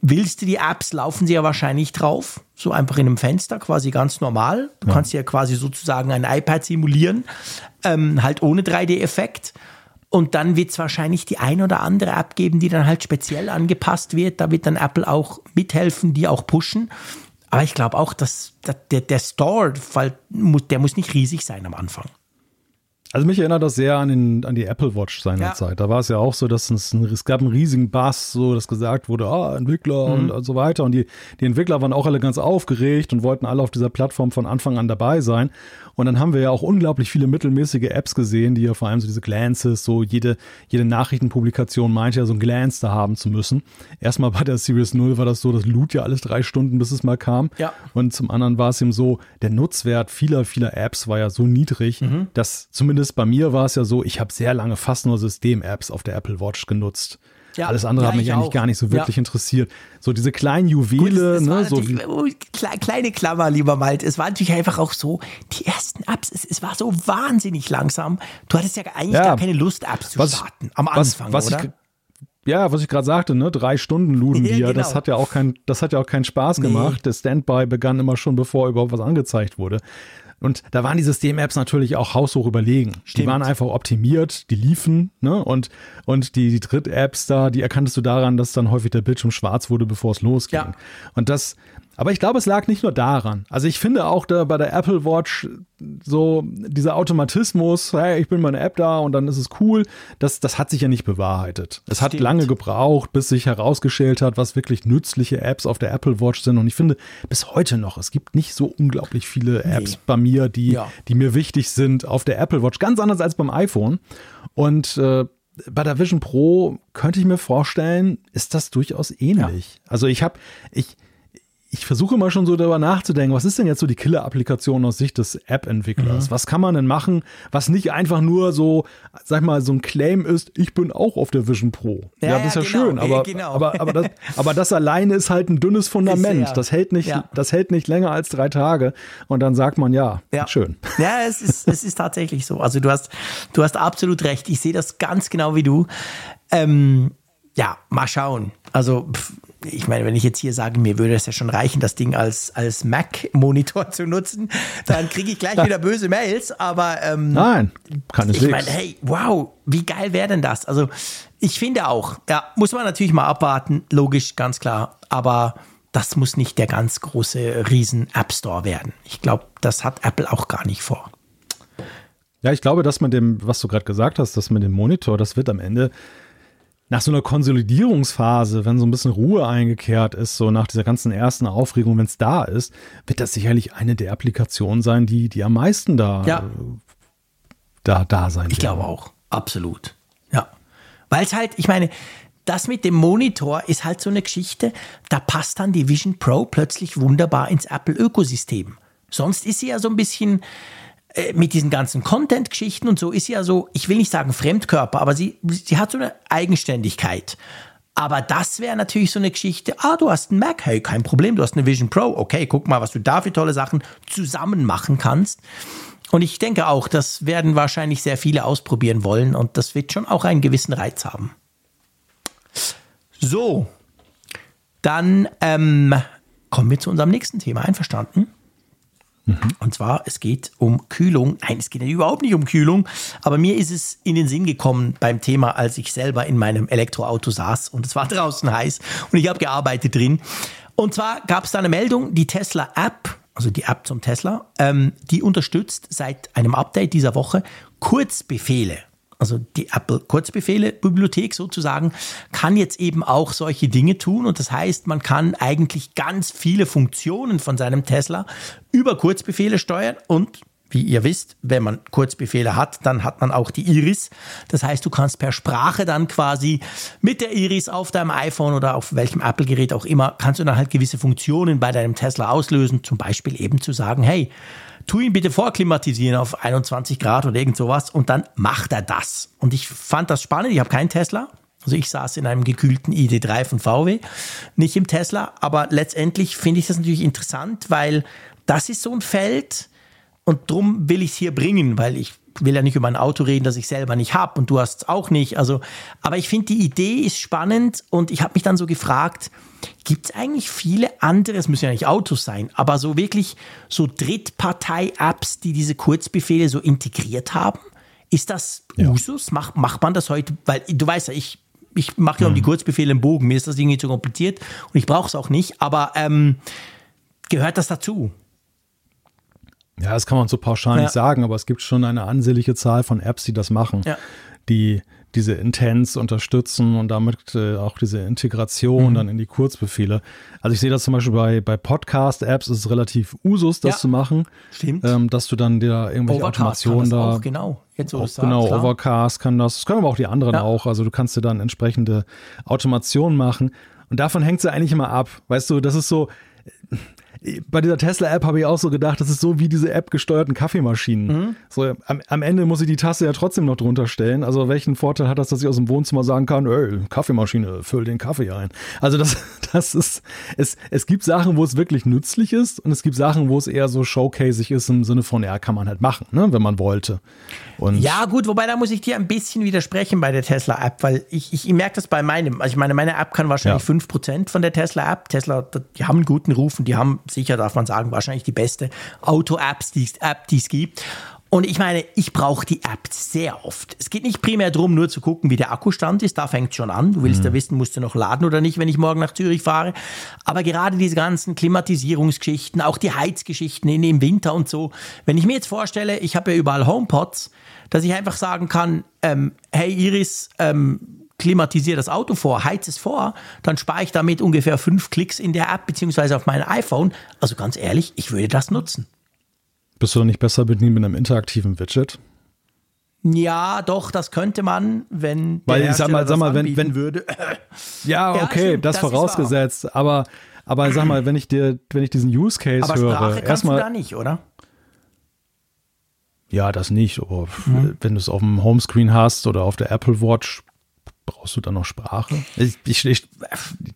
Willst du die Apps, laufen sie ja wahrscheinlich drauf, so einfach in einem Fenster, quasi ganz normal. Du ja. kannst ja quasi sozusagen ein iPad simulieren, ähm, halt ohne 3D-Effekt. Und dann wird es wahrscheinlich die ein oder andere App geben, die dann halt speziell angepasst wird. Da wird dann Apple auch mithelfen, die auch pushen. Aber ich glaube auch, dass, der, der Store, der muss nicht riesig sein am Anfang. Also mich erinnert das sehr an, den, an die Apple Watch seinerzeit. Ja. Da war es ja auch so, dass es, ein, es gab einen riesigen Bass, so dass gesagt wurde, ah, Entwickler mhm. und, und, so weiter. Und die, die Entwickler waren auch alle ganz aufgeregt und wollten alle auf dieser Plattform von Anfang an dabei sein. Und dann haben wir ja auch unglaublich viele mittelmäßige Apps gesehen, die ja vor allem so diese Glances, so jede, jede Nachrichtenpublikation meinte ja so ein Glance da haben zu müssen. Erstmal bei der Series 0 war das so, das lud ja alles drei Stunden, bis es mal kam. Ja. Und zum anderen war es eben so, der Nutzwert vieler, vieler Apps war ja so niedrig, mhm. dass zumindest bei mir war es ja so, ich habe sehr lange fast nur System-Apps auf der Apple Watch genutzt. Ja, Alles andere ja, hat mich eigentlich auch. gar nicht so wirklich ja. interessiert. So diese kleinen Juwele, Gut, ne? So kleine Klammer, lieber Malt. Es war natürlich einfach auch so, die ersten Apps, es, es war so wahnsinnig langsam. Du hattest ja eigentlich gar keine Lust, Apps zu was, starten am Anfang, was, was oder? Ich, ja, was ich gerade sagte, ne, drei Stunden luden wir. Ja, genau. Das hat ja auch kein, das hat ja auch keinen Spaß gemacht. Nee. Der Standby begann immer schon, bevor überhaupt was angezeigt wurde. Und da waren die System-Apps natürlich auch haushoch überlegen. Stimmt. Die waren einfach optimiert, die liefen, ne? Und, und die, die Dritt-Apps da, die erkanntest du daran, dass dann häufig der Bildschirm schwarz wurde, bevor es losging. Ja. Und das, aber ich glaube, es lag nicht nur daran. Also ich finde auch da bei der Apple Watch so dieser Automatismus, hey, ich bin meine App da und dann ist es cool, das, das hat sich ja nicht bewahrheitet. Es Stimmt. hat lange gebraucht, bis sich herausgestellt hat, was wirklich nützliche Apps auf der Apple Watch sind. Und ich finde bis heute noch, es gibt nicht so unglaublich viele Apps nee. bei mir, die, ja. die mir wichtig sind auf der Apple Watch. Ganz anders als beim iPhone. Und äh, bei der Vision Pro könnte ich mir vorstellen, ist das durchaus ähnlich. Ja. Also ich habe, ich, ich versuche mal schon so darüber nachzudenken, was ist denn jetzt so die Killer-Applikation aus Sicht des App-Entwicklers? Mhm. Was kann man denn machen, was nicht einfach nur so, sag mal, so ein Claim ist, ich bin auch auf der Vision Pro. Ja, ja das ist ja, genau, schön, aber, ja, genau. aber, aber, das, aber das alleine ist halt ein dünnes Fundament. Ist, das hält nicht, das hält nicht länger als drei Tage. Und dann sagt man, ja, schön. Ja, es ist, es ist tatsächlich so. Also du hast, du hast absolut recht. Ich sehe das ganz genau wie du. Ähm, ja, mal schauen. Also, pff, ich meine, wenn ich jetzt hier sage, mir würde es ja schon reichen, das Ding als, als Mac-Monitor zu nutzen, dann kriege ich gleich wieder böse Mails. Aber ähm, nein, kann es Ich meine, hey, wow, wie geil wäre denn das? Also ich finde auch, ja, muss man natürlich mal abwarten, logisch, ganz klar. Aber das muss nicht der ganz große riesen App Store werden. Ich glaube, das hat Apple auch gar nicht vor. Ja, ich glaube, dass mit dem, was du gerade gesagt hast, das mit dem Monitor, das wird am Ende nach so einer Konsolidierungsphase, wenn so ein bisschen Ruhe eingekehrt ist, so nach dieser ganzen ersten Aufregung, wenn es da ist, wird das sicherlich eine der Applikationen sein, die, die am meisten da, ja. da, da sein Ich werden. glaube auch. Absolut. Ja. Weil es halt, ich meine, das mit dem Monitor ist halt so eine Geschichte, da passt dann die Vision Pro plötzlich wunderbar ins Apple-Ökosystem. Sonst ist sie ja so ein bisschen, mit diesen ganzen Content-Geschichten und so ist sie ja so, ich will nicht sagen Fremdkörper, aber sie, sie hat so eine Eigenständigkeit. Aber das wäre natürlich so eine Geschichte, ah, du hast einen Mac, hey, kein Problem, du hast eine Vision Pro, okay, guck mal, was du da für tolle Sachen zusammen machen kannst. Und ich denke auch, das werden wahrscheinlich sehr viele ausprobieren wollen und das wird schon auch einen gewissen Reiz haben. So, dann ähm, kommen wir zu unserem nächsten Thema. Einverstanden? Mhm. Und zwar, es geht um Kühlung. Nein, es geht überhaupt nicht um Kühlung, aber mir ist es in den Sinn gekommen beim Thema, als ich selber in meinem Elektroauto saß und es war draußen heiß und ich habe gearbeitet drin. Und zwar gab es da eine Meldung, die Tesla App, also die App zum Tesla, ähm, die unterstützt seit einem Update dieser Woche Kurzbefehle. Also die Apple Kurzbefehle Bibliothek sozusagen, kann jetzt eben auch solche Dinge tun. Und das heißt, man kann eigentlich ganz viele Funktionen von seinem Tesla über Kurzbefehle steuern und wie ihr wisst, wenn man Kurzbefehle hat, dann hat man auch die Iris. Das heißt, du kannst per Sprache dann quasi mit der Iris auf deinem iPhone oder auf welchem Apple-Gerät auch immer, kannst du dann halt gewisse Funktionen bei deinem Tesla auslösen. Zum Beispiel eben zu sagen, hey, tu ihn bitte vorklimatisieren auf 21 Grad oder irgend sowas und dann macht er das. Und ich fand das spannend. Ich habe keinen Tesla. Also ich saß in einem gekühlten ID3 von VW, nicht im Tesla. Aber letztendlich finde ich das natürlich interessant, weil das ist so ein Feld, und drum will ich es hier bringen, weil ich will ja nicht über ein Auto reden, das ich selber nicht habe und du hast es auch nicht. Also, aber ich finde die Idee ist spannend und ich habe mich dann so gefragt, gibt es eigentlich viele andere, es müssen ja nicht Autos sein, aber so wirklich so Drittpartei-Apps, die diese Kurzbefehle so integriert haben? Ist das ja. Usus? Macht, macht man das heute? Weil du weißt ja, ich, ich mache ja um die mhm. Kurzbefehle im Bogen, mir ist das irgendwie zu kompliziert und ich brauche es auch nicht, aber ähm, gehört das dazu? Ja, das kann man so pauschal ja. nicht sagen, aber es gibt schon eine ansehnliche Zahl von Apps, die das machen, ja. die diese Intents unterstützen und damit äh, auch diese Integration mhm. dann in die Kurzbefehle. Also ich sehe das zum Beispiel bei, bei Podcast-Apps ist es relativ Usus, das ja. zu machen. Stimmt. Ähm, dass du dann dir irgendwelche Overcast Automationen da. Auch, genau. Jetzt so auch, genau, klar. Overcast kann das. Das können aber auch die anderen auch. Also du kannst dir dann entsprechende Automationen machen. Und davon hängt es ja eigentlich immer ab. Weißt du, das ist so, bei dieser Tesla-App habe ich auch so gedacht, das ist so wie diese App gesteuerten Kaffeemaschinen. Mhm. So, am, am, Ende muss ich die Tasse ja trotzdem noch drunter stellen. Also welchen Vorteil hat das, dass ich aus dem Wohnzimmer sagen kann, ey, Kaffeemaschine, füll den Kaffee ein. Also das, das ist, es, es gibt Sachen, wo es wirklich nützlich ist und es gibt Sachen, wo es eher so showcasig ist im Sinne von, ja, kann man halt machen, ne, wenn man wollte. Und ja, gut, wobei da muss ich dir ein bisschen widersprechen bei der Tesla-App, weil ich, ich, ich merke das bei meinem, also ich meine, meine App kann wahrscheinlich ja. 5% von der Tesla-App. Tesla, die haben einen guten Ruf und die haben sicher, darf man sagen, wahrscheinlich die beste Auto-Apps, die App, die es gibt. Und ich meine, ich brauche die App sehr oft. Es geht nicht primär darum, nur zu gucken, wie der Akkustand ist. Da fängt schon an. Du willst mhm. ja wissen, musst du noch laden oder nicht, wenn ich morgen nach Zürich fahre. Aber gerade diese ganzen Klimatisierungsgeschichten, auch die Heizgeschichten im Winter und so. Wenn ich mir jetzt vorstelle, ich habe ja überall HomePods, dass ich einfach sagen kann, ähm, hey Iris, ähm, klimatisiere das Auto vor, heiz es vor, dann spare ich damit ungefähr fünf Klicks in der App beziehungsweise auf meinem iPhone. Also ganz ehrlich, ich würde das nutzen. Bist du doch nicht besser bedient mit einem interaktiven Widget? Ja, doch, das könnte man, wenn Weil ich sag mal, sag mal, wenn, wenn würde. ja, okay, ja, das, das vorausgesetzt, aber aber sag mal, wenn ich dir wenn ich diesen Use Case aber höre, Sprache erstmal du da nicht, oder? Ja, das nicht, aber mhm. wenn du es auf dem Homescreen hast oder auf der Apple Watch, brauchst du dann noch Sprache? Ich, ich, ich,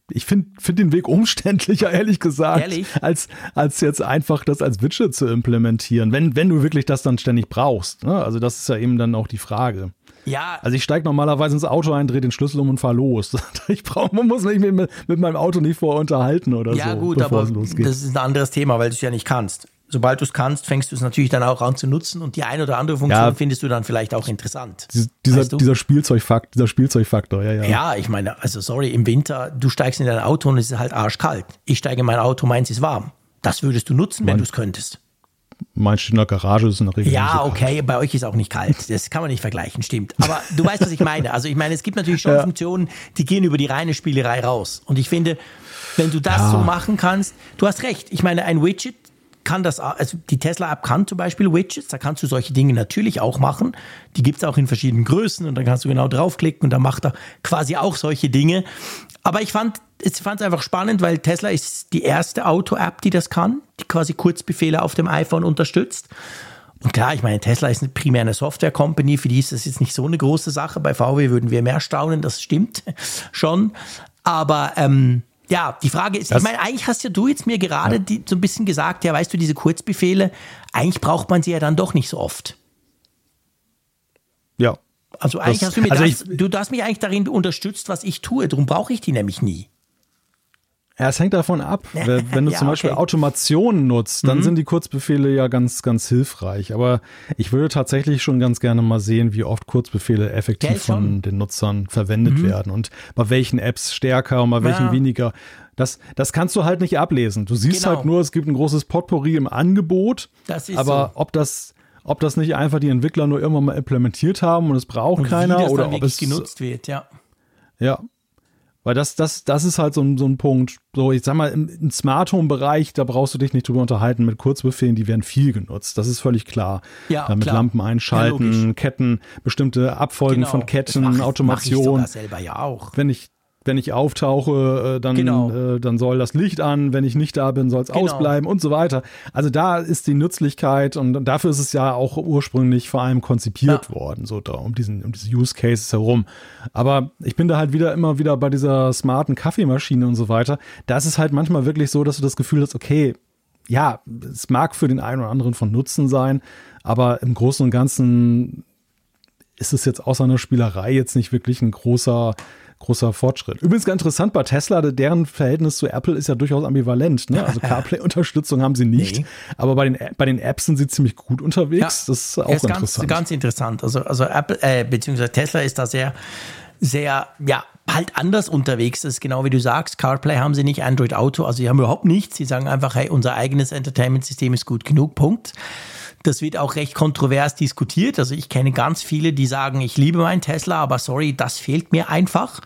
ich finde find den Weg umständlicher, ehrlich gesagt, ehrlich? Als, als jetzt einfach das als Widget zu implementieren, wenn, wenn du wirklich das dann ständig brauchst. Ne? Also das ist ja eben dann auch die Frage. Ja. Also ich steige normalerweise ins Auto ein, drehe den Schlüssel um und fahre los. Ich brauche, man muss mich mit, mit meinem Auto nicht vorher unterhalten oder ja, so. Ja gut, aber das ist ein anderes Thema, weil du es ja nicht kannst sobald du es kannst, fängst du es natürlich dann auch an zu nutzen und die eine oder andere Funktion ja, findest du dann vielleicht auch interessant. Dieser, weißt du? dieser Spielzeugfakt, dieser Spielzeugfaktor, ja, ja. Ja, ich meine, also sorry, im Winter, du steigst in dein Auto und es ist halt arschkalt. Ich steige in mein Auto, meins ist warm. Das würdest du nutzen, mein, wenn du es könntest. Meinst in der Garage ist in der Regel Ja, okay, bei euch ist auch nicht kalt. Das kann man nicht vergleichen, stimmt. Aber du weißt, was ich meine. Also ich meine, es gibt natürlich schon ja. Funktionen, die gehen über die reine Spielerei raus. Und ich finde, wenn du das ja. so machen kannst, du hast recht. Ich meine, ein Widget kann das, also die Tesla-App kann zum Beispiel Widgets, da kannst du solche Dinge natürlich auch machen. Die gibt es auch in verschiedenen Größen und dann kannst du genau draufklicken und dann macht er quasi auch solche Dinge. Aber ich fand ich es einfach spannend, weil Tesla ist die erste Auto-App, die das kann, die quasi Kurzbefehle auf dem iPhone unterstützt. Und klar, ich meine, Tesla ist primär eine Software-Company, für die ist das jetzt nicht so eine große Sache. Bei VW würden wir mehr staunen, das stimmt schon. Aber ähm, ja, die Frage ist, das ich meine, eigentlich hast ja du jetzt mir gerade ja. die, so ein bisschen gesagt, ja, weißt du, diese Kurzbefehle, eigentlich braucht man sie ja dann doch nicht so oft. Ja. Also eigentlich das, hast du mir also das, ich, du hast mich eigentlich darin unterstützt, was ich tue, darum brauche ich die nämlich nie. Ja, es hängt davon ab. Wenn du ja, zum Beispiel okay. Automationen nutzt, dann mhm. sind die Kurzbefehle ja ganz, ganz hilfreich. Aber ich würde tatsächlich schon ganz gerne mal sehen, wie oft Kurzbefehle effektiv von den Nutzern verwendet mhm. werden und bei welchen Apps stärker und bei welchen ja. weniger. Das, das kannst du halt nicht ablesen. Du siehst genau. halt nur, es gibt ein großes Potpourri im Angebot. aber so. ob das ob das nicht einfach die Entwickler nur irgendwann mal implementiert haben und es braucht und keiner oder ob es genutzt wird, ja. Ja, weil das, das, das ist halt so ein, so ein Punkt. So, ich sag mal, im, im Smart Home-Bereich, da brauchst du dich nicht drüber unterhalten mit Kurzbefehlen, die werden viel genutzt. Das ist völlig klar. Ja, äh, mit klar. Lampen einschalten, Ja, Ketten, bestimmte Abfolgen Genau. von Ketten, Das mach- Automation. Mach ich sogar selber ja auch. wenn ich wenn ich auftauche, äh, dann, Genau. äh, dann soll das Licht an, wenn ich nicht da bin, soll es Genau. ausbleiben und so weiter. Also da ist die Nützlichkeit und dafür ist es ja auch ursprünglich vor allem konzipiert Ja. worden, so da, um diesen um diese Use Cases herum. Aber ich bin da halt wieder immer wieder bei dieser smarten Kaffeemaschine und so weiter. Da ist es halt manchmal wirklich so, dass du das Gefühl hast, okay, ja, es mag für den einen oder anderen von Nutzen sein, aber im Großen und Ganzen ist es jetzt außer einer Spielerei jetzt nicht wirklich ein großer, großer Fortschritt. Übrigens ganz interessant bei Tesla, deren Verhältnis zu Apple ist ja durchaus ambivalent. Ne? Also CarPlay-Unterstützung haben sie nicht, Nee. aber bei den, bei den Apps sind sie ziemlich gut unterwegs. das ist auch ist interessant. Ganz, ganz interessant. Also, also Apple, äh, beziehungsweise Tesla ist da sehr, sehr, ja, halt anders unterwegs. Das ist genau wie du sagst. CarPlay haben sie nicht, Android Auto, also sie haben überhaupt nichts. Sie sagen einfach, hey, unser eigenes Entertainment-System ist gut genug, Punkt. Das wird auch recht kontrovers diskutiert. Also ich kenne ganz viele, die sagen, ich liebe meinen Tesla, aber sorry, das fehlt mir einfach.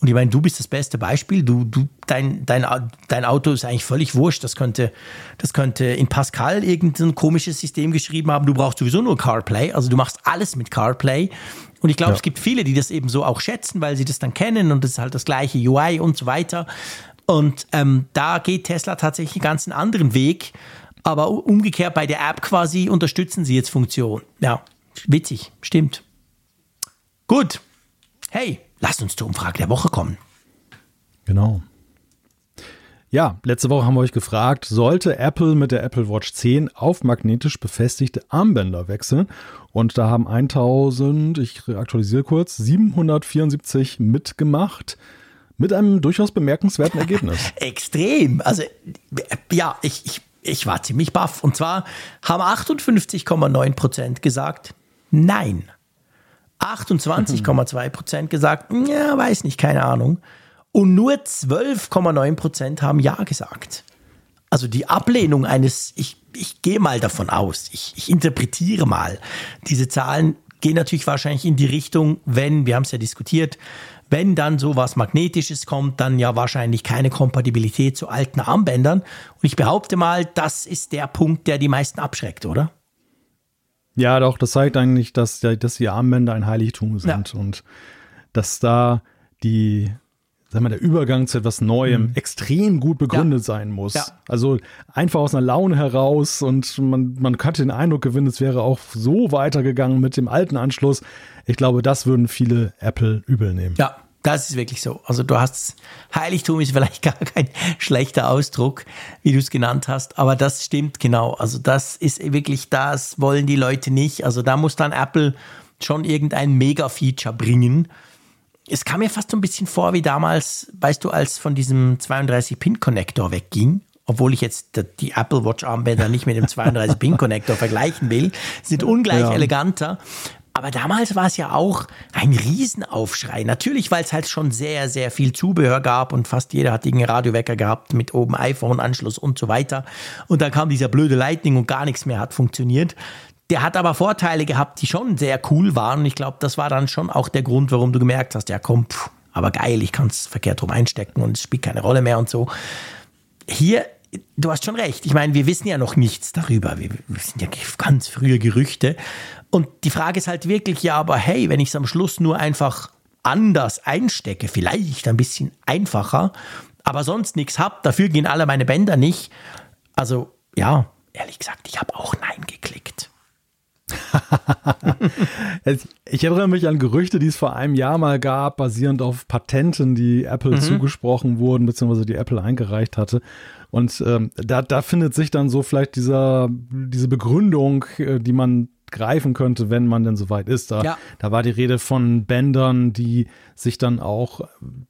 Und ich meine, du bist das beste Beispiel. Du, du, dein, dein, dein Auto ist eigentlich völlig wurscht. Das könnte, das könnte in Pascal irgendein komisches System geschrieben haben. Du brauchst sowieso nur CarPlay. Also du machst alles mit CarPlay. Und ich glaube, Ja. es gibt viele, die das eben so auch schätzen, weil sie das dann kennen und das ist halt das gleiche UI und so weiter. Und ähm, da geht Tesla tatsächlich einen ganz anderen Weg. Aber umgekehrt bei der App quasi unterstützen sie jetzt Funktion. Ja, witzig, stimmt. Gut. Hey, lasst uns zur Umfrage der Woche kommen. Genau. Ja, letzte Woche haben wir euch gefragt, sollte Apple mit der Apple Watch 10 auf magnetisch befestigte Armbänder wechseln? Und da haben 1000, ich aktualisiere kurz, 774 mitgemacht. Mit einem durchaus bemerkenswerten Ergebnis. Extrem. Also, ja, ich, ich, ich war ziemlich baff. Und zwar haben 58,9 Prozent gesagt, nein. 28,2 Prozent gesagt, ja, weiß nicht, keine Ahnung. Und nur 12,9 Prozent haben ja gesagt. Also die Ablehnung eines, ich, ich gehe mal davon aus, ich, ich interpretiere mal, diese Zahlen gehen natürlich wahrscheinlich in die Richtung, wenn, wir haben es ja diskutiert, wenn dann sowas Magnetisches kommt, dann ja wahrscheinlich keine Kompatibilität zu alten Armbändern. Und ich behaupte mal, das ist der Punkt, der die meisten abschreckt, oder? Ja, doch, das zeigt eigentlich, dass, dass die Armbänder ein Heiligtum sind und dass da die, sag mal, der Übergang zu etwas Neuem extrem gut begründet Ja. sein muss. Ja. Also einfach aus einer Laune heraus und man, man könnte den Eindruck gewinnen, es wäre auch so weitergegangen mit dem alten Anschluss. Ich glaube, das würden viele Apple übel nehmen. Ja, das ist wirklich so. Also du hast Heiligtum ist vielleicht gar kein schlechter Ausdruck, wie du es genannt hast, aber das stimmt genau. Also das ist wirklich, das wollen die Leute nicht. Also da muss dann Apple schon irgendein Mega-Feature bringen. Es kam mir fast so ein bisschen vor wie damals, weißt du, als von diesem 32-Pin-Connector wegging. Obwohl ich jetzt die Apple Watch Armbänder nicht mit dem 32-Pin-Connector vergleichen will, sind ungleich Ja. eleganter. Aber damals war es ja auch ein Riesenaufschrei. Natürlich, weil es halt schon sehr, sehr viel Zubehör gab und fast jeder hat irgendeinen Radiowecker gehabt mit oben iPhone-Anschluss und so weiter. Und dann kam dieser blöde Lightning und gar nichts mehr hat funktioniert. Der hat aber Vorteile gehabt, die schon sehr cool waren. Und ich glaube, das war dann schon auch der Grund, warum du gemerkt hast, ja komm, pff, aber geil, ich kann es verkehrt rum einstecken und es spielt keine Rolle mehr und so. Hier, du hast schon recht. Ich meine, wir wissen ja noch nichts darüber. Wir, wir sind ja ganz frühe Gerüchte. Und die Frage ist halt wirklich, ja, aber hey, wenn ich es am Schluss nur einfach anders einstecke, vielleicht ein bisschen einfacher, aber sonst nichts habe, dafür gehen alle meine Bänder nicht. Also, ja, ehrlich gesagt, ich habe auch Nein geklickt. Ich erinnere mich an Gerüchte, die es vor einem Jahr mal gab, basierend auf Patenten, die Apple zugesprochen wurden, beziehungsweise die Apple eingereicht hatte. Und ähm, da, da findet sich dann so vielleicht dieser, diese Begründung, äh, die man greifen könnte, wenn man denn soweit ist. Da, Ja. da war die Rede von Bändern, die sich dann auch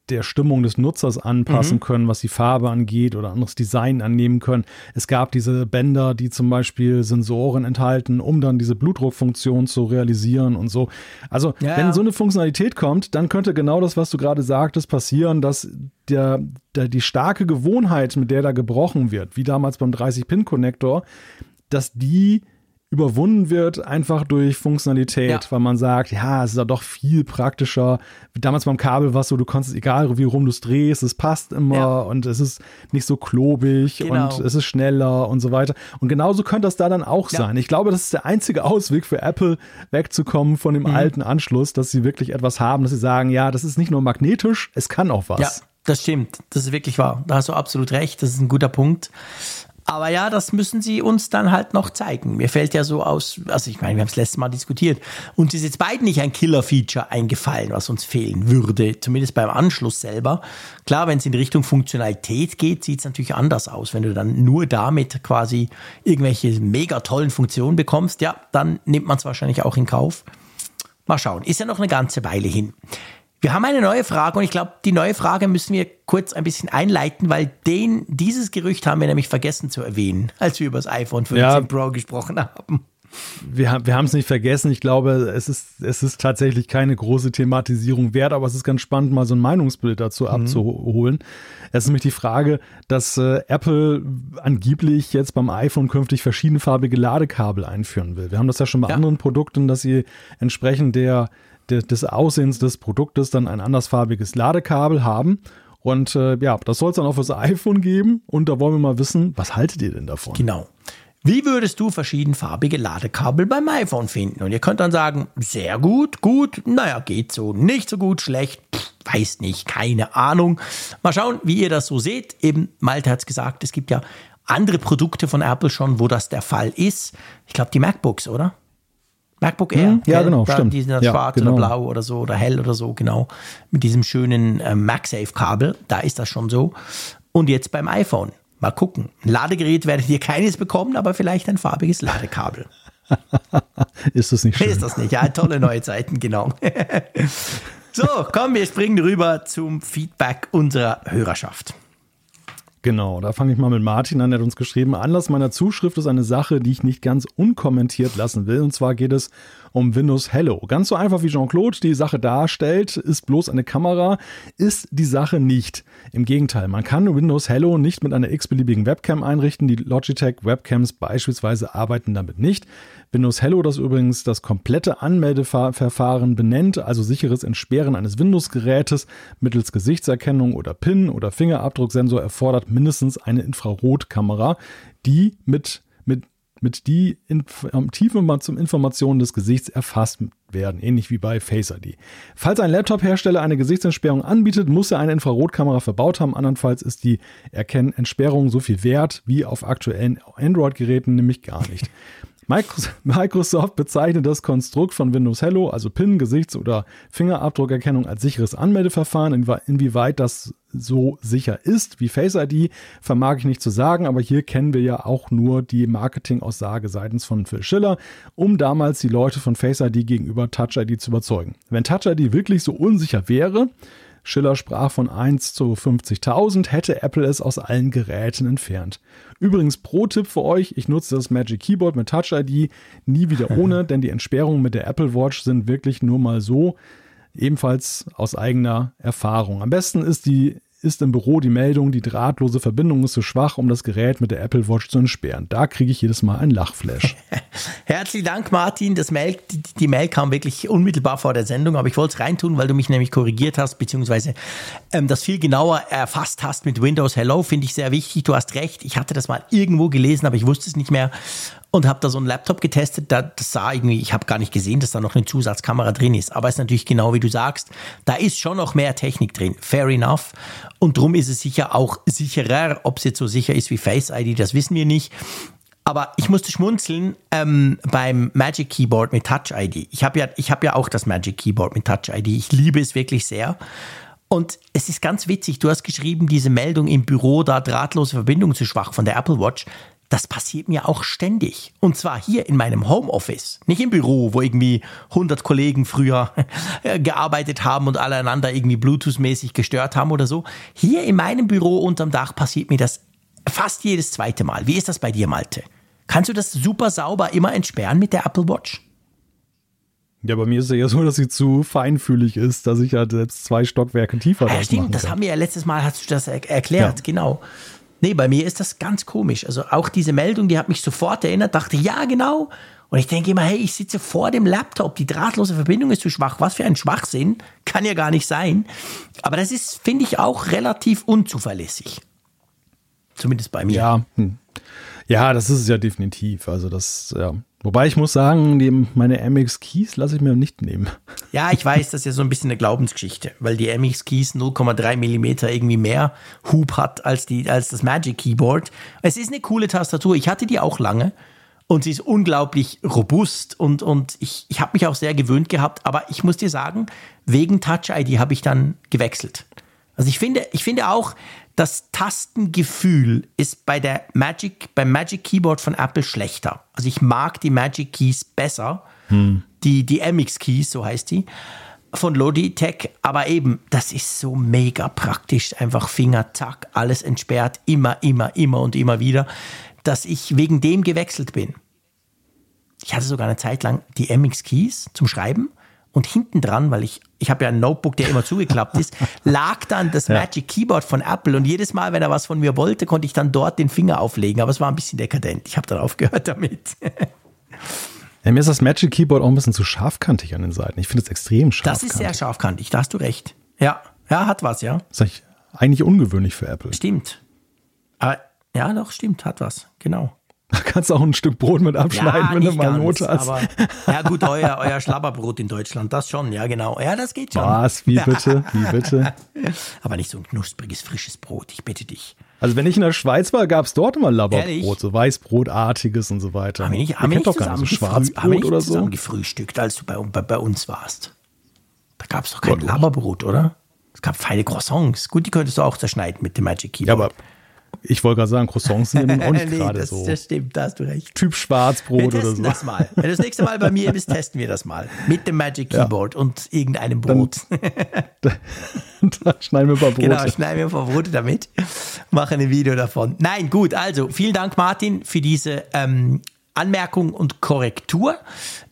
der Stimmung des Nutzers anpassen können, was die Farbe angeht oder anderes Design annehmen können. Es gab diese Bänder, die zum Beispiel Sensoren enthalten, um dann diese Blutdruckfunktion zu realisieren und so. Also, Ja, wenn so eine Funktionalität kommt, dann könnte genau das, was du gerade sagtest, passieren, dass der, der, die starke Gewohnheit, mit der da gebrochen wird, wie damals beim 30-Pin-Connector, dass die überwunden wird, einfach durch Funktionalität, ja. weil man sagt, ja, es ist ja doch viel praktischer. Damals beim Kabel war es so, du konntest, egal wie rum du es drehst, es passt immer ja. und es ist nicht so klobig genau. und es ist schneller und so weiter. Und genauso könnte das da dann auch ja. sein. Ich glaube, das ist der einzige Ausweg für Apple, wegzukommen von dem mhm. alten Anschluss, dass sie wirklich etwas haben, dass sie sagen, ja, das ist nicht nur magnetisch, es kann auch was. Ja. Das stimmt, das ist wirklich wahr. Da hast du absolut recht, das ist ein guter Punkt. Aber ja, das müssen sie uns dann halt noch zeigen. Mir fällt ja so aus, also ich meine, wir haben es letztes Mal diskutiert, uns ist jetzt beiden nicht ein Killer-Feature eingefallen, was uns fehlen würde, zumindest beim Anschluss selber. Klar, wenn es in Richtung Funktionalität geht, sieht es natürlich anders aus. Wenn du dann nur damit quasi irgendwelche mega tollen Funktionen bekommst, ja, dann nimmt man es wahrscheinlich auch in Kauf. Mal schauen, ist ja noch eine ganze Weile hin. Wir haben eine neue Frage und ich glaube, die neue Frage müssen wir kurz ein bisschen einleiten, weil den, dieses Gerücht haben wir nämlich vergessen zu erwähnen, als wir über das iPhone 15 ja, Pro gesprochen haben. Wir, wir haben es nicht vergessen. Ich glaube, es ist, es ist tatsächlich keine große Thematisierung wert, aber es ist ganz spannend, mal so ein Meinungsbild dazu mhm. abzuholen. Es ist nämlich die Frage, dass äh, Apple angeblich jetzt beim iPhone künftig verschiedenfarbige Ladekabel einführen will. Wir haben das ja schon bei ja. anderen Produkten, dass sie entsprechend der des Aussehens des Produktes dann ein andersfarbiges Ladekabel haben. Und äh, ja, das soll es dann auch fürs iPhone geben. Und da wollen wir mal wissen, was haltet ihr denn davon? Genau. Wie würdest du verschiedenfarbige Ladekabel beim iPhone finden? Und ihr könnt dann sagen, sehr gut, gut, naja, geht so, nicht so gut, schlecht, pff, weiß nicht, keine Ahnung. Mal schauen, wie ihr das so seht. Eben, Malte hat es gesagt, es gibt ja andere Produkte von Apple schon, wo das der Fall ist. Ich glaube, die MacBooks, oder? MacBook Air. Hm, ja, genau, da, stimmt. Die sind ja, schwarz genau. oder blau oder so oder hell oder so, genau. Mit diesem schönen äh, MagSafe-Kabel, da ist das schon so. Und jetzt beim iPhone. Mal gucken. Ein Ladegerät werdet ihr keines bekommen, aber vielleicht ein farbiges Ladekabel. ist das nicht schön? Ist das nicht? Ja, tolle neue Zeiten, genau. so, komm, wir springen rüber zum Feedback unserer Hörerschaft. Genau, da fange ich mal mit Martin an, der hat uns geschrieben, Anlass meiner Zuschrift ist eine Sache, die ich nicht ganz unkommentiert lassen will. Und zwar geht es um Windows Hello. Ganz so einfach wie Jean-Claude die Sache darstellt, ist bloß eine Kamera, ist die Sache nicht. Im Gegenteil, man kann Windows Hello nicht mit einer x-beliebigen Webcam einrichten. Die Logitech Webcams beispielsweise arbeiten damit nicht. Windows Hello, das übrigens das komplette Anmeldeverfahren benennt, also sicheres Entsperren eines Windows-Gerätes mittels Gesichtserkennung oder PIN oder Fingerabdrucksensor erfordert mindestens eine Infrarotkamera, die mit mit die Inf Tiefinformationen des Gesichts erfasst werden, ähnlich wie bei Face ID. Falls ein Laptop-Hersteller eine Gesichtsentsperrung anbietet, muss er eine Infrarotkamera verbaut haben. Andernfalls ist die Erkennentsperrung so viel wert wie auf aktuellen Android-Geräten nämlich gar nicht. Microsoft bezeichnet das Konstrukt von Windows Hello, also PIN, Gesichts- oder Fingerabdruckerkennung, als sicheres Anmeldeverfahren. Inwieweit das so sicher ist wie Face ID, vermag ich nicht zu sagen, aber hier kennen wir ja auch nur die Marketingaussage seitens von Phil Schiller, um damals die Leute von Face ID gegenüber Touch ID zu überzeugen. Wenn Touch ID wirklich so unsicher wäre, Schiller sprach von 1 zu 50.000, hätte Apple es aus allen Geräten entfernt. Übrigens, Pro-Tipp für euch, ich nutze das Magic Keyboard mit Touch ID nie wieder ohne, denn die Entsperrungen mit der Apple Watch sind wirklich nur mal so, ebenfalls aus eigener Erfahrung. Am besten ist die ist im Büro die Meldung, die drahtlose Verbindung ist zu schwach, um das Gerät mit der Apple Watch zu entsperren. Da kriege ich jedes Mal ein Lachflash. Herzlichen Dank, Martin. Das Mail, die, die, Mail kam wirklich unmittelbar vor der Sendung, aber ich wollte es reintun, weil du mich nämlich korrigiert hast, beziehungsweise ähm, das viel genauer erfasst hast mit Windows Hello, finde ich sehr wichtig. Du hast recht, ich hatte das mal irgendwo gelesen, aber ich wusste es nicht mehr und habe da so einen Laptop getestet. Da, das sah irgendwie, ich habe gar nicht gesehen, dass da noch eine Zusatzkamera drin ist. Aber es ist natürlich genau wie du sagst, da ist schon noch mehr Technik drin. Fair enough. Und drum ist es sicher auch sicherer. Ob es jetzt so sicher ist wie Face ID, das wissen wir nicht. Aber ich musste schmunzeln ähm, beim Magic Keyboard mit Touch ID. Ich habe ja, hab ja auch das Magic Keyboard mit Touch ID. Ich liebe es wirklich sehr. Und es ist ganz witzig, du hast geschrieben, diese Meldung im Büro, da drahtlose Verbindung zu schwach von der Apple Watch. Das passiert mir auch ständig. Und zwar hier in meinem Homeoffice. Nicht im Büro, wo irgendwie 100 Kollegen früher gearbeitet haben und alle einander irgendwie Bluetooth-mäßig gestört haben oder so. Hier in meinem Büro unterm Dach passiert mir das fast jedes zweite Mal. Wie ist das bei dir, Malte? Kannst du das super sauber immer entsperren mit der Apple Watch? Ja, bei mir ist es ja so, dass sie zu feinfühlig ist, dass ich ja selbst zwei Stockwerke tiefer ja, stimmt, das haben wir ja letztes Mal, hast du das er erklärt, ja. genau. Nee, bei mir ist das ganz komisch. Also auch diese Meldung, die hat mich sofort erinnert, dachte, ja, genau. Und ich denke immer, hey, ich sitze vor dem Laptop, die drahtlose Verbindung ist zu schwach. Was für ein Schwachsinn. Kann ja gar nicht sein. Aber das ist, finde ich, auch relativ unzuverlässig. Zumindest bei mir. Ja, hm. ja, das ist es ja definitiv. Also das, ja. Wobei ich muss sagen, die, meine MX Keys lasse ich mir nicht nehmen. Ja, ich weiß, das ist ja so ein bisschen eine Glaubensgeschichte, weil die MX Keys 0,3 Millimeter irgendwie mehr Hub hat als, die, als das Magic Keyboard. Es ist eine coole Tastatur. Ich hatte die auch lange und sie ist unglaublich robust und, und ich, ich habe mich auch sehr gewöhnt gehabt, aber ich muss dir sagen, wegen Touch ID habe ich dann gewechselt. Also ich finde, ich finde auch, das Tastengefühl ist bei der Magic, beim Magic Keyboard von Apple schlechter. Also ich mag die Magic Keys besser, hm. die, die MX Keys, so heißt die, von Logitech, aber eben, das ist so mega praktisch, einfach Finger, zack, alles entsperrt, immer, immer, immer und immer wieder dass ich wegen dem gewechselt bin. Ich hatte sogar eine Zeit lang die MX Keys zum Schreiben und hinten dran, weil ich, ich habe ja ein Notebook, der immer zugeklappt ist, lag dann das. Magic Keyboard von Apple und jedes Mal, wenn er was von mir wollte, konnte ich dann dort den Finger auflegen, aber es war ein bisschen dekadent. Ich habe dann aufgehört damit. Ja, mir ist das Magic Keyboard auch ein bisschen zu scharfkantig an den Seiten. Ich finde es extrem scharfkantig. Das ist sehr scharfkantig, da hast du recht. Ja, ja, hat was, ja. Das ist eigentlich ungewöhnlich für Apple. Stimmt. Aber ja, doch, stimmt, hat was, genau. Da kannst du auch ein Stück Brot mit abschneiden, ja, wenn du mal ganz, Not hast. Aber, ja gut, euer, euer Schlabberbrot in Deutschland, das schon, ja genau. Ja, das geht schon. Was, wie bitte, wie bitte? aber nicht so ein knuspriges, frisches Brot, ich bitte dich. Also wenn ich in der Schweiz war, gab es dort immer Labberbrot, so Weißbrotartiges und so weiter. Haben wir nicht, haben wir nicht doch gar nicht so Schwarzbrot haben wir nicht oder so? zusammen gefrühstückt, als du bei, bei, bei uns warst. Da gab es doch kein Labberbrot, oder? Es gab feine Croissants. Gut, die könntest du auch zerschneiden mit dem Magic Keyboard. Ja, aber ich wollte gerade sagen, Croissants sind auch nicht nee, gerade so. Das stimmt, da hast du recht. Typ Schwarzbrot oder so. das mal. Wenn du das nächste Mal bei mir bist, testen wir das mal. Mit dem Magic Keyboard ja. und irgendeinem Brot. Dann, da schneiden wir ein paar Brote. Genau, schneiden wir ein paar Brote damit. Machen ein Video davon. Nein, gut, also vielen Dank, Martin, für diese ähm, Anmerkung und Korrektur.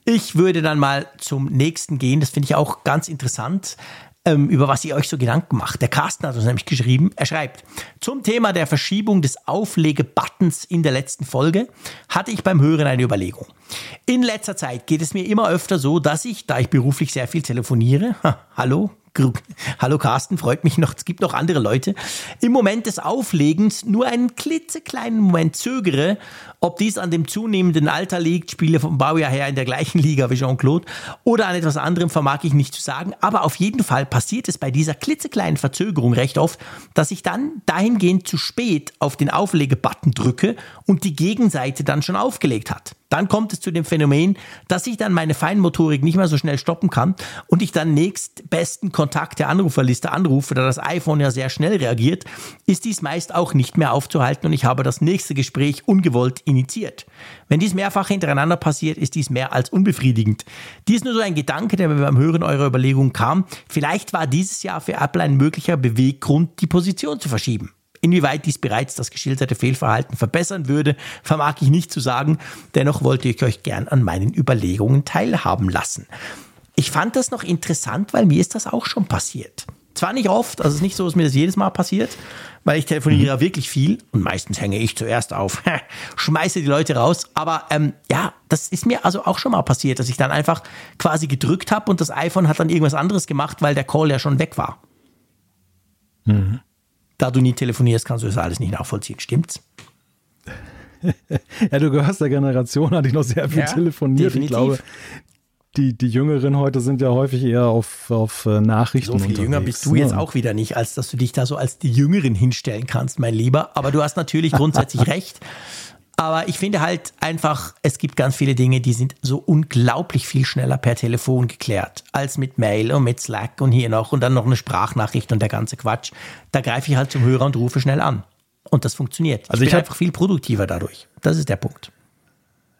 Ich würde dann mal zum nächsten gehen. Das finde ich auch ganz interessant ähm, über was ihr euch so Gedanken macht. Der Carsten hat uns nämlich geschrieben, er schreibt, zum Thema der Verschiebung des Auflegebuttons in der letzten Folge hatte ich beim Hören eine Überlegung. In letzter Zeit geht es mir immer öfter so, dass ich, da ich beruflich sehr viel telefoniere, ha, hallo, Hallo Carsten, freut mich noch. Es gibt noch andere Leute. Im Moment des Auflegens nur einen klitzekleinen Moment zögere, ob dies an dem zunehmenden Alter liegt, spiele vom Baujahr her in der gleichen Liga wie Jean-Claude, oder an etwas anderem vermag ich nicht zu sagen. Aber auf jeden Fall passiert es bei dieser klitzekleinen Verzögerung recht oft, dass ich dann dahingehend zu spät auf den Auflegebutton drücke und die Gegenseite dann schon aufgelegt hat. Dann kommt es zu dem Phänomen, dass ich dann meine Feinmotorik nicht mehr so schnell stoppen kann und ich dann nächstbesten Kontakt der Anruferliste anrufe, da das iPhone ja sehr schnell reagiert, ist dies meist auch nicht mehr aufzuhalten und ich habe das nächste Gespräch ungewollt initiiert. Wenn dies mehrfach hintereinander passiert, ist dies mehr als unbefriedigend. Dies nur so ein Gedanke, der mir beim Hören eurer Überlegungen kam. Vielleicht war dieses Jahr für Apple ein möglicher Beweggrund, die Position zu verschieben. Inwieweit dies bereits das geschilderte Fehlverhalten verbessern würde, vermag ich nicht zu sagen. Dennoch wollte ich euch gern an meinen Überlegungen teilhaben lassen. Ich fand das noch interessant, weil mir ist das auch schon passiert. Zwar nicht oft, also es ist nicht so, dass mir das jedes Mal passiert, weil ich telefoniere mhm. wirklich viel und meistens hänge ich zuerst auf, schmeiße die Leute raus. Aber ähm, ja, das ist mir also auch schon mal passiert, dass ich dann einfach quasi gedrückt habe und das iPhone hat dann irgendwas anderes gemacht, weil der Call ja schon weg war. Mhm da du nie telefonierst, kannst du das alles nicht nachvollziehen. Stimmt's? ja, du gehörst der Generation, hat ich noch sehr viel ja, telefoniert. Definitiv. Ich glaube, die, die Jüngeren heute sind ja häufig eher auf, auf äh, Nachrichten. So viel unterwegs. jünger bist du jetzt auch wieder nicht, als dass du dich da so als die Jüngeren hinstellen kannst, mein Lieber. Aber du hast natürlich grundsätzlich recht. Aber ich finde halt einfach, es gibt ganz viele Dinge, die sind so unglaublich viel schneller per Telefon geklärt als mit Mail und mit Slack und hier noch und dann noch eine Sprachnachricht und der ganze Quatsch. Da greife ich halt zum Hörer und rufe schnell an. Und das funktioniert. Also ich, ich bin einfach viel produktiver dadurch. Das ist der Punkt.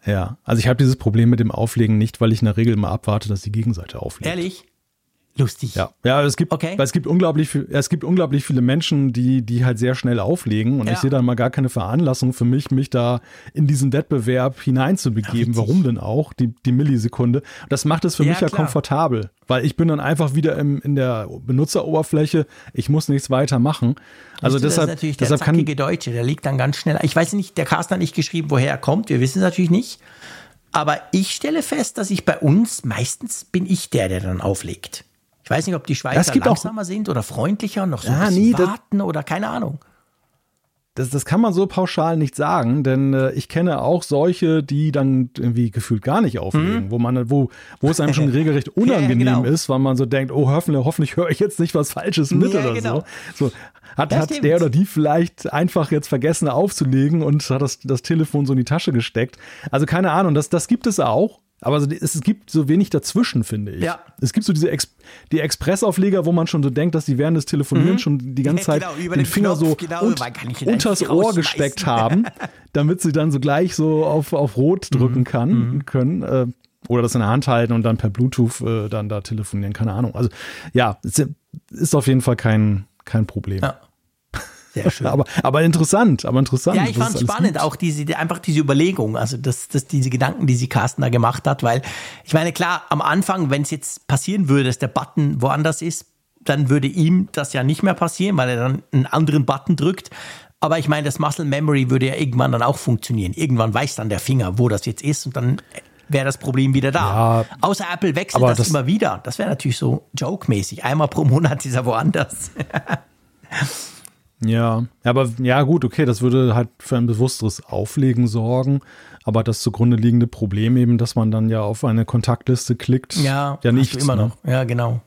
Ja, also ich habe dieses Problem mit dem Auflegen nicht, weil ich in der Regel mal abwarte, dass die Gegenseite auflegt. Ehrlich? Lustig. Ja, ja es gibt, Okay. es gibt unglaublich, viel, es gibt unglaublich viele Menschen, die, die halt sehr schnell auflegen und Ja. ich sehe da mal gar keine Veranlassung für mich, mich da in diesen Wettbewerb hineinzubegeben. Ja. Warum denn auch? Die, die Millisekunde. Das macht es für Ja, mich ja klar. komfortabel, weil ich bin dann einfach wieder im, in der Benutzeroberfläche. Ich muss nichts weiter machen. Also deshalb, das ist natürlich der zackige Deutsche, der liegt dann ganz schnell. Ich weiß nicht, der Carsten hat nicht geschrieben, woher er kommt. Wir wissen es natürlich nicht. Aber ich stelle fest, dass ich bei uns meistens bin ich der, der dann auflegt. Ich weiß nicht, ob die Schweizer gibt auch- langsamer sind oder freundlicher, noch so Ja, ein bisschen nee, das- warten oder keine Ahnung. Das, das kann man so pauschal nicht sagen, denn äh, ich kenne auch solche, die dann irgendwie gefühlt gar nicht auflegen, wo man, wo, wo es einem schon regelrecht unangenehm genau. ist, weil man so denkt, oh, hoffentlich, hoffentlich höre ich jetzt nicht was Falsches mit Ja, oder genau. so. so. Hat, Das hat stimmt. der oder die vielleicht einfach jetzt vergessen aufzulegen und hat das, das Telefon so in die Tasche gesteckt. Also keine Ahnung, das, das gibt es auch. Aber es, gibt so wenig dazwischen, finde ich. Ja. Es gibt so diese Ex die Expressaufleger, wo man schon so denkt, dass die während des Telefonieren schon die ganze Mhm. Ja, Zeit genau, den den Finger Knopf, so genau, und, unters Ohr gesteckt haben, damit sie dann so gleich so auf, auf Rot Mhm. drücken kann, können. Äh, oder das in der Hand halten und dann per Bluetooth äh, dann da telefonieren, keine Ahnung. Also ja, es ist auf jeden Fall kein, kein Problem. Ja. Sehr schön. Aber, aber interessant, aber interessant. Ja, ich fand es spannend, gibt. auch diese, einfach diese Überlegung, also das, das, diese Gedanken, die sie Carsten da gemacht hat, weil ich meine, klar, am Anfang, wenn es jetzt passieren würde, dass der Button woanders ist, dann würde ihm das ja nicht mehr passieren, weil er dann einen anderen Button drückt. Aber ich meine, das Muscle Memory würde ja irgendwann dann auch funktionieren. Irgendwann weiß dann der Finger, wo das jetzt ist und dann wäre das Problem wieder da. Ja, Außer Apple wechselt das, das- immer wieder. Das wäre natürlich so joke-mäßig. Einmal pro Monat ist er woanders. Ja, aber ja gut, okay, das würde halt für ein bewussteres Auflegen sorgen, aber das zugrunde liegende Problem eben, dass man dann ja auf eine Kontaktliste klickt, Ja, ja nicht immer noch. Ja, genau.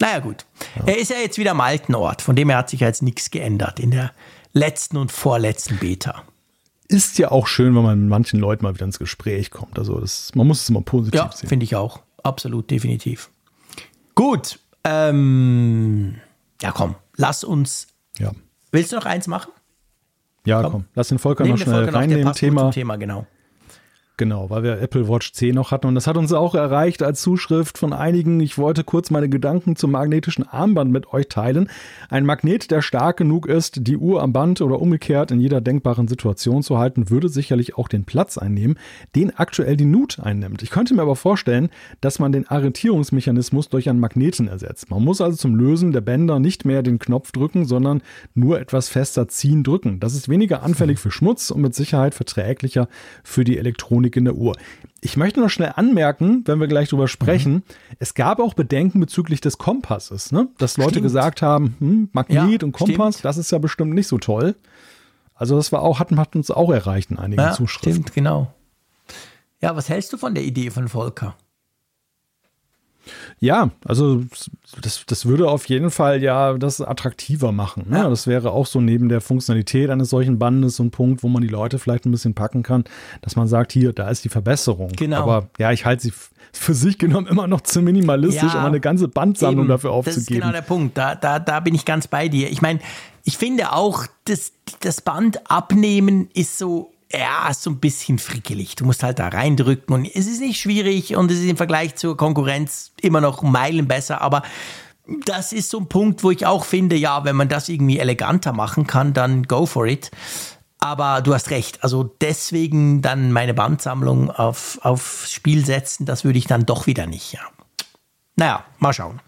Naja, gut. Er ist ja jetzt wieder am alten Ort, von dem her hat sich ja jetzt nichts geändert in der letzten und vorletzten Beta. Ist ja auch schön, wenn man mit manchen Leuten mal wieder ins Gespräch kommt. Also das, man muss es immer positiv Ja, sehen. finde ich auch. Absolut, definitiv. Gut. Ähm, ja, komm, lass uns. Ja, Willst du noch eins machen? ja komm. lass den Volker Nimm noch schnell Volker noch, der gut Thema, zum Thema, genau. Genau, weil wir Apple Watch 10 noch hatten und das hat uns auch erreicht als Zuschrift von einigen. Ich wollte kurz meine Gedanken zum magnetischen Armband mit euch teilen. Ein Magnet, der stark genug ist, die Uhr am Band oder umgekehrt in jeder denkbaren Situation zu halten, würde sicherlich auch den Platz einnehmen, den aktuell die Nut einnimmt. Ich könnte mir aber vorstellen, dass man den Arretierungsmechanismus durch einen Magneten ersetzt. Man muss also zum Lösen der Bänder nicht mehr den Knopf drücken, sondern nur etwas fester ziehen drücken. Das ist weniger anfällig für Schmutz und mit Sicherheit verträglicher für die Elektronik in der Uhr. Ich möchte noch schnell anmerken, wenn wir gleich drüber sprechen, es gab auch Bedenken bezüglich des Kompasses, ne? dass Leute Stimmt. gesagt haben, hm, Magnet Ja, und Kompass, stimmt. das ist ja bestimmt nicht so toll. Also das war auch, hat, hat uns auch erreicht in einigen Ja, Zuschriften. stimmt, genau. Ja, was hältst du von der Idee von Volker? Ja, also das, das würde auf jeden Fall ja das attraktiver machen. Ne? Ja. Das wäre auch so neben der Funktionalität eines solchen Bandes so ein Punkt, wo man die Leute vielleicht ein bisschen packen kann, dass man sagt, hier, da ist die Verbesserung. Genau. Aber ja, ich halte sie für sich genommen immer noch zu minimalistisch, Ja, um eine ganze Bandsammlung Eben, dafür Das ist aufzugeben. genau der Punkt. Da, da, da bin ich ganz bei dir. Ich meine, ich finde auch, das, das Band abnehmen ist so, ja, ist so ein bisschen frickelig. Du musst halt da reindrücken und es ist nicht schwierig und es ist im Vergleich zur Konkurrenz immer noch Meilen besser, aber das ist so ein Punkt, wo ich auch finde, ja, wenn man das irgendwie eleganter machen kann, dann go for it. Aber du hast recht. Also deswegen dann meine Bandsammlung auf, aufs Spiel setzen, das würde ich dann doch wieder nicht, ja. Naja, mal schauen.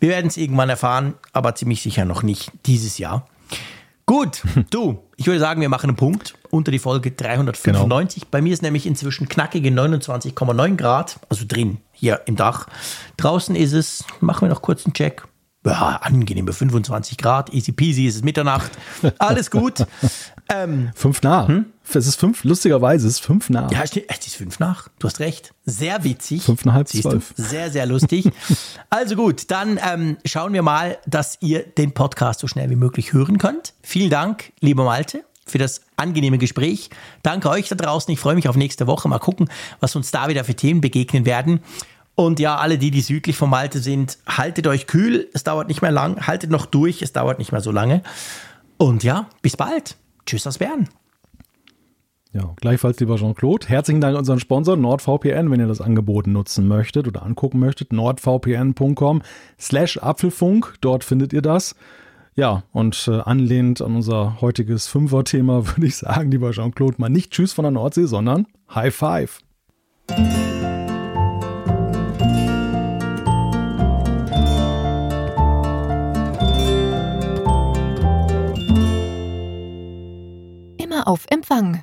Wir werden es irgendwann erfahren, aber ziemlich sicher noch nicht dieses Jahr. Gut, du, ich würde sagen, wir machen einen Punkt unter die Folge 395. Bei mir ist nämlich inzwischen knackige 29,9 Grad, also drin, hier im Dach. Draußen ist es, machen wir noch kurz einen Check. Ja, angenehme 25 Grad, easy peasy, es ist Mitternacht, alles gut. ähm, Fünf nach. Es ist fünf, lustigerweise ist fünf nach. ja, es ist fünf nach. Du hast recht. Sehr witzig. Fünf nach halb Siehst du? zwölf. Sehr, sehr lustig. also gut, dann ähm, schauen wir mal, dass ihr den Podcast so schnell wie möglich hören könnt. Vielen Dank, lieber Malte, für das angenehme Gespräch. Danke euch da draußen. Ich freue mich auf nächste Woche. Mal gucken, was uns da wieder für Themen begegnen werden. Und ja, alle die, die südlich von Malte sind, haltet euch kühl. Es dauert nicht mehr lang. Haltet noch durch. Es dauert nicht mehr so lange. Und ja, bis bald. Tschüss aus Bern. Ja, gleichfalls, lieber Jean-Claude. Herzlichen Dank an unseren Sponsor NordVPN, wenn ihr das Angebot nutzen möchtet oder angucken möchtet. nordvpn.com slash Apfelfunk, dort findet ihr das. Ja, und äh, anlehnt an unser heutiges Fünfer-Thema würde ich sagen, lieber Jean-Claude, mal nicht Tschüss von der Nordsee, sondern High Five. Immer auf Empfang